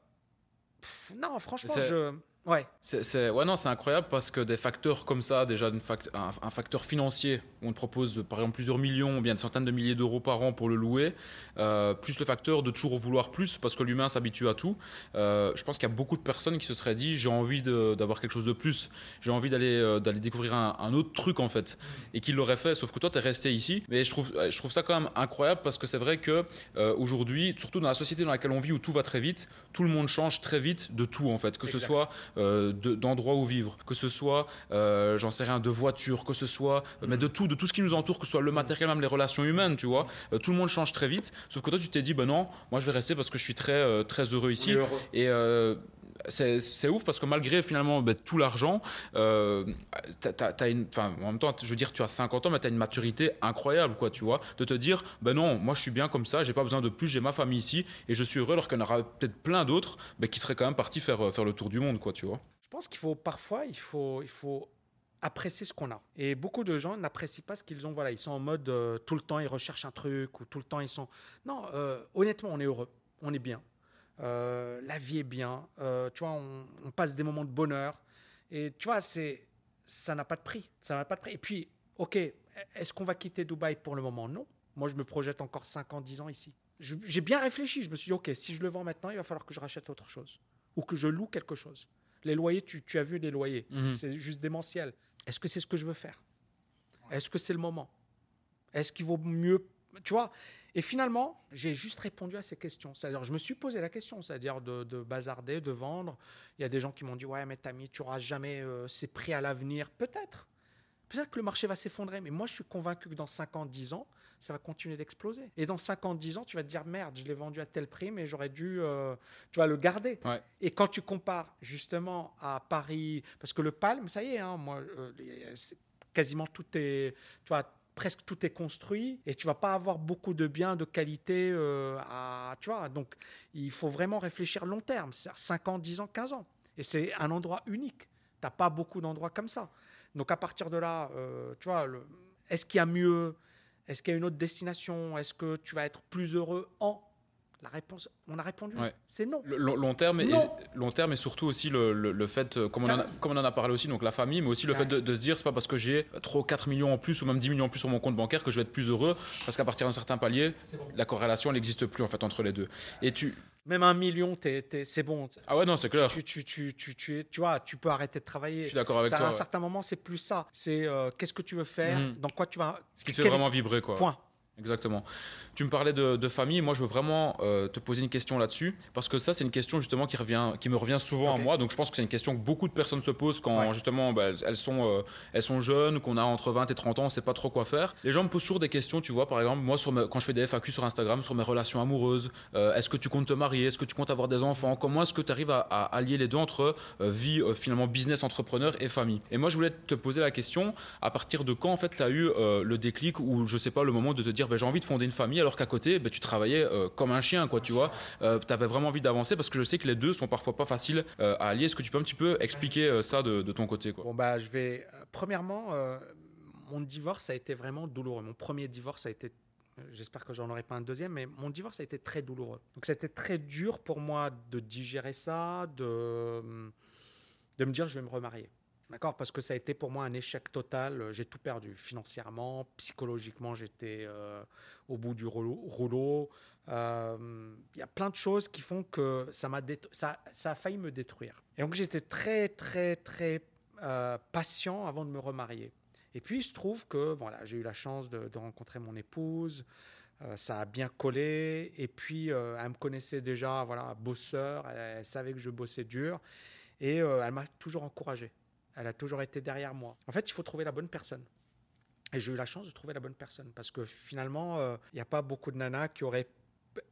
pff, non, franchement, C'est- je. Ouais. C'est, c'est- ouais, non, c'est incroyable parce que des facteurs comme ça, déjà une fact- un, un facteur financier, on te propose par exemple plusieurs millions ou bien des centaines de milliers d'euros par an pour le louer, euh, plus le facteur de toujours vouloir plus parce que l'humain s'habitue à tout. Euh, je pense qu'il y a beaucoup de personnes qui se seraient dit j'ai envie d'avoir quelque chose de plus, j'ai envie d'aller, euh, d'aller découvrir un, un autre truc en fait, et qui l'auraient fait. Sauf que toi, tu es resté ici. Mais je trouve, je trouve ça quand même incroyable parce que c'est vrai que aujourd'hui, surtout dans la société dans laquelle on vit où tout va très vite, tout le monde change très vite de tout en fait, que ce soit de- d'endroits où vivre, que ce soit, j'en sais rien, de voitures, que ce soit, mais de tout, de tout ce qui nous entoure, que ce soit le matériel, même les relations humaines, tu vois. Euh, tout le monde change très vite. Sauf que toi, tu t'es dit, ben non, moi je vais rester parce que je suis très, euh, très heureux ici. Et euh, c'est c'est ouf parce que malgré finalement ben, tout l'argent, euh, en même temps, je veux dire, tu as 50 ans, mais tu as une maturité incroyable, quoi, tu vois, de te dire, ben non, moi je suis bien comme ça, j'ai pas besoin de plus, j'ai ma famille ici et je suis heureux, alors qu'il y en aura peut-être plein d'autres ben, qui seraient quand même partis faire, faire le tour du monde, quoi, tu vois. Je pense qu'il faut parfois, il faut, il faut apprécier ce qu'on a. Et beaucoup de gens n'apprécient pas ce qu'ils ont. Voilà, ils sont en mode euh, tout le temps, ils recherchent un truc ou tout le temps ils sont. Non, euh, honnêtement, on est heureux, on est bien. Euh, la vie est bien. Tu vois, on, on passe des moments de bonheur. Et tu vois, c'est, ça n'a pas de prix. Ça n'a pas de prix. Et puis, ok, est-ce qu'on va quitter Dubaï pour le moment? Non. Moi, je me projette encore 5 ans, 10 ans ici. J'ai bien réfléchi. Je me suis dit, ok, si je le vends maintenant, il va falloir que je rachète autre chose ou que je loue quelque chose. Les loyers, tu, tu as vu les loyers, Mhm. c'est juste démentiel. Est-ce que c'est ce que je veux faire? Est-ce que c'est le moment? Est-ce qu'il vaut mieux Tu vois? Et finalement, j'ai juste répondu à ces questions. C'est-à-dire, je me suis posé la question, c'est-à-dire de, de bazarder, de vendre. Il y a des gens qui m'ont dit Ouais, mais Tami, tu n'auras jamais euh, ces prix à l'avenir. Peut-être. Peut-être que le marché va s'effondrer, mais moi, je suis convaincu que dans 5 ans, 10 ans, ça va continuer d'exploser. Et dans 5 ans, 10 ans, tu vas te dire Merde, je l'ai vendu à tel prix, mais j'aurais dû euh, tu vois, le garder. Ouais. Et quand tu compares justement à Paris, parce que le Palme, ça y est, hein, moi, euh, quasiment tout est, tu vois, presque tout est construit et tu vas pas avoir beaucoup de biens de qualité euh, à, tu vois. Donc, il faut vraiment réfléchir long terme, c'est 5 ans, 10 ans, 15 ans. Et c'est un endroit unique. T'as pas beaucoup d'endroits comme ça. Donc, à partir de là, euh, tu vois, est-ce qu'il y a mieux Est-ce qu'il y a une autre destination? Est-ce que tu vas être plus heureux en? La réponse, on a répondu, Ouais. c'est non. Le long, terme, et, long terme et surtout aussi le, le- le fait, euh, comme on, en a, comme on en a parlé aussi, donc la famille, mais aussi le Ouais. fait de, de se dire, c'est pas parce que j'ai 3 ou 4 millions en plus ou même 10 millions en plus sur mon compte bancaire que je vais être plus heureux, parce qu'à partir d'un certain palier, la corrélation, elle n'existe plus en fait entre les deux. Et tu... Même un million, c'est bon. Ah ouais, non, c'est clair. Tu, tu, tu, tu, tu, tu vois, tu peux arrêter de Je travailler. suis d'accord avec Ça, toi. à un ouais. certain moment, c'est plus ça. C'est euh, qu'est-ce que tu veux faire, Mhm. dans quoi tu vas. Ce qui te fait vraiment vibrer, quoi. Point. Exactement. Tu me parlais de, de famille, moi je veux vraiment euh, te poser une question là-dessus, parce que ça c'est une question justement qui, revient, qui me revient souvent à moi, donc je pense que c'est une question que beaucoup de personnes se posent quand Ouais. justement bah, elles, sont, euh, elles sont jeunes, qu'on a entre 20 et 30 ans, on ne sait pas trop quoi faire. Les gens me posent toujours des questions, tu vois, par exemple, moi sur mes- quand je fais des FAQ sur Instagram, sur mes relations amoureuses, euh, est-ce que tu comptes te marier, est-ce que tu comptes avoir des enfants, comment est-ce que tu arrives à, à allier les deux entre vie finalement business, entrepreneur et famille? Et moi je voulais te poser la question, à partir de quand en fait tu as eu le déclic ou je sais pas le moment de te dire ben, j'ai envie de fonder une famille alors qu'à côté ben, tu travaillais euh, comme un chien quoi tu vois tu avais vraiment envie d'avancer parce que je sais que les deux sont parfois pas faciles euh, à allier est-ce que tu peux un petit peu expliquer euh, ça de, ton côté quoi? Bon, bah, je vais. euh, premièrement, euh, mon divorce a été vraiment douloureux. Mon premier divorce a été. euh, J'espère que j'en aurai pas un deuxième, mais mon divorce a été très douloureux. Donc, été très dur pour moi de digérer ça, de, de me dire je vais me remarier. D'accord Parce que ça a été pour moi un échec total. J'ai tout perdu financièrement, psychologiquement, j'étais euh, au bout du rouleau. Euh, il y a plein de choses qui font que ça, m'a ça, a failli me détruire. Et donc j'étais très, très, très euh, patient avant de me remarier. Et puis il se trouve que voilà, j'ai eu la chance de, rencontrer mon épouse. ça a bien collé. Et puis elle me connaissait déjà, voilà, bosseur. elle savait que je bossais dur. Et elle m'a toujours encouragé. Elle a toujours été derrière moi. En fait, il faut trouver la bonne personne. Et j'ai eu la chance de trouver la bonne personne parce que finalement, euh, il n'y a pas beaucoup de nanas qui auraient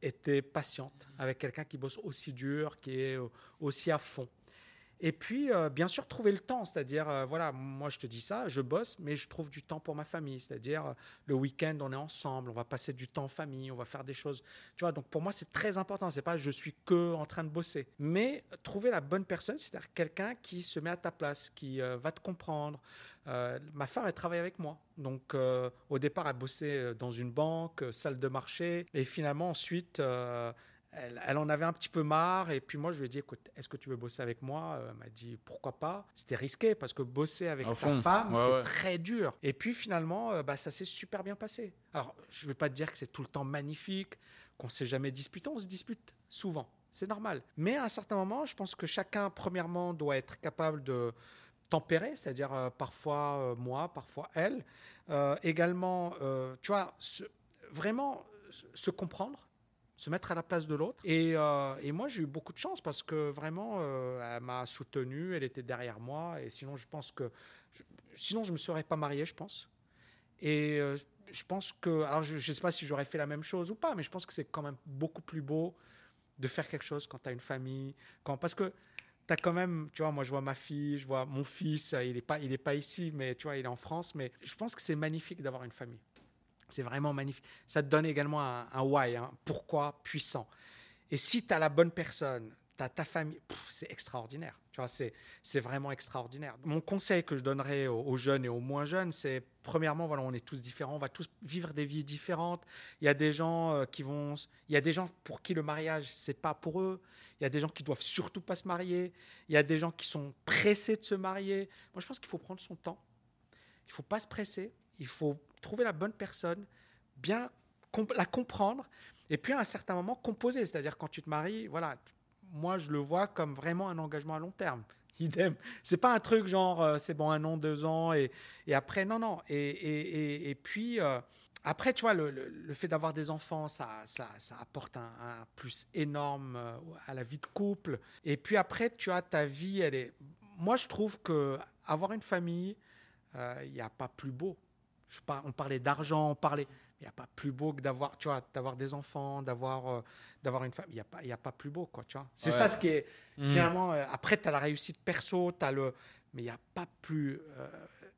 été patientes avec quelqu'un qui bosse aussi dur, qui est euh, aussi à fond. Et puis, euh, bien sûr, trouver le temps. C'est-à-dire, euh, voilà, moi, je te dis ça, je bosse, mais je trouve du temps pour ma famille. C'est-à-dire, euh, le week-end, on est ensemble, on va passer du temps en famille, on va faire des choses. Tu vois, donc pour moi, c'est très important. C'est pas je suis que en train de bosser. Mais trouver la bonne personne, c'est-à-dire quelqu'un qui se met à ta place, qui va te comprendre. ma femme, elle travaille avec moi. Donc, au départ, elle bossait dans une banque, salle de marché. Et finalement, ensuite, elle, en avait un petit peu marre. Et puis moi, je lui ai dit, écoute, est-ce que tu veux bosser avec moi? Elle m'a dit, pourquoi pas? C'était risqué parce que bosser avec ta femme, c'est très dur. Et puis finalement, euh, bah, ça s'est super bien passé. Alors, je ne vais pas te dire que c'est tout le temps magnifique, qu'on s'est jamais disputé. On se dispute souvent. C'est normal. Mais à un certain moment, je pense que chacun, premièrement, doit être capable de tempérer, c'est-à-dire euh, parfois euh, moi, parfois elle. également, tu vois, vraiment se comprendre se mettre à la place de l'autre. Et, euh, et, moi, j'ai eu beaucoup de chance parce que vraiment, euh, elle m'a soutenu, elle était derrière moi. Et sinon, je pense que. sinon, je ne me serais pas marié, je pense. Et euh, je pense que. Alors, je ne sais pas si j'aurais fait la même chose ou pas, mais je pense que c'est quand même beaucoup plus beau de faire quelque chose quand tu as une famille. Quand, parce que tu as quand même. Tu vois, moi, je vois ma fille, je vois mon fils, il n'est pas, pas ici, mais tu vois, il est en France. Mais je pense que c'est magnifique d'avoir une famille. C'est vraiment magnifique. Ça te donne également un, why, un pourquoi puissant. Et si tu as la bonne personne, tu as ta famille, c'est extraordinaire. Tu vois, c'est, vraiment extraordinaire. Mon conseil que je donnerais aux, jeunes et aux moins jeunes, c'est premièrement, voilà, on est tous différents, on va tous vivre des vies différentes. Il y a des gens euh, qui vont, il y a des gens pour qui le mariage c'est pas pour eux. Il y a des gens qui doivent surtout pas se marier. Il y a des gens qui sont pressés de se marier. Moi, je pense qu'il faut prendre son temps. Il faut pas se presser. Il faut trouver la bonne personne, bien la comprendre, et puis à un certain moment composer. C'est-à-dire quand tu te maries, voilà, moi je le vois comme vraiment un engagement à long terme. Idem. C'est pas un truc genre euh, c'est bon un an, deux ans et, et après non non. Et, et, puis euh, après tu vois le, le, fait d'avoir des enfants ça, ça, ça apporte un, un, plus énorme euh, à la vie de couple. Et puis après tu as ta vie elle est. Moi je trouve que avoir une famille il n'y a pas plus beau on parlait d'argent, on parlait. Il n'y a pas plus beau que d'avoir, tu vois, d'avoir des enfants, d'avoir, euh, d'avoir une femme. Il n'y a pas, y a pas plus beau, quoi, tu vois. C'est ça ce qui est mmh. finalement. Euh, après, tu as la réussite perso, as le, mais il n'y a pas plus euh,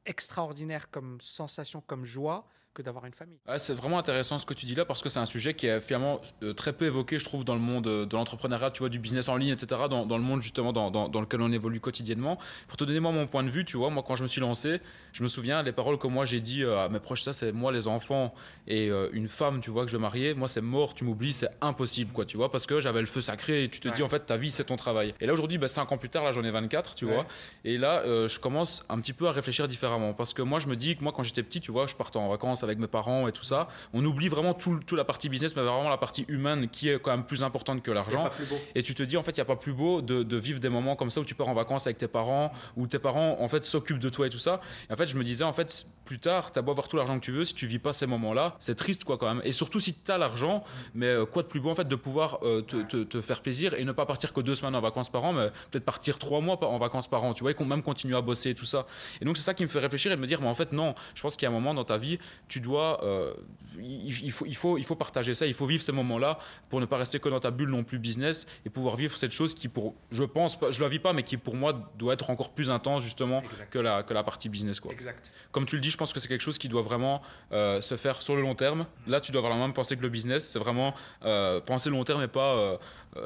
extraordinaire comme sensation, comme joie que d'avoir une famille. c'est vraiment intéressant ce que tu dis là parce que c'est un sujet qui est finalement euh, très peu évoqué, je trouve, dans le monde euh, de l'entrepreneuriat, tu vois, du business en ligne, etc., dans, dans le monde justement dans, dans, lequel on évolue quotidiennement. Pour te donner moi mon point de vue, tu vois, moi quand je me suis lancé, je me souviens les paroles que moi j'ai dit euh, à mes proches, ça c'est moi les enfants et une femme, tu vois, que je vais marier, moi c'est mort, tu m'oublies, c'est impossible, quoi, tu vois, parce que j'avais le feu sacré et tu te dis en fait ta vie c'est ton travail. Et là aujourd'hui, bah, 5 ans plus tard, là j'en ai 24, tu vois, et là je commence un petit peu à réfléchir différemment parce que moi je me dis que moi quand j'étais petit, tu vois, je partais en vacances avec mes parents et tout ça. On oublie vraiment toute la partie business, mais vraiment la partie humaine qui est quand même plus importante que l'argent. Et tu te dis, en fait, il n'y a pas plus beau de, vivre des moments comme ça où tu pars en vacances avec tes parents, où tes parents, en fait, s'occupent de toi et tout ça. Et en fait, je me disais, en fait, plus tard, tu as beau avoir tout l'argent que tu veux, si tu vis pas ces moments-là, c'est triste, quoi, quand même. Et surtout si tu as l'argent, mais euh, quoi de plus beau, en fait, de pouvoir euh, te, faire plaisir et ne pas partir que deux semaines en vacances par an, mais peut-être partir trois mois en vacances par an, tu vois, et même continuer à bosser et tout ça. Et donc, c'est ça qui me fait réfléchir et me dire, mais en fait, non, je pense qu'il y a un moment dans ta vie, tu dois, euh, il, faut, il, faut, il faut partager ça, il faut vivre ces moments-là pour ne pas rester que dans ta bulle non plus business et pouvoir vivre cette chose qui, pour, je pense, je la vis pas, mais qui pour moi doit être encore plus intense justement que la, que la partie business. Quoi. Exact. Comme tu le dis, je pense que c'est quelque chose qui doit vraiment euh, se faire sur le long terme. Là, tu dois avoir la même pensée que le business, c'est vraiment euh, penser le long terme et pas,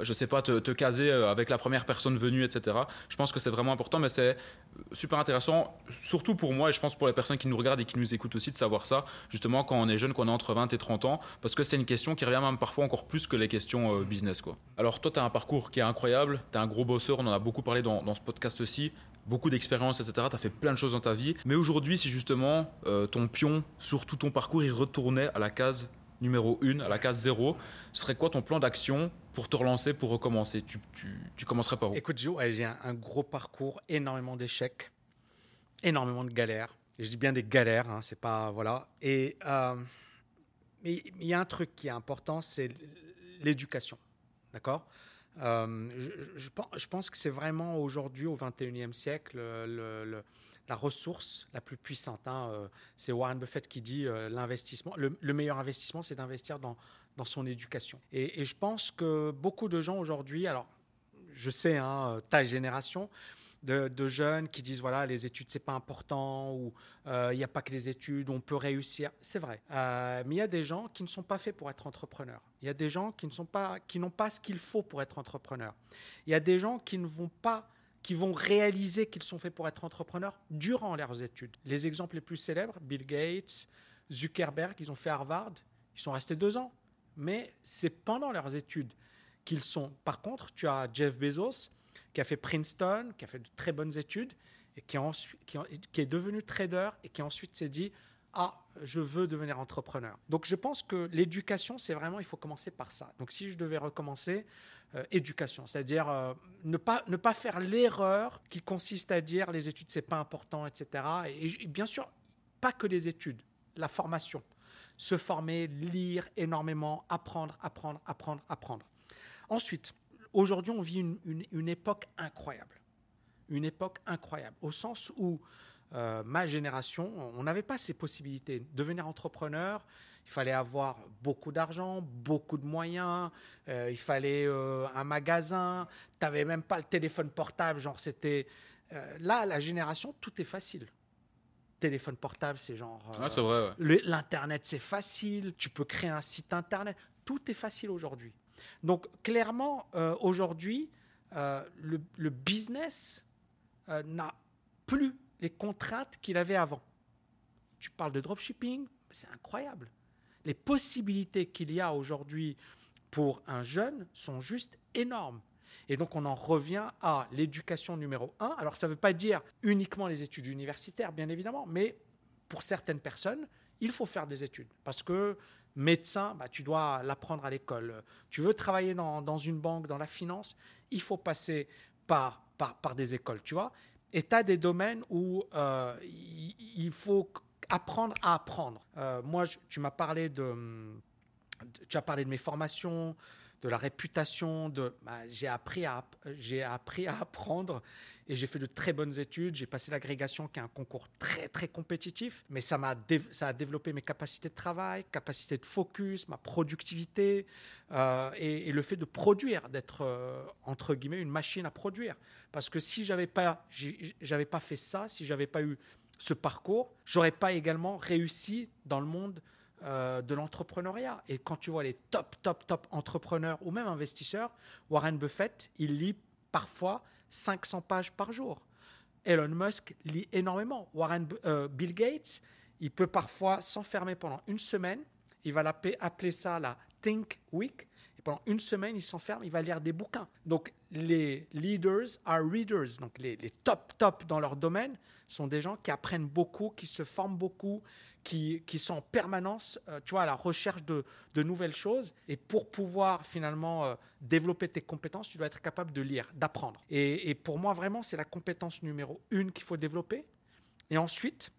je sais pas, te, caser avec la première personne venue, etc. Je pense que c'est vraiment important, mais c'est super intéressant, surtout pour moi et je pense pour les personnes qui nous regardent et qui nous écoutent aussi, de savoir ça, justement, quand on est jeune, qu'on est entre 20 et 30 ans, parce que c'est une question qui revient même parfois encore plus que les questions business. Quoi. Alors, toi, tu as un parcours qui est incroyable, tu es un gros bosseur, on en a beaucoup parlé dans, ce podcast aussi beaucoup d'expérience, etc. Tu as fait plein de choses dans ta vie. Mais aujourd'hui, si justement euh, ton pion sur tout ton parcours, il retournait à la case numéro 1, à la case 0, ce serait quoi ton plan d'action pour te relancer, pour recommencer tu, tu, commencerais par où? Écoute, Joe, j'ai un, gros parcours, énormément d'échecs, énormément de galères. Et je dis bien des galères, hein, c'est pas. Voilà. Et. Euh, il y a un truc qui est important, c'est l'éducation. D'accord? Euh, je, pense que c'est vraiment aujourd'hui, au 21e siècle, le, la ressource la plus puissante. Hein. Euh, c'est Warren Buffett qui dit euh, l'investissement, le, meilleur investissement, c'est d'investir dans, dans son éducation. Et, je pense que beaucoup de gens aujourd'hui, alors je sais, hein, ta génération, de, jeunes qui disent voilà les études c'est pas important ou euh, il n'y a pas que les études on peut réussir. C'est vrai. Euh, mais il y a des gens qui ne sont pas faits pour être entrepreneurs. Il y a des gens qui ne sont pas qui n'ont pas ce qu'il faut pour être entrepreneurs il y a des gens qui ne vont pas qui vont réaliser qu'ils sont faits pour être entrepreneurs durant leurs études. Les exemples les plus célèbres Bill Gates Zuckerberg ils ont fait Harvard ils sont restés deux ans mais c'est pendant leurs études qu'ils sont par contre tu as Jeff Bezos qui a fait Princeton, qui a fait de très bonnes études, et qui, est devenu trader, et qui ensuite s'est dit, ah, je veux devenir entrepreneur. Donc je pense que l'éducation, c'est vraiment, il faut commencer par ça. Donc si je devais recommencer, euh, éducation, c'est-à-dire euh, ne, pas, ne pas faire l'erreur qui consiste à dire les études, c'est pas important, etc. et bien sûr, pas que les études, la formation. Se former, lire énormément, apprendre, apprendre, apprendre, apprendre. Ensuite, Aujourd'hui, on vit une, époque incroyable. Une époque incroyable, au sens où euh, ma génération, on n'avait pas ces possibilités. Devenir entrepreneur, il fallait avoir beaucoup d'argent, beaucoup de moyens, euh, il fallait euh, un magasin, tu n'avais même pas le téléphone portable, genre c'était... là, la génération, tout est facile téléphone portable, c'est genre. Ah, c'est vrai. L'internet, c'est facile. Tu peux créer un site internet. Tout est facile aujourd'hui. Donc clairement, euh, aujourd'hui, euh, le, business euh, n'a plus les contraintes qu'il avait avant. Tu parles de dropshipping, c'est incroyable. Les possibilités qu'il y a aujourd'hui pour un jeune sont juste énormes. Et donc on en revient à l'éducation numéro un. Alors ça ne veut pas dire uniquement les études universitaires, bien évidemment, mais pour certaines personnes, il faut faire des études. Parce que Médecin, bah, tu dois l'apprendre à l'école. Tu veux travailler dans, une banque, dans la finance, il faut passer par, par, des écoles, tu vois. Et tu as des domaines où euh, il, faut apprendre à apprendre. Euh, moi, tu m'as parlé de, tu as parlé de mes formations, de la réputation, de, bah, j'ai appris à, j'ai appris à apprendre et j'ai fait de très bonnes études. J'ai passé l'agrégation, qui est un concours très très compétitif, mais ça m'a ça a développé mes capacités de travail, capacité de focus, ma productivité euh, et, le fait de produire, d'être euh, entre guillemets une machine à produire. Parce que si j'avais pas j'avais pas fait ça, si j'avais pas eu ce parcours, j'aurais pas également réussi dans le monde euh, de l'entrepreneuriat. Et quand tu vois les top, top, top entrepreneurs ou même investisseurs, Warren Buffett, il lit parfois 500 pages par jour. Elon Musk lit énormément. Warren, euh, Bill Gates, il peut parfois s'enfermer pendant une semaine. Il va appeler ça la Think Week. Et pendant une semaine, il s'enferme, il va lire des bouquins. Donc, les leaders are readers. Donc, les, les top, top dans leur domaine sont des gens qui apprennent beaucoup, qui se forment beaucoup, qui, sont en permanence, euh, tu vois, à la recherche de, nouvelles choses. Et pour pouvoir finalement euh, développer tes compétences, tu dois être capable de lire, d'apprendre. Et, pour moi, vraiment, c'est la compétence numéro une qu'il faut développer. Et ensuite,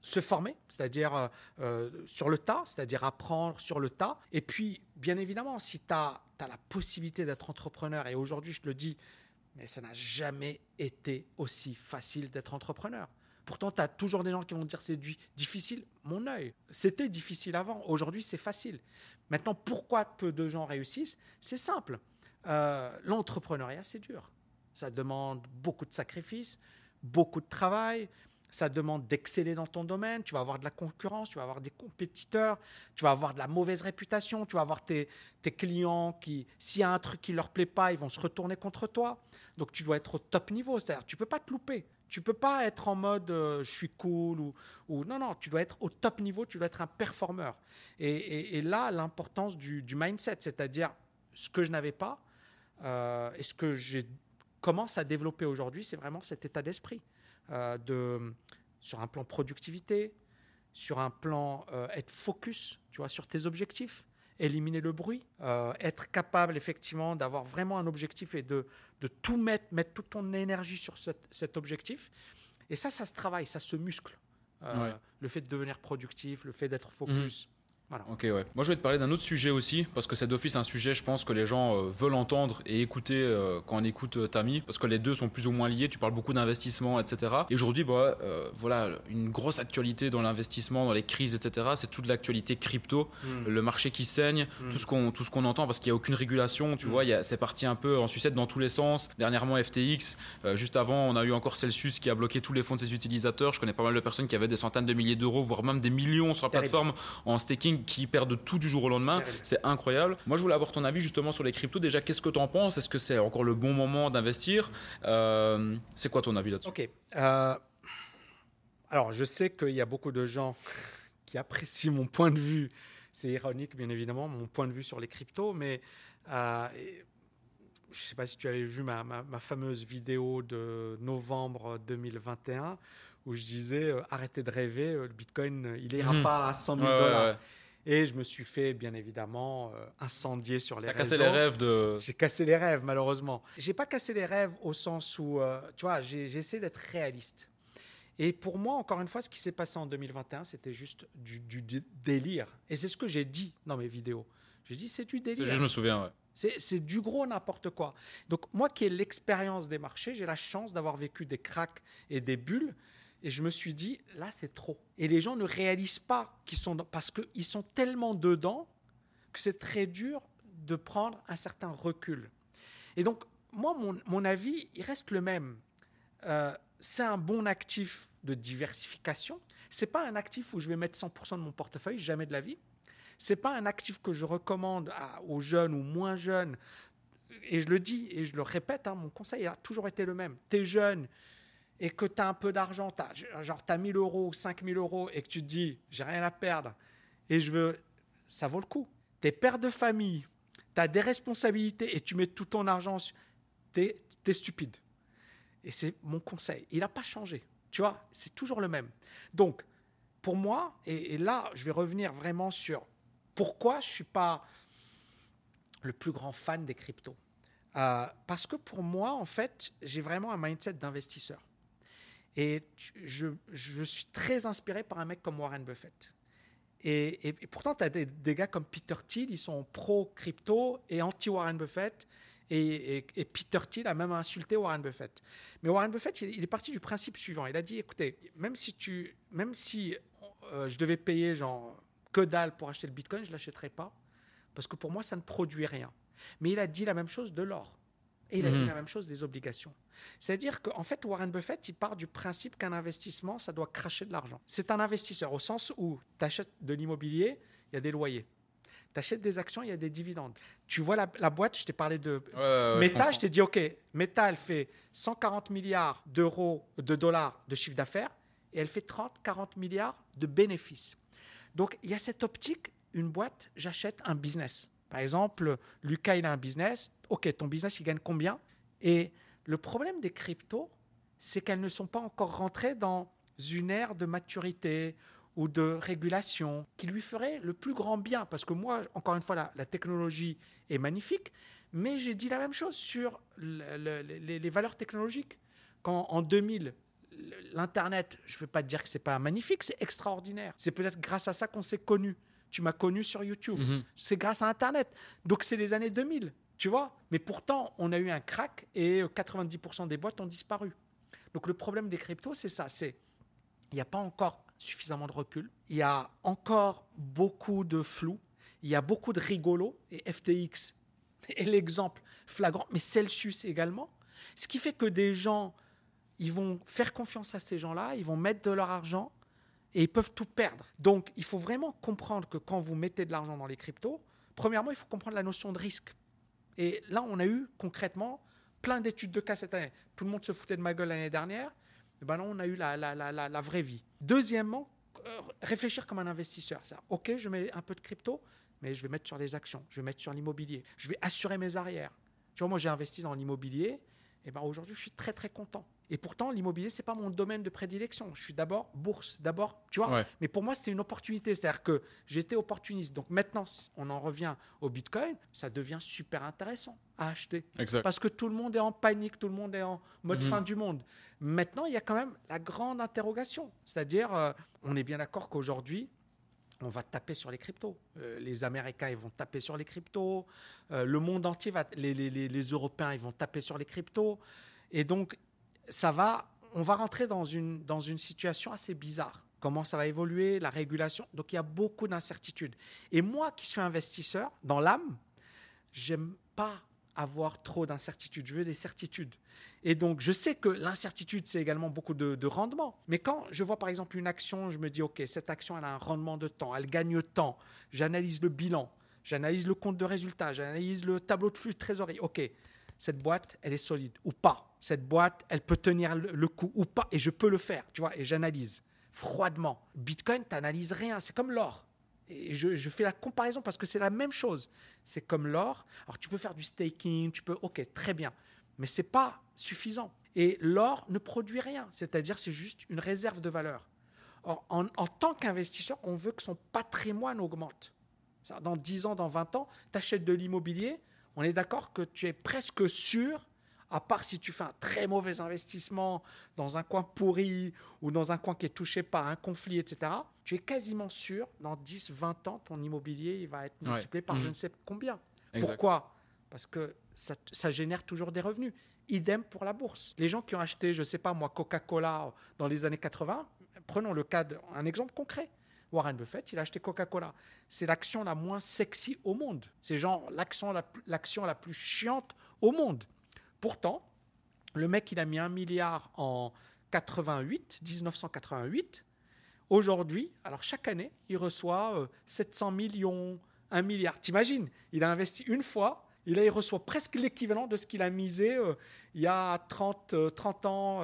se former, c'est-à-dire euh, sur le tas, c'est-à-dire apprendre sur le tas. Et puis, bien évidemment, si tu as, as, la possibilité d'être entrepreneur, et aujourd'hui, je te le dis, mais ça n'a jamais été aussi facile d'être entrepreneur. Pourtant, tu as toujours des gens qui vont dire c'est difficile. Mon œil, c'était difficile avant. Aujourd'hui, c'est facile. Maintenant, pourquoi peu de gens réussissent? C'est simple. Euh, l'entrepreneuriat, c'est dur. Ça demande beaucoup de sacrifices, beaucoup de travail. ça demande d'exceller dans ton domaine, tu vas avoir de la concurrence, tu vas avoir des compétiteurs, tu vas avoir de la mauvaise réputation, tu vas avoir tes, tes clients qui, s'il y a un truc qui leur plaît pas, ils vont se retourner contre toi. Donc tu dois être au top niveau, c'est-à-dire tu peux pas te louper. Tu peux pas être en mode euh, je suis cool ou, non non tu dois être au top niveau tu dois être un performeur. Et, là l'importance du, mindset c'est-à-dire ce que je n'avais pas euh, et ce que j'ai commence à développer aujourd'hui c'est vraiment cet état d'esprit euh, de sur un plan productivité sur un plan euh, être focus tu vois sur tes objectifs éliminer le bruit, euh, être capable effectivement d'avoir vraiment un objectif et de, de tout mettre, mettre toute ton énergie sur cet, cet objectif. Et ça, ça se travaille, ça se muscle. Euh, Ouais. Le fait de devenir productif, le fait d'être focus. Voilà. Ok, ouais. Moi, je vais te parler d'un autre sujet aussi, parce que c'est d'office un sujet, je pense, que les gens euh, veulent entendre et écouter euh, quand on écoute euh, Tami, parce que les deux sont plus ou moins liés. Tu parles beaucoup d'investissement, etc. Et aujourd'hui, bah, euh, voilà, une grosse actualité dans l'investissement, dans les crises, etc. C'est toute l'actualité crypto, Mm. le marché qui saigne, Mm. tout ce qu'on tout ce qu'on entend, parce qu'il n'y a aucune régulation. Tu Mm. vois, c'est parti un peu en sucette dans tous les sens. Dernièrement, FTX. juste avant, on a eu encore Celsius qui a bloqué tous les fonds de ses utilisateurs. Je connais pas mal de personnes qui avaient des centaines de milliers d'euros, voire même des millions sur la plateforme en staking qui perdent tout du jour au lendemain. C'est incroyable. Moi, je voulais avoir ton avis justement sur les cryptos. Déjà, qu'est-ce que tu en penses? Est-ce que c'est encore le bon moment d'investir? Euh, C'est quoi ton avis là-dessus? Ok. Euh, alors, je sais qu'il y a beaucoup de gens qui apprécient mon point de vue. C'est ironique, bien évidemment, mon point de vue sur les cryptos, mais euh, je ne sais pas si tu avais vu ma, ma- ma fameuse vidéo de novembre 2021 où je disais euh, arrêtez de rêver, le Bitcoin, il n'ira Mhm. pas à 100 000 Ouais, ouais, dollars. ouais. Et je me suis fait, bien évidemment, euh, incendier sur les réseaux. cassé les rêves de. J'ai cassé les rêves, malheureusement. J'ai pas cassé les rêves au sens où, euh, tu vois, j'ai essayé d'être réaliste. Et pour moi, encore une fois, ce qui s'est passé en 2021, c'était juste du, du- du délire. Et c'est ce que j'ai dit dans mes vidéos. J'ai dit, c'est du délire. Je me souviens, ouais. C'est c'est du gros n'importe quoi. Donc moi qui ai l'expérience des marchés, j'ai la chance d'avoir vécu des cracks et des bulles. Et je me suis dit, là, c'est trop. Et les gens ne réalisent pas qu'ils sont... dans- Parce qu'ils sont tellement dedans que c'est très dur de prendre un certain recul. Et donc, moi, mon, avis, il reste le même. Euh, c'est un bon actif de diversification. C'est pas un actif où je vais mettre 100% de mon portefeuille, jamais de la vie. C'est pas un actif que je recommande aux jeunes ou moins jeunes. Et je le dis et je le répète, hein, mon conseil a toujours été le même. Tu es jeune et que tu as un peu d'argent, genre tu as 1000 euros ou 5000 euros et que tu te dis, j'ai rien à perdre et je veux, ça vaut le coup. Tu es père de famille, tu as des responsabilités et tu mets tout ton argent, tu es, stupide. Et c'est mon conseil. Il n'a pas changé. Tu vois, c'est toujours le même. Donc, pour moi, et, et là, je vais revenir vraiment sur pourquoi je ne suis pas le plus grand fan des cryptos. Euh, parce que pour moi, en fait, j'ai vraiment un mindset d'investisseur. Et je, je suis très inspiré par un mec comme Warren Buffett. Et, et- et pourtant, tu as des, des gars comme Peter Thiel, ils sont pro-crypto et anti-Warren Buffett. Et, et- et Peter Thiel a même insulté Warren Buffett. Mais Warren Buffett, il, il est parti du principe suivant. Il a dit, écoutez, même si, tu, même si euh, je devais payer genre que dalle pour acheter le Bitcoin, je ne l'achèterais pas. Parce que pour moi, ça ne produit rien. Mais il a dit la même chose de l'or. Et il a Mhm. dit la même chose des obligations. C'est-à-dire qu'en fait, Warren Buffett, il part du principe qu'un investissement, ça doit cracher de l'argent. C'est un investisseur au sens où tu achètes de l'immobilier, il y a des loyers. Tu achètes des actions, il y a des dividendes. Tu vois la, la boîte, je t'ai parlé de Ouais, ouais, ouais, je Meta, je t'ai dit, OK, Meta, elle fait 140 milliards d'euros, de dollars de chiffre d'affaires et elle fait 30, 40 milliards de bénéfices. Donc, il y a cette optique, une boîte, j'achète un business. Par exemple, Lucas, il a un business. OK, ton business, il gagne combien? Et le problème des cryptos, c'est qu'elles ne sont pas encore rentrées dans une ère de maturité ou de régulation qui lui ferait le plus grand bien. Parce que moi, encore une fois, la, la technologie est magnifique, mais j'ai dit la même chose sur le- le- les, les valeurs technologiques. Quand en 2000, l'Internet, je ne veux pas te dire que c'est pas magnifique, c'est extraordinaire. C'est peut-être grâce à ça qu'on s'est connus. Tu m'as connu sur YouTube. Mhm. C'est grâce à Internet. Donc c'est les années 2000, tu vois. Mais pourtant, on a eu un crack et 90% des boîtes ont disparu. Donc le problème des cryptos, c'est ça. C'est il n'y a pas encore suffisamment de recul. Il y a encore beaucoup de flou. Il y a beaucoup de rigolos. Et FTX est l'exemple flagrant, mais Celsius également. Ce qui fait que des gens, ils vont faire confiance à ces gens-là, ils vont mettre de leur argent et ils peuvent tout perdre. Donc, il faut vraiment comprendre que quand vous mettez de l'argent dans les cryptos, premièrement, il faut comprendre la notion de risque. Et là, on a eu concrètement plein d'études de cas cette année. Tout le monde se foutait de ma gueule l'année dernière. Et ben là, on a eu la, vraie vie. Deuxièmement, euh, réfléchir comme un investisseur. Ça, ok, je mets un peu de crypto, mais je vais mettre sur les actions, je vais mettre sur l'immobilier, je vais assurer mes arrières. Tu vois, moi, j'ai investi dans l'immobilier. Et ben aujourd'hui, je suis très très content. Et pourtant, l'immobilier, c'est pas mon domaine de prédilection. Je suis d'abord bourse, d'abord, tu vois. Mais pour moi, c'était une opportunité. C'est-à-dire que j'étais opportuniste. Donc maintenant, on en revient au Bitcoin, ça devient super intéressant à acheter. Parce que tout le monde est en panique, tout le monde est en mode mhm. fin du monde. Maintenant, il y a quand même la grande interrogation. C'est-à-dire, euh, on est bien d'accord qu'aujourd'hui, on va taper sur les cryptos. Euh, les Américains, ils vont taper sur les cryptos. Euh, le monde entier, va, les, les, les, Européens, ils vont taper sur les cryptos. Et donc, ça va, on va rentrer dans une, dans une situation assez bizarre. Comment ça va évoluer, la régulation. Donc, il y a beaucoup d'incertitudes. Et moi, qui suis investisseur, dans l'âme, j'aime pas avoir trop d'incertitudes. Je veux des certitudes. Et donc, je sais que l'incertitude, c'est également beaucoup de, rendement. Mais quand je vois par exemple une action, je me dis, OK, cette action, elle a un rendement de temps, elle gagne temps. J'analyse le bilan, j'analyse le compte de résultat, j'analyse le tableau de flux de trésorerie. OK, cette boîte, elle est solide ou pas. Cette boîte, elle peut tenir le, coup ou pas. Et je peux le faire, tu vois, et j'analyse froidement. Bitcoin, tu n'analyses rien, c'est comme l'or. Et je, fais la comparaison parce que c'est la même chose. C'est comme l'or. Alors tu peux faire du staking, tu peux, ok, très bien mais ce n'est pas suffisant. Et l'or ne produit rien, c'est-à-dire c'est juste une réserve de valeur. Or, en, tant qu'investisseur, on veut que son patrimoine augmente. Dans 10 ans, dans 20 ans, tu achètes de l'immobilier, on est d'accord que tu es presque sûr, à part si tu fais un très mauvais investissement dans un coin pourri ou dans un coin qui est touché par un conflit, etc., tu es quasiment sûr, dans 10, 20 ans, ton immobilier il va être multiplié par je mmh. ne sais combien. Pourquoi? Parce que ça, génère toujours des revenus. Idem pour la bourse. Les gens qui ont acheté, je ne sais pas moi, Coca-Cola dans les années 80, prenons le cas d'un exemple concret. Warren Buffett, il a acheté Coca-Cola. C'est l'action la moins sexy au monde. C'est genre l'action la, l'action la plus chiante au monde. Pourtant, le mec, il a mis un milliard en 88, 1988. Aujourd'hui, alors chaque année, il reçoit 700 euh, millions, 1 milliard. T'imagines Il a investi une fois, il, il reçoit presque l'équivalent de ce qu'il a misé euh, il y a 30, 30 euh, ans,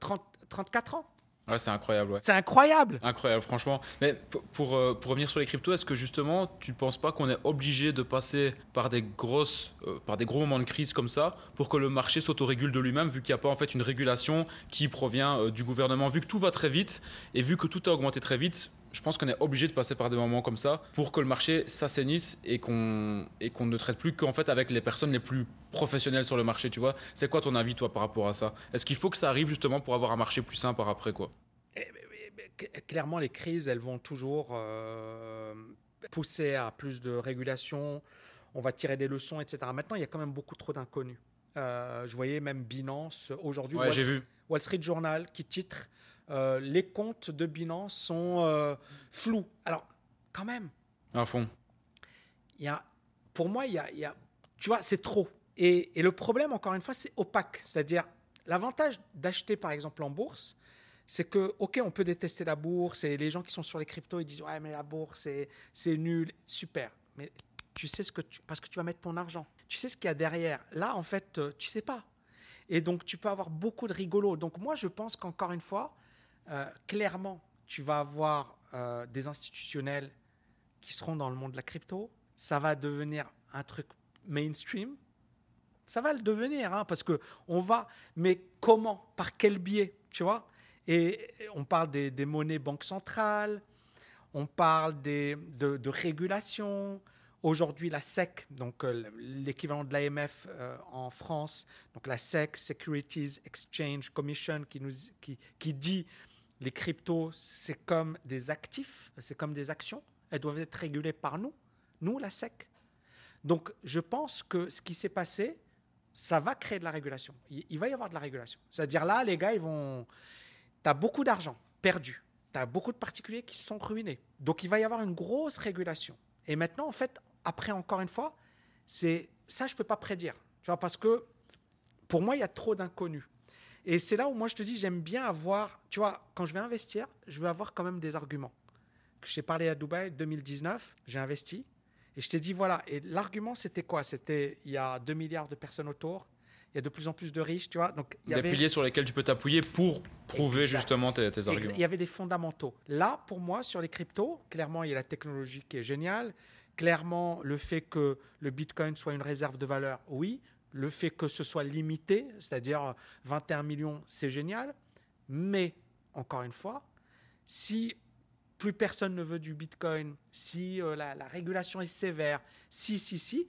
30, euh, 34 ans. Ouais, c'est incroyable. C'est incroyable. Incroyable, franchement. Mais pour, pour, pour revenir sur les cryptos, est-ce que justement, tu ne penses pas qu'on est obligé de passer par des, grosses, par des gros moments de crise comme ça pour que le marché s'autorégule de lui-même, vu qu'il n'y a pas en fait une régulation qui provient du gouvernement, vu que tout va très vite et vu que tout a augmenté très vite je pense qu'on est obligé de passer par des moments comme ça pour que le marché s'assainisse et qu'on et qu'on ne traite plus qu'en fait avec les personnes les plus professionnelles sur le marché, tu vois. C'est quoi ton avis toi par rapport à ça? Est-ce qu'il faut que ça arrive justement pour avoir un marché plus sain par après quoi? Eh, Clairement, les crises, elles vont toujours euh, pousser à plus de régulation. On va tirer des leçons, etc. Maintenant, il y a quand même beaucoup trop d'inconnus. Euh, je voyais même Binance aujourd'hui, ouais, Wall, Wall Street Journal qui titre euh, les comptes de Binance sont euh, flous. Alors, quand même. À fond. Y a, pour moi, il y a, il y a tu vois, c'est trop. Et, et, le problème, encore une fois, c'est opaque. C'est-à-dire, l'avantage d'acheter, par exemple, en bourse, c'est que, OK, on peut détester la bourse et les gens qui sont sur les cryptos, ils disent, ouais, mais la bourse, c'est nul. Super. Mais tu sais ce que tu, parce que tu vas mettre ton argent. Tu sais ce qu'il y a derrière. Là, en fait, euh, tu sais pas. Et donc, tu peux avoir beaucoup de rigolo. Donc, moi, je pense qu'encore une fois, euh, clairement, tu vas avoir euh, des institutionnels qui seront dans le monde de la crypto. Ça va devenir un truc mainstream. Ça va le devenir, hein, parce que on va. Mais comment? Par quel biais? Tu vois? Et on parle des, monnaies banques centrales. On parle des, de, régulation. Aujourd'hui, la SEC, donc euh, l'équivalent de l'AMF en France, donc la SEC, Securities Exchange Commission, qui, nous, qui, qui dit les cryptos, c'est comme des actifs, c'est comme des actions. Elles doivent être régulées par nous, nous, la SEC. Donc, je pense que ce qui s'est passé, ça va créer de la régulation. Il, va y avoir de la régulation. C'est-à-dire là, les gars, ils vont. Tu as beaucoup d'argent perdu. Tu as beaucoup de particuliers qui sont ruinés. Donc, il va y avoir une grosse régulation. Et maintenant, en fait, après, encore une fois, c'est ça, je ne peux pas prédire. Tu vois, parce que pour moi, il y a trop d'inconnus. Et c'est là où moi je te dis, j'aime bien avoir, tu vois, quand je vais investir, je veux avoir quand même des arguments. Que j'ai parlé à Dubaï 2019, j'ai investi. Et je t'ai dit, voilà. Et l'argument, c'était quoi? C'était, il y a 2 milliards de personnes autour, il y a de plus en plus de riches, tu vois. Donc, il y Des avait... piliers sur lesquels tu peux t'appuyer pour prouver Exact. justement tes, arguments. Il y avait des fondamentaux. Là, pour moi, sur les cryptos, clairement, il y a la technologie qui est géniale. Clairement, le fait que le Bitcoin soit une réserve de valeur, oui. Le fait que ce soit limité, c'est-à-dire 21 millions, c'est génial. Mais, encore une fois, si plus personne ne veut du Bitcoin, si euh, la, la régulation est sévère, si, si, si,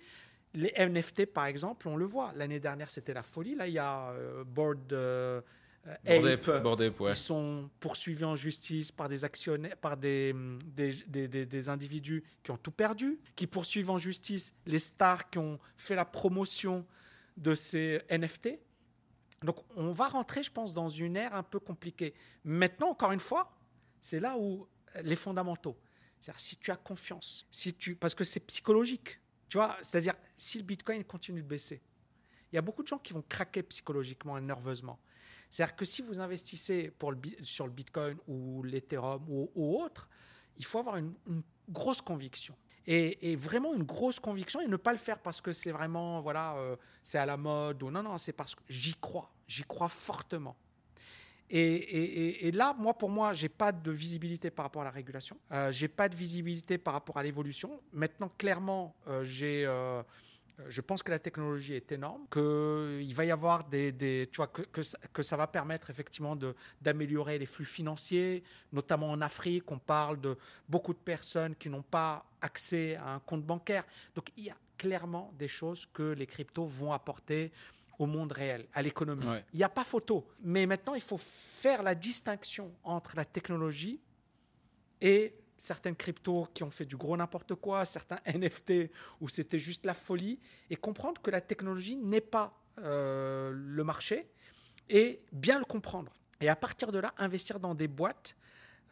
les NFT, par exemple, on le voit. L'année dernière, c'était la folie. Là, il y a euh, Board euh, euh, Ape, Ape, ouais. ils sont poursuivis en justice par des actionnaires, par des, hum, des, des- des- des individus qui ont tout perdu, qui poursuivent en justice les stars qui ont fait la promotion de ces NFT. Donc on va rentrer, je pense, dans une ère un peu compliquée. Maintenant, encore une fois, c'est là où euh, les fondamentaux. C'est-à-dire si tu as confiance, si tu, parce que c'est psychologique, tu vois. C'est-à-dire si le Bitcoin continue de baisser, il y a beaucoup de gens qui vont craquer psychologiquement et nerveusement. C'est-à-dire que si vous investissez sur le Bitcoin ou l'Ethereum ou, autre, il faut avoir une grosse conviction. Et, vraiment une grosse conviction et ne pas le faire parce que c'est vraiment, voilà, euh, c'est à la mode ou non, non, c'est parce que j'y crois, j'y crois fortement. Et- et là, moi, pour moi, j'ai pas de visibilité par rapport à la régulation. Euh, j'ai pas de visibilité par rapport à l'évolution. Maintenant, clairement, euh, j'ai, euh, je pense que la technologie est énorme, qu'il va y avoir des, des- tu vois, que, que, ça, que ça va permettre effectivement d'améliorer les flux financiers, notamment en Afrique. On parle de beaucoup de personnes qui n'ont pas accès à un compte bancaire. Donc, il y a clairement des choses que les cryptos vont apporter au monde réel, à l'économie. Ouais. Il n'y a pas photo. Mais maintenant, il faut faire la distinction entre la technologie et certaines cryptos qui ont fait du gros n'importe quoi, certains NFT où c'était juste la folie, et comprendre que la technologie n'est pas euh, le marché, et bien le comprendre. Et à partir de là, investir dans des boîtes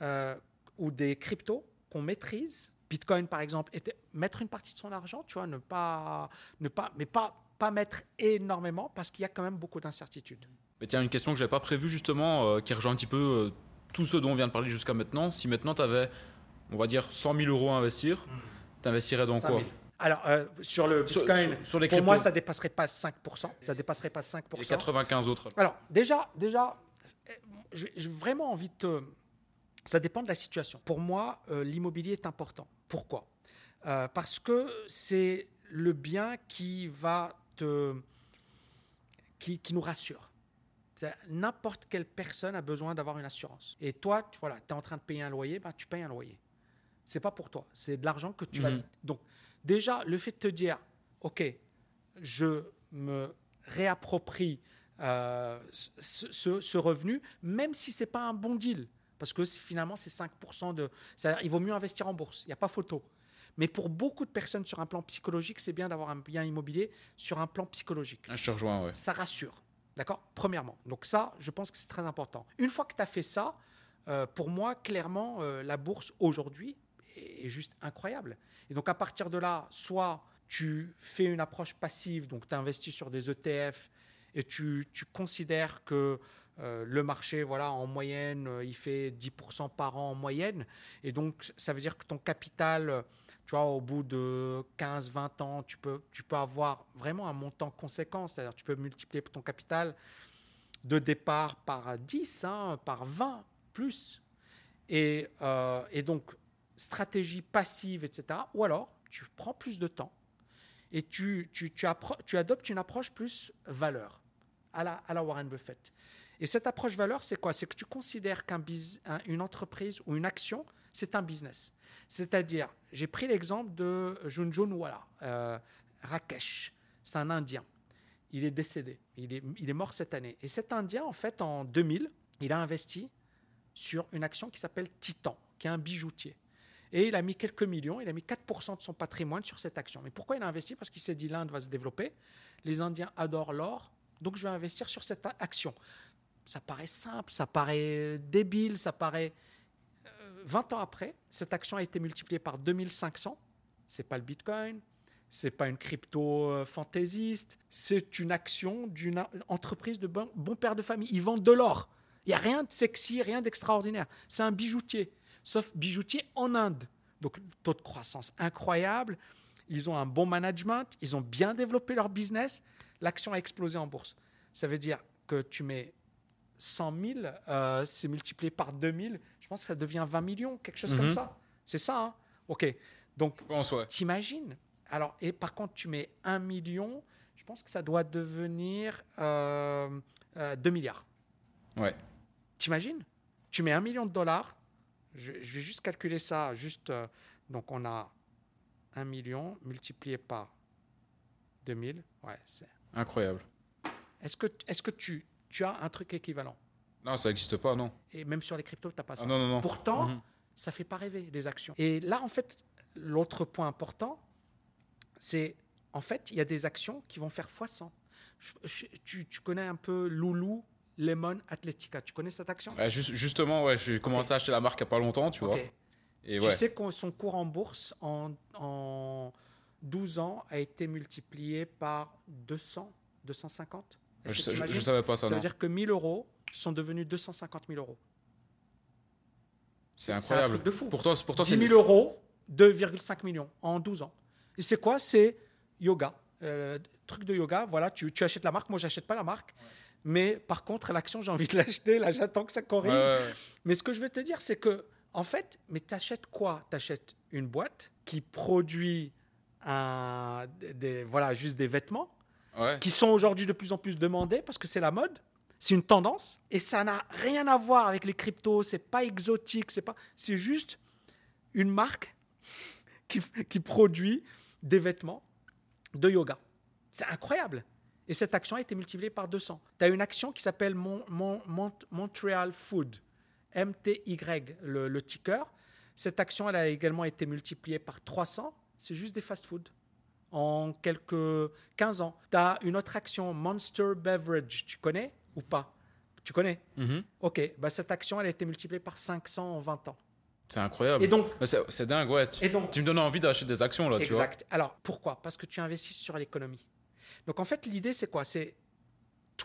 euh, ou des cryptos qu'on maîtrise. Bitcoin, par exemple, était, mettre une partie de son argent, tu vois, ne pas, ne pas, mais pas, pas mettre énormément parce qu'il y a quand même beaucoup d'incertitudes. Mais tiens, une question que j'avais pas prévue justement, euh, qui rejoint un petit peu tout ce dont on vient de parler jusqu'à maintenant. Si maintenant tu avais, on va dire, 100 000 euros à investir, tu investirais dans 5 quoi 000. Alors, euh, sur le Bitcoin, sur- sur les pour moi, ça dépasserait pas 5%. Ça dépasserait pas 5%. Les 95 autres. Alors, déjà, déjà j'ai vraiment envie de te... Ça dépend de la situation. Pour moi, euh, l'immobilier est important. Pourquoi? Euh, Parce que c'est le bien qui va te... qui, qui nous rassure. N'importe quelle personne a besoin d'avoir une assurance. Et toi, tu voilà, es en train de payer un loyer, ben, tu payes un loyer. C'est pas pour toi. C'est de l'argent que tu vas... Mhm. Donc, déjà, le fait de te dire, OK, je me réapproprie euh, ce, ce- ce revenu, même si c'est pas un bon deal, parce que finalement c'est 5% de... Il vaut mieux investir en bourse, il n'y a pas photo. Mais pour beaucoup de personnes sur un plan psychologique, c'est bien d'avoir un bien immobilier sur un plan psychologique. Ah, je te rejoins, ouais. Ça rassure. D'accord? Premièrement. Donc ça, je pense que c'est très important. Une fois que tu as fait ça, euh, pour moi, clairement, euh, la bourse aujourd'hui est juste incroyable. Et donc à partir de là, soit tu fais une approche passive, donc tu investis sur des ETF et tu, tu considères que euh, le marché, voilà, en moyenne, euh, il fait 10% par an en moyenne. Et donc, ça veut dire que ton capital, tu vois, au bout de 15, 20 ans, tu peux, tu peux avoir vraiment un montant conséquent. C'est-à-dire, tu peux multiplier ton capital de départ par 10, hein, par 20, plus. Et, euh, et donc, stratégie passive, etc. Ou alors, tu prends plus de temps et tu, tu, tu, tu adoptes une approche plus valeur à la, à la Warren Buffett. Et cette approche valeur, c'est quoi? C'est que tu considères qu'une une entreprise ou une action, c'est un business. C'est-à-dire, j'ai pris l'exemple de Junjunwala, euh, Rakesh. C'est un Indien. Il est décédé. Il est, il est mort cette année. Et cet Indien, en fait, en 2000, il a investi sur une action qui s'appelle Titan, qui est un bijoutier. Et il a mis quelques millions, il a mis 4% de son patrimoine sur cette action. Mais pourquoi il a investi? Parce qu'il s'est dit l'Inde va se développer. Les Indiens adorent l'or, donc je vais investir sur cette action. Ça paraît simple, ça paraît débile, ça paraît. Euh, 20 ans après, cette action a été multipliée par 2500. C'est pas le Bitcoin, c'est pas une crypto euh, fantaisiste, c'est une action d'une entreprise de bon, bon père de famille. Ils vendent de l'or. Il n'y a rien de sexy, rien d'extraordinaire. C'est un bijoutier, sauf bijoutier en Inde. Donc, taux de croissance incroyable. Ils ont un bon management, ils ont bien développé leur business. L'action a explosé en bourse. Ça veut dire que tu mets 100 000, euh, c'est multiplié par 2000, je pense que ça devient 20 millions, quelque chose comme Mhm. ça. C'est ça, hein Ok. Donc, ouais. T'imagines? Alors, et par contre, tu mets 1 million, je pense que ça doit devenir euh, euh, 2 milliards. Ouais. T'imagines? Tu mets 1 million de dollars, je, je vais juste calculer ça, juste, euh, donc on a 1 million multiplié par 2000, ouais, c'est... Incroyable. Est-ce que, est-ce que tu, tu as un truc équivalent? Non, ça n'existe pas, non. Et même sur les cryptos, tu n'as pas ça. Ah, non, non, non. Pourtant, Mhm. ça fait pas rêver les actions. Et là, en fait, l'autre point important, c'est en fait, il y a des actions qui vont faire x100. Je- je- tu, tu connais un peu Loulou? Lemon Athletica. Tu connais cette action? Ouais, juste- justement, ouais, j'ai commencé à acheter la marque il n'y a pas longtemps, tu vois. Ok. Et Tu ouais. sais que son cours en bourse en, en 12 ans a été multiplié par 200, 250 Est-ce je, je savais pas ça, Ça non. veut dire que 1000 euros sont devenus 250 000 euros. C'est un incroyable. truc de fou. Pour toi, pour toi 10 c'est 000 euros, 2,5 millions en 12 ans. Et c'est quoi? C'est yoga. Euh, truc de yoga, voilà, tu, tu achètes la marque, moi j'achète pas la marque. Mais par contre, l'action, j'ai envie de l'acheter, là j'attends que ça corrige. Ouais. Mais ce que je veux te dire, c'est que, en fait, mais tu achètes quoi? Tu achètes une boîte qui produit un, des, des- voilà, juste des vêtements Ouais. qui sont aujourd'hui de plus en plus demandés parce que c'est la mode, c'est une tendance et ça n'a rien à voir avec les cryptos, c'est pas exotique, c'est pas, c'est juste une marque qui, qui produit des vêtements de yoga. C'est incroyable. Et cette action a été multipliée par 200. Tu as une action qui s'appelle Mon- Mon- Mont- Montreal Food, MTY, le, le ticker. Cette action, elle a également été multipliée par 300. C'est juste des fast-food en quelques 15 ans. Tu as une autre action, Monster Beverage. Tu connais ou pas? Tu connais? Mhm. Ok, bah cette action, elle a été multipliée par 500 en 20 ans. C'est incroyable. Et donc, Mais C'est c'est dingue, ouais. Tu, et donc tu me donnes envie d'acheter des actions, là, tu vois. Exact. Alors, pourquoi? Parce que tu investis sur l'économie. Donc, en fait, l'idée, c'est quoi? C'est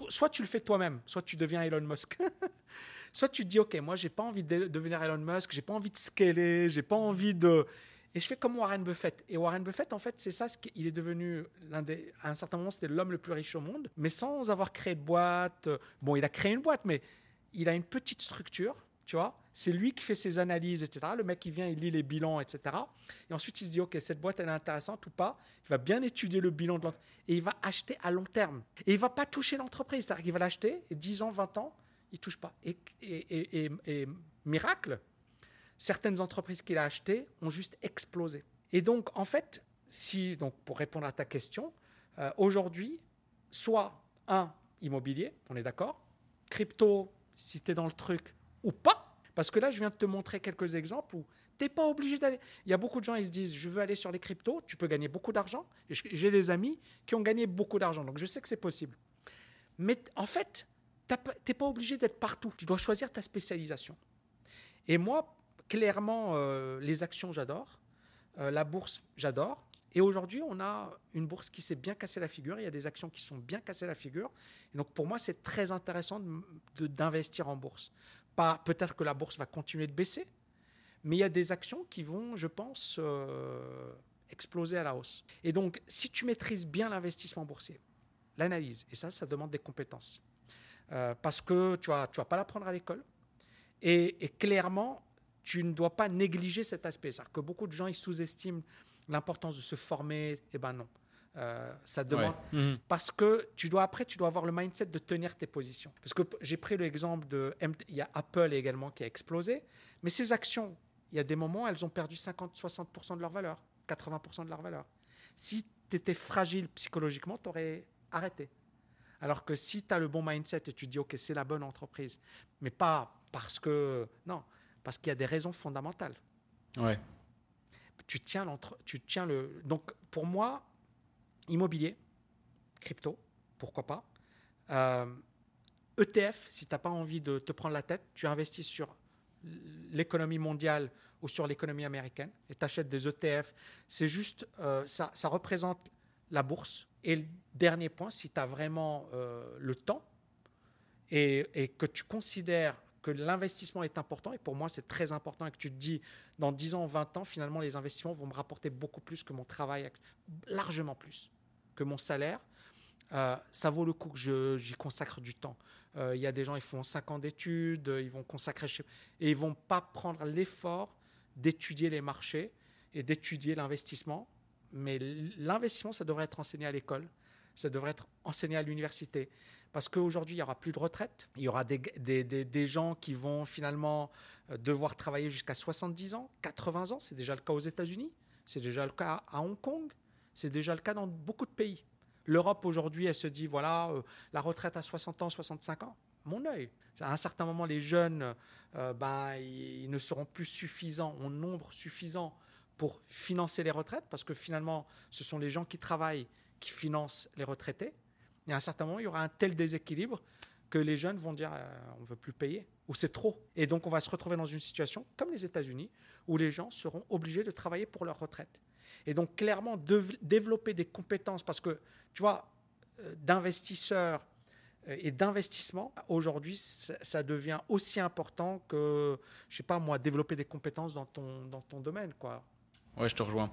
soit tu le fais toi-même, soit tu deviens Elon Musk. soit tu te dis, OK, moi, j'ai pas envie de devenir Elon Musk, j'ai pas envie de scaler, j'ai pas envie de. Et je fais comme Warren Buffett. Et Warren Buffett, en fait, c'est ça, il est devenu, l'un des, à un certain moment, c'était l'homme le plus riche au monde, mais sans avoir créé de boîte. Bon, il a créé une boîte, mais il a une petite structure, tu vois? C'est lui qui fait ses analyses, etc. Le mec, il vient, il lit les bilans, etc. Et ensuite, il se dit, OK, cette boîte, elle est intéressante ou pas? Il va bien étudier le bilan de l'entreprise. Et il va acheter à long terme. Et il va pas toucher l'entreprise. C'est-à-dire qu'il va l'acheter, et 10 ans, 20 ans, il touche pas. Et miracle, certaines entreprises qu'il a achetées ont juste explosé. Et donc, en fait, si, donc, pour répondre à ta question, euh, aujourd'hui, soit un, immobilier, on est d'accord, crypto, si tu es dans le truc ou pas, parce que là, je viens de te montrer quelques exemples où tu n'es pas obligé d'aller. Il y a beaucoup de gens, ils se disent, je veux aller sur les cryptos, tu peux gagner beaucoup d'argent. J'ai des amis qui ont gagné beaucoup d'argent, donc je sais que c'est possible. Mais en fait, tu n'es pas obligé d'être partout. Tu dois choisir ta spécialisation. Et moi, clairement, euh, les actions, j'adore. Euh, la bourse, j'adore. Et aujourd'hui, on a une bourse qui s'est bien cassé la figure. Il y a des actions qui sont bien cassées la figure. Donc, pour moi, c'est très intéressant d'investir en bourse. Peut-être que la bourse va continuer de baisser, mais il y a des actions qui vont, je pense, euh, exploser à la hausse. Et donc, si tu maîtrises bien l'investissement boursier, l'analyse, et ça, ça demande des compétences, Euh, parce que tu vas, tu vas pas l'apprendre à l'école. Et, et clairement, tu ne dois pas négliger cet aspect. C'est-à-dire que beaucoup de gens, ils sous-estiment l'importance de se former. Eh ben non. Euh, ça demande. Ouais. Mhm. Parce que tu dois après, tu dois avoir le mindset de tenir tes positions. Parce que j'ai pris l'exemple de, il y a Apple également qui a explosé, mais ces actions, il y a des moments, elles ont perdu 50-60% de leur valeur, 80% de leur valeur. Si tu étais fragile psychologiquement, tu aurais arrêté. Alors que si tu as le bon mindset et tu dis, OK, c'est la bonne entreprise, mais pas parce que, non, parce qu'il y a des raisons fondamentales Ouais. tu tiens, tu tiens le. Donc, pour moi, immobilier, crypto, pourquoi pas. Euh, ETF, si tu n'as pas envie de te prendre la tête, tu investis sur l'économie mondiale ou sur l'économie américaine et tu achètes des ETF. C'est juste, euh, ça, représente la bourse. Et le dernier point, si tu as vraiment euh, le temps et, et que tu considères que l'investissement est important, et pour moi c'est très important, et que tu te dis, dans 10 ans, 20 ans, finalement les investissements vont me rapporter beaucoup plus que mon travail, largement plus que mon salaire, euh, ça vaut le coup que j'y consacre du temps. Euh, Il y a des gens, ils font 5 ans d'études, euh, ils vont consacrer, chez- et ils vont pas prendre l'effort d'étudier les marchés et d'étudier l'investissement. Mais l'investissement, ça devrait être enseigné à l'école, ça devrait être enseigné à l'université. Parce qu'aujourd'hui, il n'y aura plus de retraite. Il y aura des, des- des- des gens qui vont finalement devoir travailler jusqu'à 70 ans, 80 ans. C'est déjà le cas aux États-Unis. C'est déjà le cas à Hong Kong. C'est déjà le cas dans beaucoup de pays. L'Europe, aujourd'hui, elle se dit voilà, euh, la retraite à 60 ans, 65 ans. Mon œil. À un certain moment, les jeunes, euh, ben, ne seront plus suffisants, en nombre suffisant pour financer les retraites, parce que finalement, ce sont les gens qui travaillent qui financent les retraités. Et à un certain moment, il y aura un tel déséquilibre que les jeunes vont dire euh, on ne veut plus payer, ou c'est trop. Et donc, on va se retrouver dans une situation comme les États-Unis, où les gens seront obligés de travailler pour leur retraite. Et donc, clairement, développer des compétences, parce que, tu vois, euh, d'investisseurs euh, et d'investissement, aujourd'hui, ça, devient aussi important que, je sais pas moi, développer des compétences dans ton, dans ton domaine, quoi. Ouais, je te rejoins.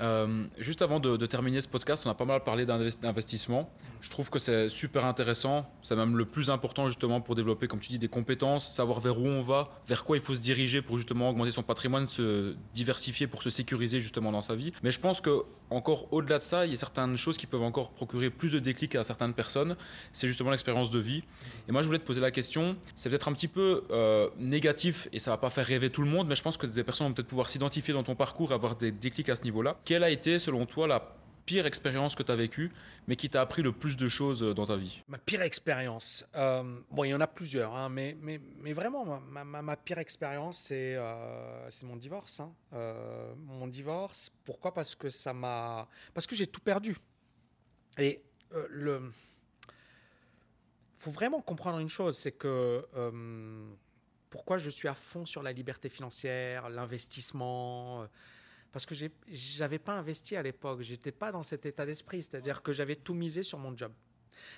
Euh, juste avant de, terminer ce podcast, on a pas mal parlé d'invest- d'investissement. Je trouve que c'est super intéressant. C'est même le plus important justement pour développer, comme tu dis, des compétences, savoir vers où on va, vers quoi il faut se diriger pour justement augmenter son patrimoine, se diversifier pour se sécuriser justement dans sa vie. Mais je pense que encore au-delà de ça, il y a certaines choses qui peuvent encore procurer plus de déclic à certaines personnes. C'est justement l'expérience de vie. Et moi, je voulais te poser la question. C'est peut-être un petit peu euh, négatif et ça va pas faire rêver tout le monde, mais je pense que des personnes vont peut-être pouvoir s'identifier dans ton parcours et avoir des déclics à ce niveau-là. Quelle a été, selon toi, la pire expérience que tu as vécue, mais qui t'a appris le plus de choses euh, dans ta vie? Ma pire expérience, euh, bon, il y en a plusieurs, hein, mais, mais, mais vraiment, ma, pire expérience, c'est euh, mon divorce. hein. Mon divorce, pourquoi? Parce que ça m'a. Parce que j'ai tout perdu. Et le. faut vraiment comprendre une chose, c'est que. pourquoi je suis à fond sur la liberté financière, l'investissement parce que j'avais pas investi à l'époque, j'étais pas dans cet état d'esprit, c'est-à-dire que j'avais tout misé sur mon job.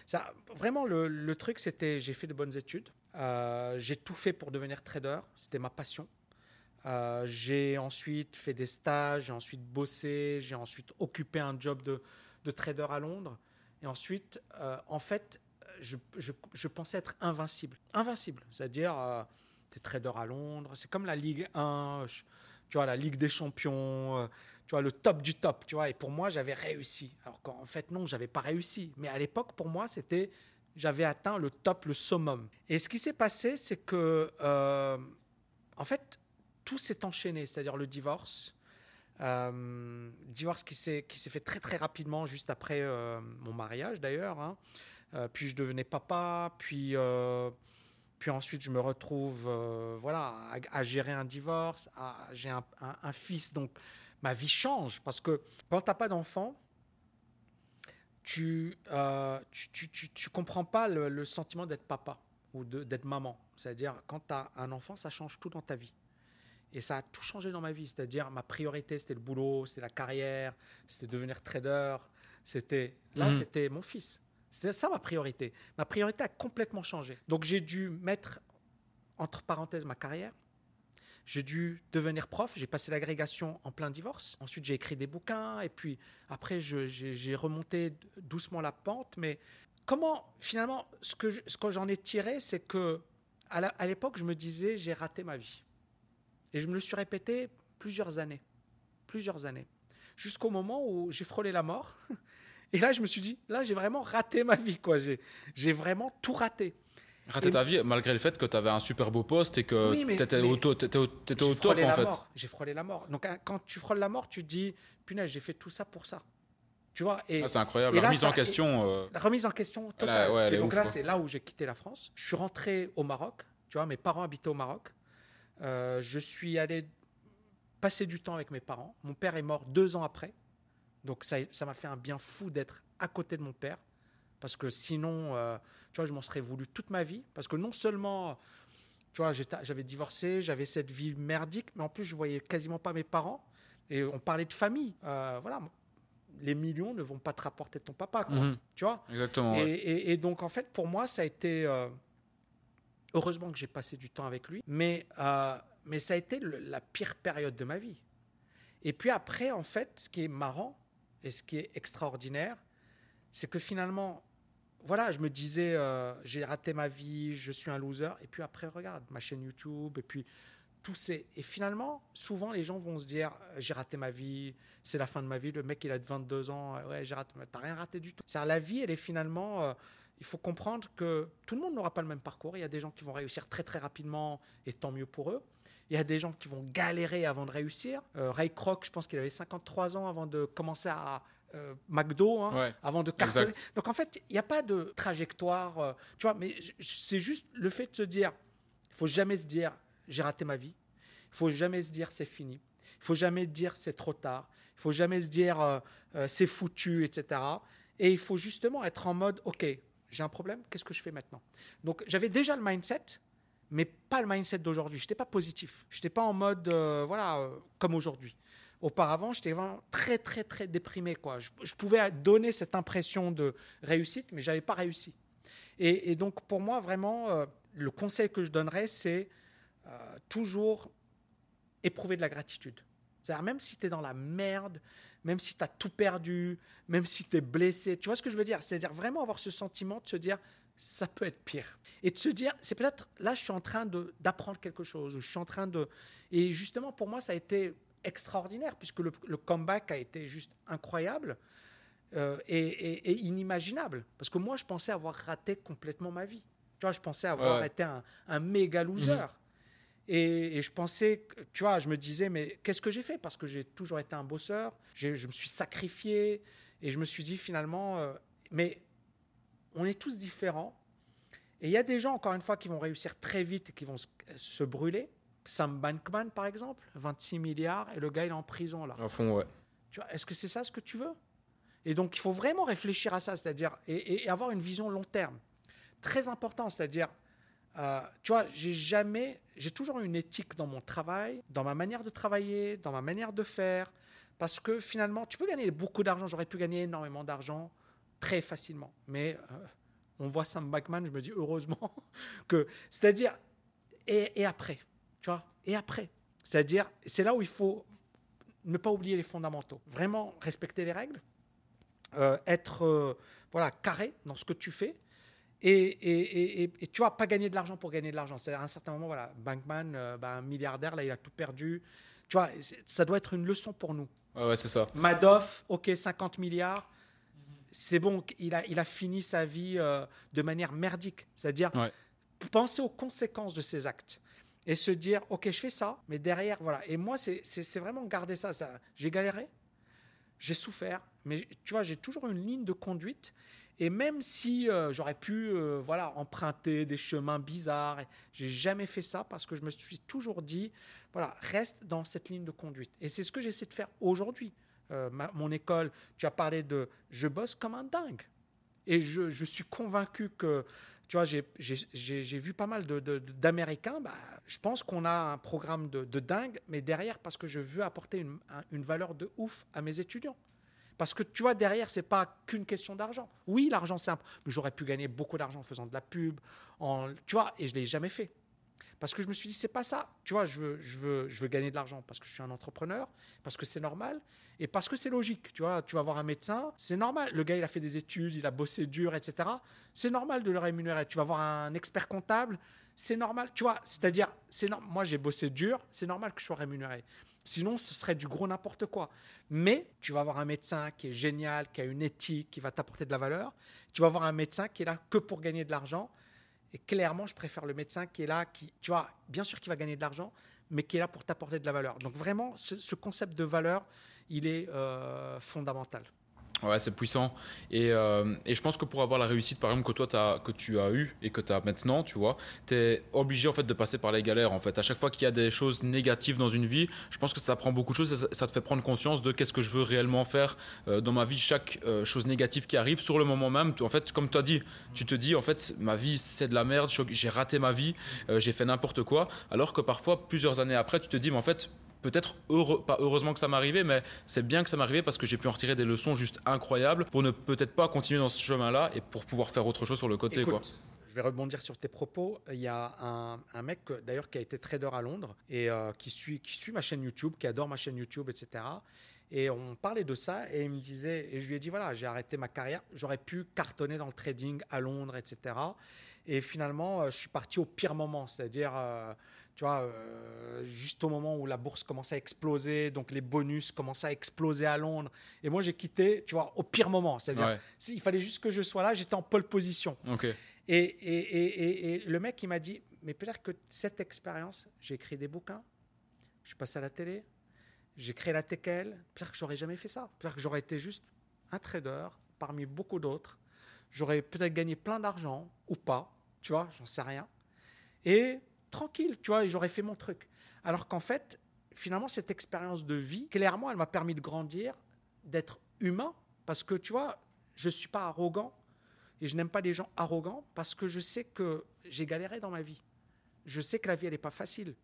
Ça, vraiment, le, truc, c'était j'ai fait de bonnes études, euh, j'ai tout fait pour devenir trader, c'était ma passion. Euh, j'ai ensuite fait des stages, j'ai ensuite bossé, j'ai ensuite occupé un job de, de trader à Londres. Et ensuite, euh, en fait, je, pensais être invincible. Invincible, c'est-à-dire, tu es trader à Londres, c'est comme la Ligue 1, je- tu vois, la Ligue des Champions, euh, tu vois, le top du top, tu vois. Et pour moi, j'avais réussi. Alors qu'en fait, non, j'avais pas réussi. Mais à l'époque, pour moi, c'était, j'avais atteint le top, le summum. Et ce qui s'est passé, c'est que, euh, en fait, tout s'est enchaîné, c'est-à-dire le divorce. Euh, divorce qui s'est fait très très rapidement juste après mon mariage d'ailleurs. hein. Puis je devenais papa, puis puis ensuite je me retrouve euh, voilà à, à gérer un divorce. J'ai un, un- un fils donc ma vie change parce que quand t'as pas d'enfant, tu, euh, tu, tu, tu, tu comprends pas le, le sentiment d'être papa ou d'être maman. C'est-à-dire quand tu as un enfant, ça change tout dans ta vie. Et ça a tout changé dans ma vie. C'est-à-dire, ma priorité, c'était le boulot, c'était la carrière, c'était devenir trader. C'était là, Mhm. c'était mon fils. C'était ça ma priorité. Ma priorité a complètement changé. Donc, j'ai dû mettre entre parenthèses ma carrière. J'ai dû devenir prof. J'ai passé l'agrégation en plein divorce. Ensuite, j'ai écrit des bouquins. Et puis, après, j'ai remonté doucement la pente. Mais comment, finalement, ce que j'en ai tiré, c'est que à l'époque, je me disais, j'ai raté ma vie. Et je me le suis répété plusieurs années. Plusieurs années. Jusqu'au moment où j'ai frôlé la mort. Et là, je me suis dit, là, j'ai vraiment raté ma vie. quoi. J'ai vraiment tout raté. Et- ta vie, malgré le fait que tu avais un super beau poste et que Oui, tu étais, mais- au, top en fait. J'ai frôlé la mort. Donc, hein, quand tu frôles la mort, tu te dis, punaise, j'ai fait tout ça pour ça. Tu vois Ah, c'est incroyable. et La là, remise ça- en question. euh, la remise en question totale. ouais, et donc ouf, là, c'est là où j'ai quitté la France. Je suis rentré au Maroc. Tu vois, mes parents habitaient au Maroc. Euh, je suis allé passer du temps avec mes parents. Mon père est mort deux ans après. Donc ça ça m'a fait un bien fou d'être à côté de mon père. Parce que sinon, euh, tu vois, je m'en serais voulu toute ma vie. Parce que non seulement Tu vois, j'avais divorcé, j'avais cette vie merdique, mais en plus, je voyais quasiment pas mes parents. Et on parlait de famille. Euh, voilà, les millions ne vont pas te rapporter ton papa, quoi, mhm. tu vois. Exactement. Et, donc, en fait, pour moi, ça a été. Euh, heureusement que j'ai passé du temps avec lui, mais, euh, mais ça a été la pire période de ma vie. Et puis après, en fait, ce qui est marrant et ce qui est extraordinaire, c'est que finalement, voilà, je me disais, euh, j'ai raté ma vie, je suis un loser. Et puis après, regarde, ma chaîne YouTube, et puis tout ces. Et finalement, souvent, les gens vont se dire, euh, j'ai raté ma vie, c'est la fin de ma vie. Le mec, il a 22 ans, euh, ouais, j'ai raté. T'as rien raté du tout. C'est la vie, elle est finalement. il faut comprendre que tout le monde n'aura pas le même parcours. Il y a des gens qui vont réussir très très rapidement, et tant mieux pour eux. Il y a des gens qui vont galérer avant de réussir. Ray Kroc, je pense qu'il avait 53 ans avant de commencer à, euh, McDo hein, avant de cartonner. Donc en fait, il n'y a pas de trajectoire, euh, tu vois, mais c'est juste le fait de se dire, il faut jamais se dire j'ai raté ma vie, il faut jamais se dire c'est fini, il faut jamais se dire c'est trop tard, il faut jamais se dire euh, c'est foutu, etc. Et il faut justement être en mode ok, j'ai un problème, qu'est-ce que je fais maintenant? Donc j'avais déjà le mindset, mais pas le mindset d'aujourd'hui. Je n'étais pas positif. Je n'étais pas en mode, voilà, comme aujourd'hui. Auparavant, j'étais vraiment très, très, très déprimé. Quoi. Je, pouvais donner cette impression de réussite, mais je n'avais pas réussi. Et, donc, pour moi, vraiment, euh, le conseil que je donnerais, c'est euh, toujours éprouver de la gratitude. C'est-à-dire, même si tu es dans la merde, même si tu as tout perdu, même si tu es blessé, tu vois ce que je veux dire? C'est-à-dire vraiment avoir ce sentiment de se dire, ça peut être pire. Et de se dire, c'est peut-être là, je suis en train d'apprendre quelque chose, je suis en train de... Et justement, pour moi, ça a été extraordinaire, puisque le, comeback a été juste incroyable euh, et, inimaginable. Parce que moi, je pensais avoir raté complètement ma vie. Tu vois, je pensais avoir été un, méga loser. Mhm. Et, je pensais, tu vois, je me disais, mais qu'est-ce que j'ai fait? Parce que j'ai toujours été un bosseur, je me suis sacrifié, et je me suis dit finalement, euh, mais on est tous différents. Et il y a des gens, encore une fois, qui vont réussir très vite et qui vont se brûler. Sam Bankman, par exemple, 26 milliards, et le gars, il est en prison, là. À fond, ouais. Tu vois, est-ce que c'est ça ce que tu veux? Et donc, il faut vraiment réfléchir à ça, c'est-à-dire, et, avoir une vision long terme. Très important, c'est-à-dire, euh, tu vois, j'ai jamais, j'ai toujours une éthique dans mon travail, dans ma manière de travailler, dans ma manière de faire, parce que finalement, tu peux gagner beaucoup d'argent, j'aurais pu gagner énormément d'argent très facilement, mais euh, on voit Sam Bankman, je me dis heureusement que, c'est-à-dire, et après tu vois, et après. C'est-à-dire, c'est là où il faut ne pas oublier les fondamentaux. Vraiment respecter les règles, euh, être euh, voilà, carré dans ce que tu fais. Et, et, tu vois, pas gagner de l'argent pour gagner de l'argent. C'est à un certain moment, voilà, Bankman, euh, bah, un milliardaire, là, il a tout perdu. Tu vois, ça doit être une leçon pour nous. Ouais, c'est ça. Madoff, ok, 50 milliards. C'est bon, il a, il a fini sa vie de manière merdique. C'est-à-dire, penser aux conséquences de ses actes et se dire, OK, je fais ça, mais derrière, voilà. Et moi, c'est vraiment garder ça. ça. J'ai galéré, j'ai souffert, mais tu vois, j'ai toujours une ligne de conduite. Et même si euh, j'aurais pu euh, voilà, emprunter des chemins bizarres, j'ai jamais fait ça parce que je me suis toujours dit, voilà, reste dans cette ligne de conduite. Et c'est ce que j'essaie de faire aujourd'hui. Euh, mon école, tu as parlé de je bosse comme un dingue. Et je, je suis convaincu que tu vois, j'ai vu pas mal d'Américains. bah, je pense qu'on a un programme de, dingue, mais derrière, parce que je veux apporter une, une valeur de ouf à mes étudiants. Parce que tu vois, derrière, c'est pas qu'une question d'argent. Oui, l'argent, c'est simple. J'aurais pu gagner beaucoup d'argent en faisant de la pub, en, tu vois, et je l'ai jamais fait. Parce que je me suis dit, c'est pas ça. Tu vois, je veux, je veux, je veux gagner de l'argent parce que je suis un entrepreneur, parce que c'est normal et parce que c'est logique. Tu vois, tu vas voir un médecin, c'est normal. Le gars, il a fait des études, il a bossé dur, etc. C'est normal de le rémunérer. Tu vas voir un expert comptable, c'est normal. Tu vois, c'est-à-dire, c'est moi, j'ai bossé dur, c'est normal que je sois rémunéré. Sinon, ce serait du gros n'importe quoi. Mais tu vas voir un médecin qui est génial, qui a une éthique, qui va t'apporter de la valeur. Tu vas voir un médecin qui est là que pour gagner de l'argent. Et clairement, je préfère le médecin qui est là, qui, tu vois, bien sûr qu'il va gagner de l'argent, mais qui est là pour t'apporter de la valeur. Donc vraiment, ce, concept de valeur, il est euh, fondamental. Ouais, c'est puissant. Et, euh, et, je pense que pour avoir la réussite, par exemple, que toi, as, que tu as eu et que tu as maintenant, tu vois, tu es obligé en fait de passer par les galères. En fait, à chaque fois qu'il y a des choses négatives dans une vie, je pense que ça prend beaucoup de choses. Ça, te fait prendre conscience de qu'est-ce que je veux réellement faire euh, dans ma vie. Chaque chose négative qui arrive sur le moment même, en fait, comme tu as dit, tu te dis en fait, ma vie c'est de la merde. J'ai raté ma vie, j'ai fait n'importe quoi. Alors que parfois, plusieurs années après, tu te dis, mais en fait, peut-être pas heureusement que ça arrivé, mais c'est bien que ça arrivé parce que j'ai pu en retirer des leçons juste incroyables pour ne peut-être pas continuer dans ce chemin-là et pour pouvoir faire autre chose sur le côté. quoi. Je vais rebondir sur tes propos. Il y a un, mec d'ailleurs qui a été trader à Londres et euh, qui, suit, qui suit ma chaîne YouTube, qui adore ma chaîne YouTube, etc. Et on parlait de ça et il me disait, et je lui ai dit voilà, j'ai arrêté ma carrière, j'aurais pu cartonner dans le trading à Londres, etc. Et finalement, euh, je suis parti au pire moment, c'est-à-dire euh, tu vois, euh, juste au moment où la bourse commençait à exploser, donc les bonus commençaient à exploser à Londres. Et moi, j'ai quitté, tu vois, au pire moment. C'est-à-dire, il fallait juste que je sois là, j'étais en pole position. Et, et, et, le mec, il m'a dit, mais peut-être que cette expérience, j'ai écrit des bouquins, je suis passé à la télé, j'ai créé la TKL, peut-être que j'aurais jamais fait ça. Peut-être que j'aurais été juste un trader parmi beaucoup d'autres. J'aurais peut-être gagné plein d'argent ou pas, tu vois, j'en sais rien. Et tranquille, tu vois, et j'aurais fait mon truc. Alors qu'en fait, finalement, cette expérience de vie, clairement, elle m'a permis de grandir, d'être humain, parce que, tu vois, je ne suis pas arrogant, et je n'aime pas les gens arrogants, parce que je sais que j'ai galéré dans ma vie. Je sais que la vie, elle n'est pas facile.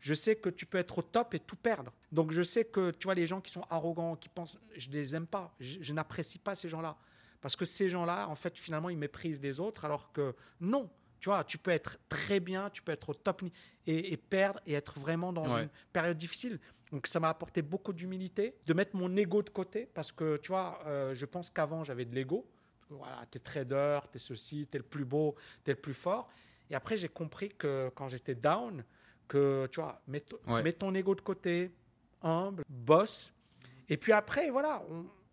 Je sais que tu peux être au top et tout perdre. Donc je sais que, tu vois, les gens qui sont arrogants, qui pensent, je ne les aime pas, je n'apprécie pas ces gens-là. Parce que ces gens-là, en fait, finalement, ils méprisent les autres, alors que non, tu vois, tu peux être très bien, tu peux être au top et, perdre et être vraiment dans une période difficile. Donc ça m'a apporté beaucoup d'humilité, de mettre mon ego de côté parce que tu vois, euh, je pense qu'avant j'avais de l'ego. Voilà, t'es trader, t'es ceci, t'es le plus beau, t'es le plus fort. Et après j'ai compris que quand j'étais down, que tu vois, mets, ton ego de côté, humble, boss. Et puis après, voilà,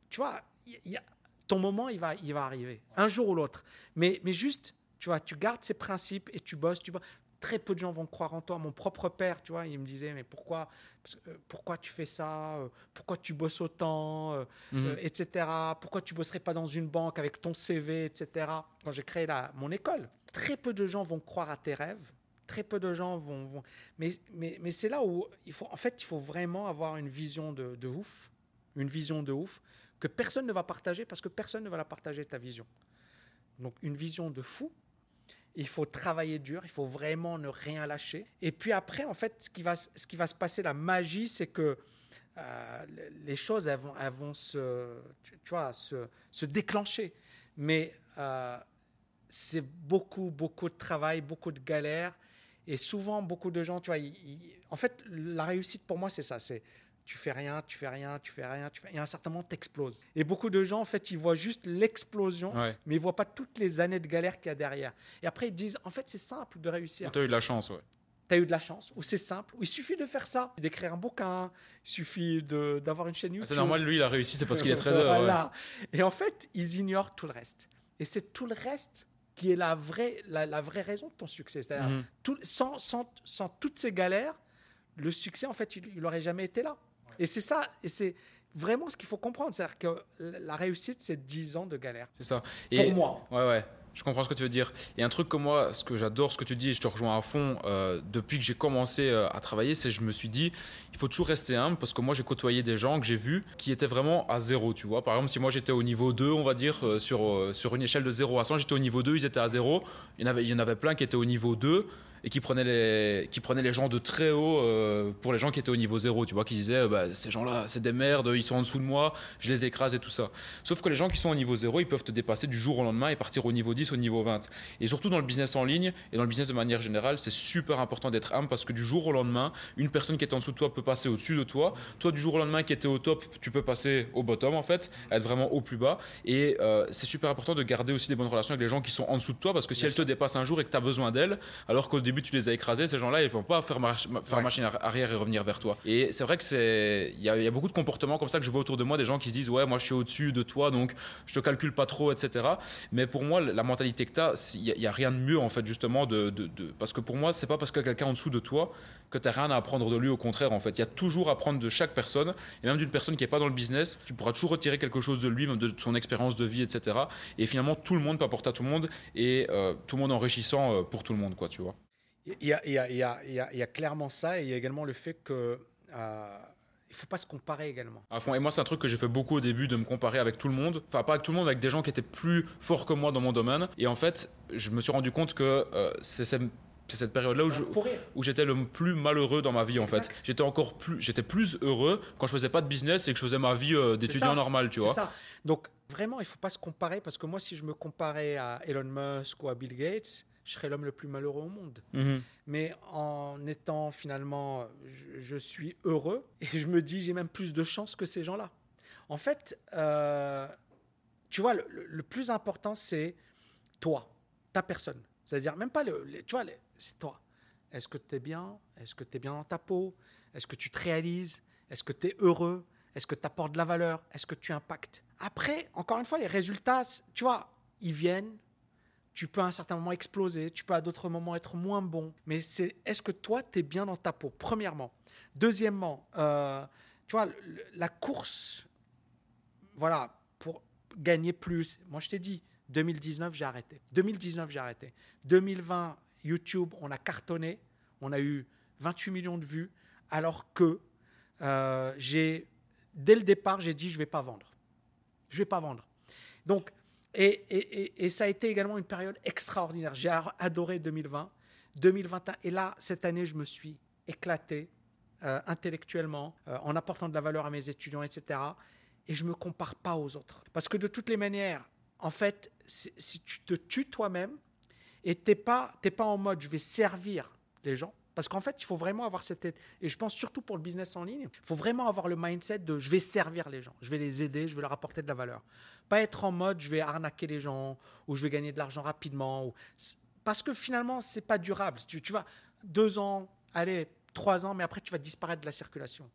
tu vois, y a, ton moment il va, il va arriver un jour ou l'autre. Mais, mais juste tu vois, tu gardes ces principes et tu bosses, tu Très peu de gens vont croire en toi. Mon propre père, tu vois, il me disait, mais pourquoi, euh, pourquoi tu fais ça euh, Pourquoi tu bosses autant euh, mhm. Etc. Pourquoi tu bosserais pas dans une banque avec ton CV, etc. Quand j'ai créé la, mon école, très peu de gens vont croire à tes rêves. Très peu de gens vont, vont... mais, mais, mais c'est là où il faut, en fait, il faut vraiment avoir une vision de, de ouf, une vision de ouf que personne ne va partager parce que personne ne va la partager ta vision. Donc une vision de fou il faut travailler dur, il faut vraiment ne rien lâcher. Et puis après, en fait, ce qui va, se passer, la magie, c'est que euh, les choses elles vont, se, déclencher. Mais euh, c'est beaucoup, beaucoup de travail, beaucoup de galères. Et souvent, beaucoup de gens, tu vois, en fait, la réussite pour moi, c'est ça. C'est tu fais rien, tu fais rien, tu fais rien, tu fais... et à un certain moment, tu exploses. Et beaucoup de gens, en fait, ils voient juste l'explosion, mais ils voient pas toutes les années de galère qu'il y a derrière. Et après, ils disent, en fait, c'est simple de réussir. Tu as eu de la chance, ouais. Tu as eu de la chance, ou c'est simple, ou il suffit de faire ça, d'écrire un bouquin, il suffit d'avoir une chaîne ah, YouTube. c'est normal, lui, il a réussi, c'est parce qu'il est trader. Voilà. Et en fait, ils ignorent tout le reste. Et c'est tout le reste qui est la vraie, la, vraie raison de ton succès. C'est-à-dire, mhm. sans, sans, sans, toutes ces galères, le succès, en fait, il n'aurait jamais été là. Et c'est ça, et c'est vraiment ce qu'il faut comprendre. C'est-à-dire que la réussite, c'est 10 ans de galère. C'est ça. Et, Pour moi. Ouais, ouais. Je comprends ce que tu veux dire. Et un truc comme moi, ce que j'adore, ce que tu dis, et je te rejoins à fond, euh, depuis que j'ai commencé euh, à travailler, c'est que je me suis dit, il faut toujours rester humble, parce que moi, j'ai côtoyé des gens que j'ai vus qui étaient vraiment à zéro, tu vois. Par exemple, si moi, j'étais au niveau 2, on va dire, euh, sur, sur une échelle de 0 à 100, j'étais au niveau 2, ils étaient à 0. Il y, en avait, il y en avait plein qui étaient au niveau 2 et qui prenait les, qui prenait les gens de très haut euh, pour les gens qui étaient au niveau zéro, tu vois, qui disaient bah, ces gens-là, c'est des merdes, ils sont en dessous de moi, je les écrase et tout ça. Sauf que les gens qui sont au niveau zéro, ils peuvent te dépasser du jour au lendemain et partir au niveau 10, au niveau 20. Et surtout dans le business en ligne et dans le business de manière générale, c'est super important d'être âme parce que du jour au lendemain, une personne qui est en dessous de toi peut passer au-dessus de toi. Toi, du jour au lendemain qui était au top, tu peux passer au bottom en fait, être vraiment au plus bas. Et euh, c'est super important de garder aussi des bonnes relations avec les gens qui sont en dessous de toi parce que si elles te dépassent un jour et que tu as besoin d'elles, alors qu'au début, début tu les as écrasés, ces gens-là, ils vont pas faire, faire machine arrière et revenir vers toi. Et c'est vrai que c'est, il y, a beaucoup de comportements comme ça que je vois autour de moi, des gens qui se disent ouais, moi je suis au-dessus de toi, donc je te calcule pas trop, etc. Mais pour moi, la mentalité que tu as, il n'y a, rien de mieux en fait justement de, de, parce que pour moi, c'est pas parce que quelqu'un en dessous de toi que tu n'as rien à apprendre de lui. Au contraire, en fait, il y a toujours à apprendre de chaque personne, et même d'une personne qui n'est pas dans le business, tu pourras toujours retirer quelque chose de lui, même de son expérience de vie, etc. Et finalement, tout le monde peut apporter à tout le monde, et euh, tout le monde enrichissant euh, pour tout le monde, quoi, tu vois. Il y a, il y a, il y a, il y a clairement ça, et il y a également le fait que... Euh, il faut pas se comparer également. À fond. Et moi, c'est un truc que j'ai fait beaucoup au début de me comparer avec tout le monde. Enfin, pas avec tout le monde, avec des gens qui étaient plus forts que moi dans mon domaine. Et en fait, je me suis rendu compte que c'est c'est cette période-là où, j'étais le plus malheureux dans ma vie en fait. J'étais encore plus, j'étais plus heureux quand je faisais pas de business et que je faisais ma vie euh, d'étudiant normal, tu vois. Ça. Donc vraiment, il faut pas se comparer parce que moi, si je me comparais à Elon Musk ou à Bill Gates, je serais l'homme le plus malheureux au monde. Mhm. Mais en étant finalement, je, suis heureux et je me dis, j'ai même plus de chance que ces gens-là. En fait, euh, tu vois, le, plus important, c'est toi, ta personne. C'est-à-dire même pas le, tu vois, c'est toi. Est-ce que tu es bien? Est-ce que tu es bien dans ta peau? Est-ce que tu te réalises? Est-ce que tu es heureux? Est-ce que tu apportes de la valeur? Est-ce que tu impactes? Après, encore une fois, les résultats, tu vois, ils viennent. Tu peux à un certain moment exploser, tu peux à d'autres moments être moins bon. Mais c'est est-ce que toi, tu es bien dans ta peau, premièrement? Deuxièmement, euh, tu vois, la course, voilà, pour gagner plus. Moi, je t'ai dit, 2019, j'ai arrêté. 2019, j'ai arrêté. 2020, YouTube, on a cartonné, on a eu 28 millions de vues, alors que euh, j'ai, dès le départ, j'ai dit je vais pas vendre. Je vais pas vendre. Donc, et, ça a été également une période extraordinaire. J'ai adoré 2020, 2021, et là, cette année, je me suis éclaté euh, intellectuellement, euh, en apportant de la valeur à mes étudiants, etc. Et je me compare pas aux autres. Parce que de toutes les manières, en fait, si tu te tues toi-même, et tu n'es pas, pas en mode je vais servir les gens. Parce qu'en fait, il faut vraiment avoir cette. Et je pense surtout pour le business en ligne, il faut vraiment avoir le mindset de je vais servir les gens, je vais les aider, je vais leur apporter de la valeur. Pas être en mode je vais arnaquer les gens ou je vais gagner de l'argent rapidement. Ou... Parce que finalement, c'est pas durable. Tu, tu vas deux ans, allez, trois ans, mais après, tu vas disparaître de la circulation.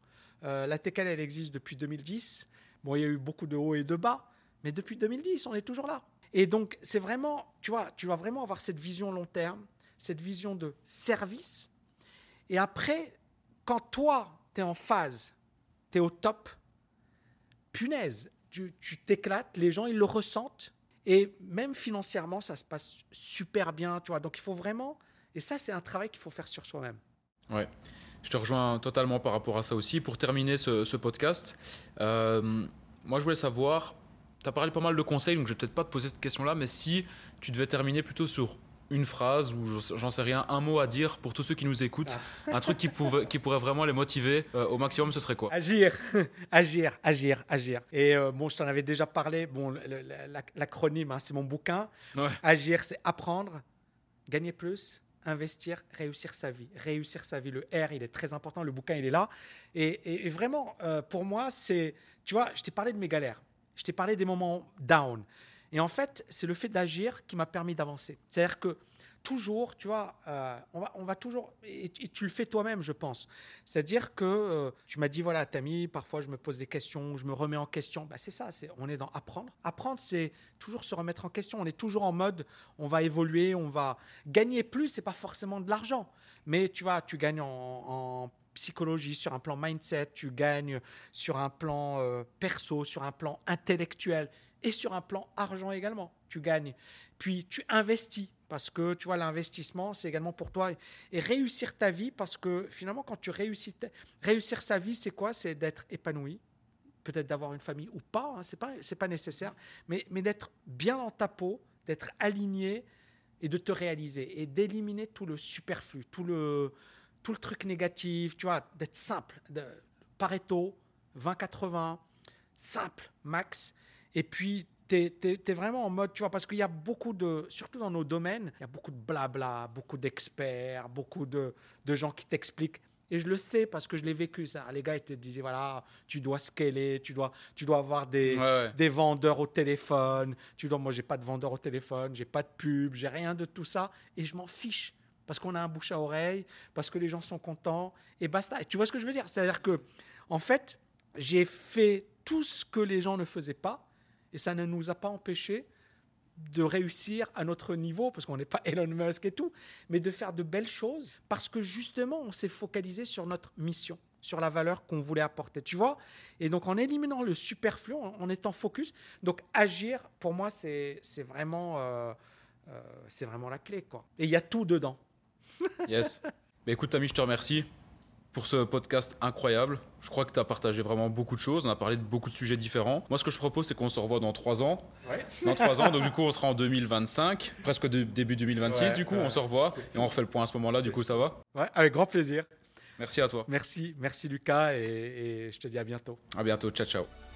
Euh, la TKL, elle existe depuis 2010. Bon, il y a eu beaucoup de hauts et de bas, mais depuis 2010, on est toujours là. Et donc, c'est vraiment, tu vois, tu vas vraiment avoir cette vision long terme, cette vision de service. Et après, quand toi, tu es en phase, tu es au top, punaise, tu t'éclates, les gens, ils le ressentent. Et même financièrement, ça se passe super bien, tu vois. Donc, il faut vraiment, et ça, c'est un travail qu'il faut faire sur soi-même. Ouais. Je te rejoins totalement par rapport à ça aussi. Pour terminer ce, podcast, euh, moi je voulais savoir, tu as parlé pas mal de conseils, donc je vais peut-être pas te poser cette question-là, mais si tu devais terminer plutôt sur une phrase ou j'en sais rien, un mot à dire pour tous ceux qui nous écoutent, ah. un truc qui, pouvait, qui pourrait vraiment les motiver euh, au maximum, ce serait quoi? Agir, agir, agir, agir. Et euh, bon, je t'en avais déjà parlé, bon, l'acronyme, hein, c'est mon bouquin. Agir, c'est apprendre, gagner plus, investir, réussir sa vie. Réussir sa vie, le R, il est très important, le bouquin, il est là. Et, vraiment, euh, pour moi, c'est, tu vois, je t'ai parlé de mes galères. Je t'ai parlé des moments down. Et en fait, c'est le fait d'agir qui m'a permis d'avancer. C'est-à-dire que toujours, tu vois, euh, on, va, toujours, et, tu le fais toi-même, je pense. C'est-à-dire que euh, tu m'as dit, voilà, Tammy, parfois je me pose des questions, je me remets en question. Bah, c'est ça, on est dans apprendre. Apprendre, c'est toujours se remettre en question. On est toujours en mode, on va évoluer, on va gagner plus, c'est pas forcément de l'argent. Mais tu vois, tu gagnes en, en psychologie, sur un plan mindset, tu gagnes sur un plan euh, perso, sur un plan intellectuel et sur un plan argent également. Tu gagnes. Puis tu investis parce que tu vois l'investissement c'est également pour toi et réussir ta vie parce que finalement quand tu réussis réussir sa vie c'est quoi? C'est d'être épanoui peut-être d'avoir une famille ou pas hein, c'est pas c'est pas nécessaire mais mais d'être bien dans ta peau d'être aligné et de te réaliser et d'éliminer tout le superflu tout le tout le truc négatif, tu vois, d'être simple. De, Pareto, 20-80, simple, max. Et puis, tu es, vraiment en mode, tu vois, parce qu'il y a beaucoup de, surtout dans nos domaines, il y a beaucoup de blabla, beaucoup d'experts, beaucoup de, de gens qui t'expliquent. Et je le sais parce que je l'ai vécu ça. Les gars, ils te disaient voilà, tu dois scaler, tu dois, tu dois avoir des, des vendeurs au téléphone. Tu dois, moi, j'ai pas de vendeur au téléphone, j'ai pas de pub, j'ai rien de tout ça. Et je m'en fiche parce qu'on a un bouche à oreille, parce que les gens sont contents, et basta. Et tu vois ce que je veux dire? C'est-à-dire que, en fait, j'ai fait tout ce que les gens ne faisaient pas, et ça ne nous a pas empêché de réussir à notre niveau, parce qu'on n'est pas Elon Musk et tout, mais de faire de belles choses, parce que justement, on s'est focalisé sur notre mission sur la valeur qu'on voulait apporter, tu vois Et donc en éliminant le superflu, en, étant focus, donc agir, pour moi, c'est vraiment, euh, euh, c'est vraiment la clé, quoi. Et il y a tout dedans. yes. Mais écoute, Tammy, je te remercie pour ce podcast incroyable. Je crois que tu as partagé vraiment beaucoup de choses. On a parlé de beaucoup de sujets différents. Moi, ce que je propose, c'est qu'on se revoit dans trois ans. Ouais. Dans trois ans, donc du coup, on sera en 2025, presque début 2026. du coup, on se revoit et on refait le point à ce moment-là. Du coup, ça va? Ouais, avec grand plaisir. Merci à toi. Merci, merci Lucas, et, et je te dis à bientôt. À bientôt. Ciao, ciao.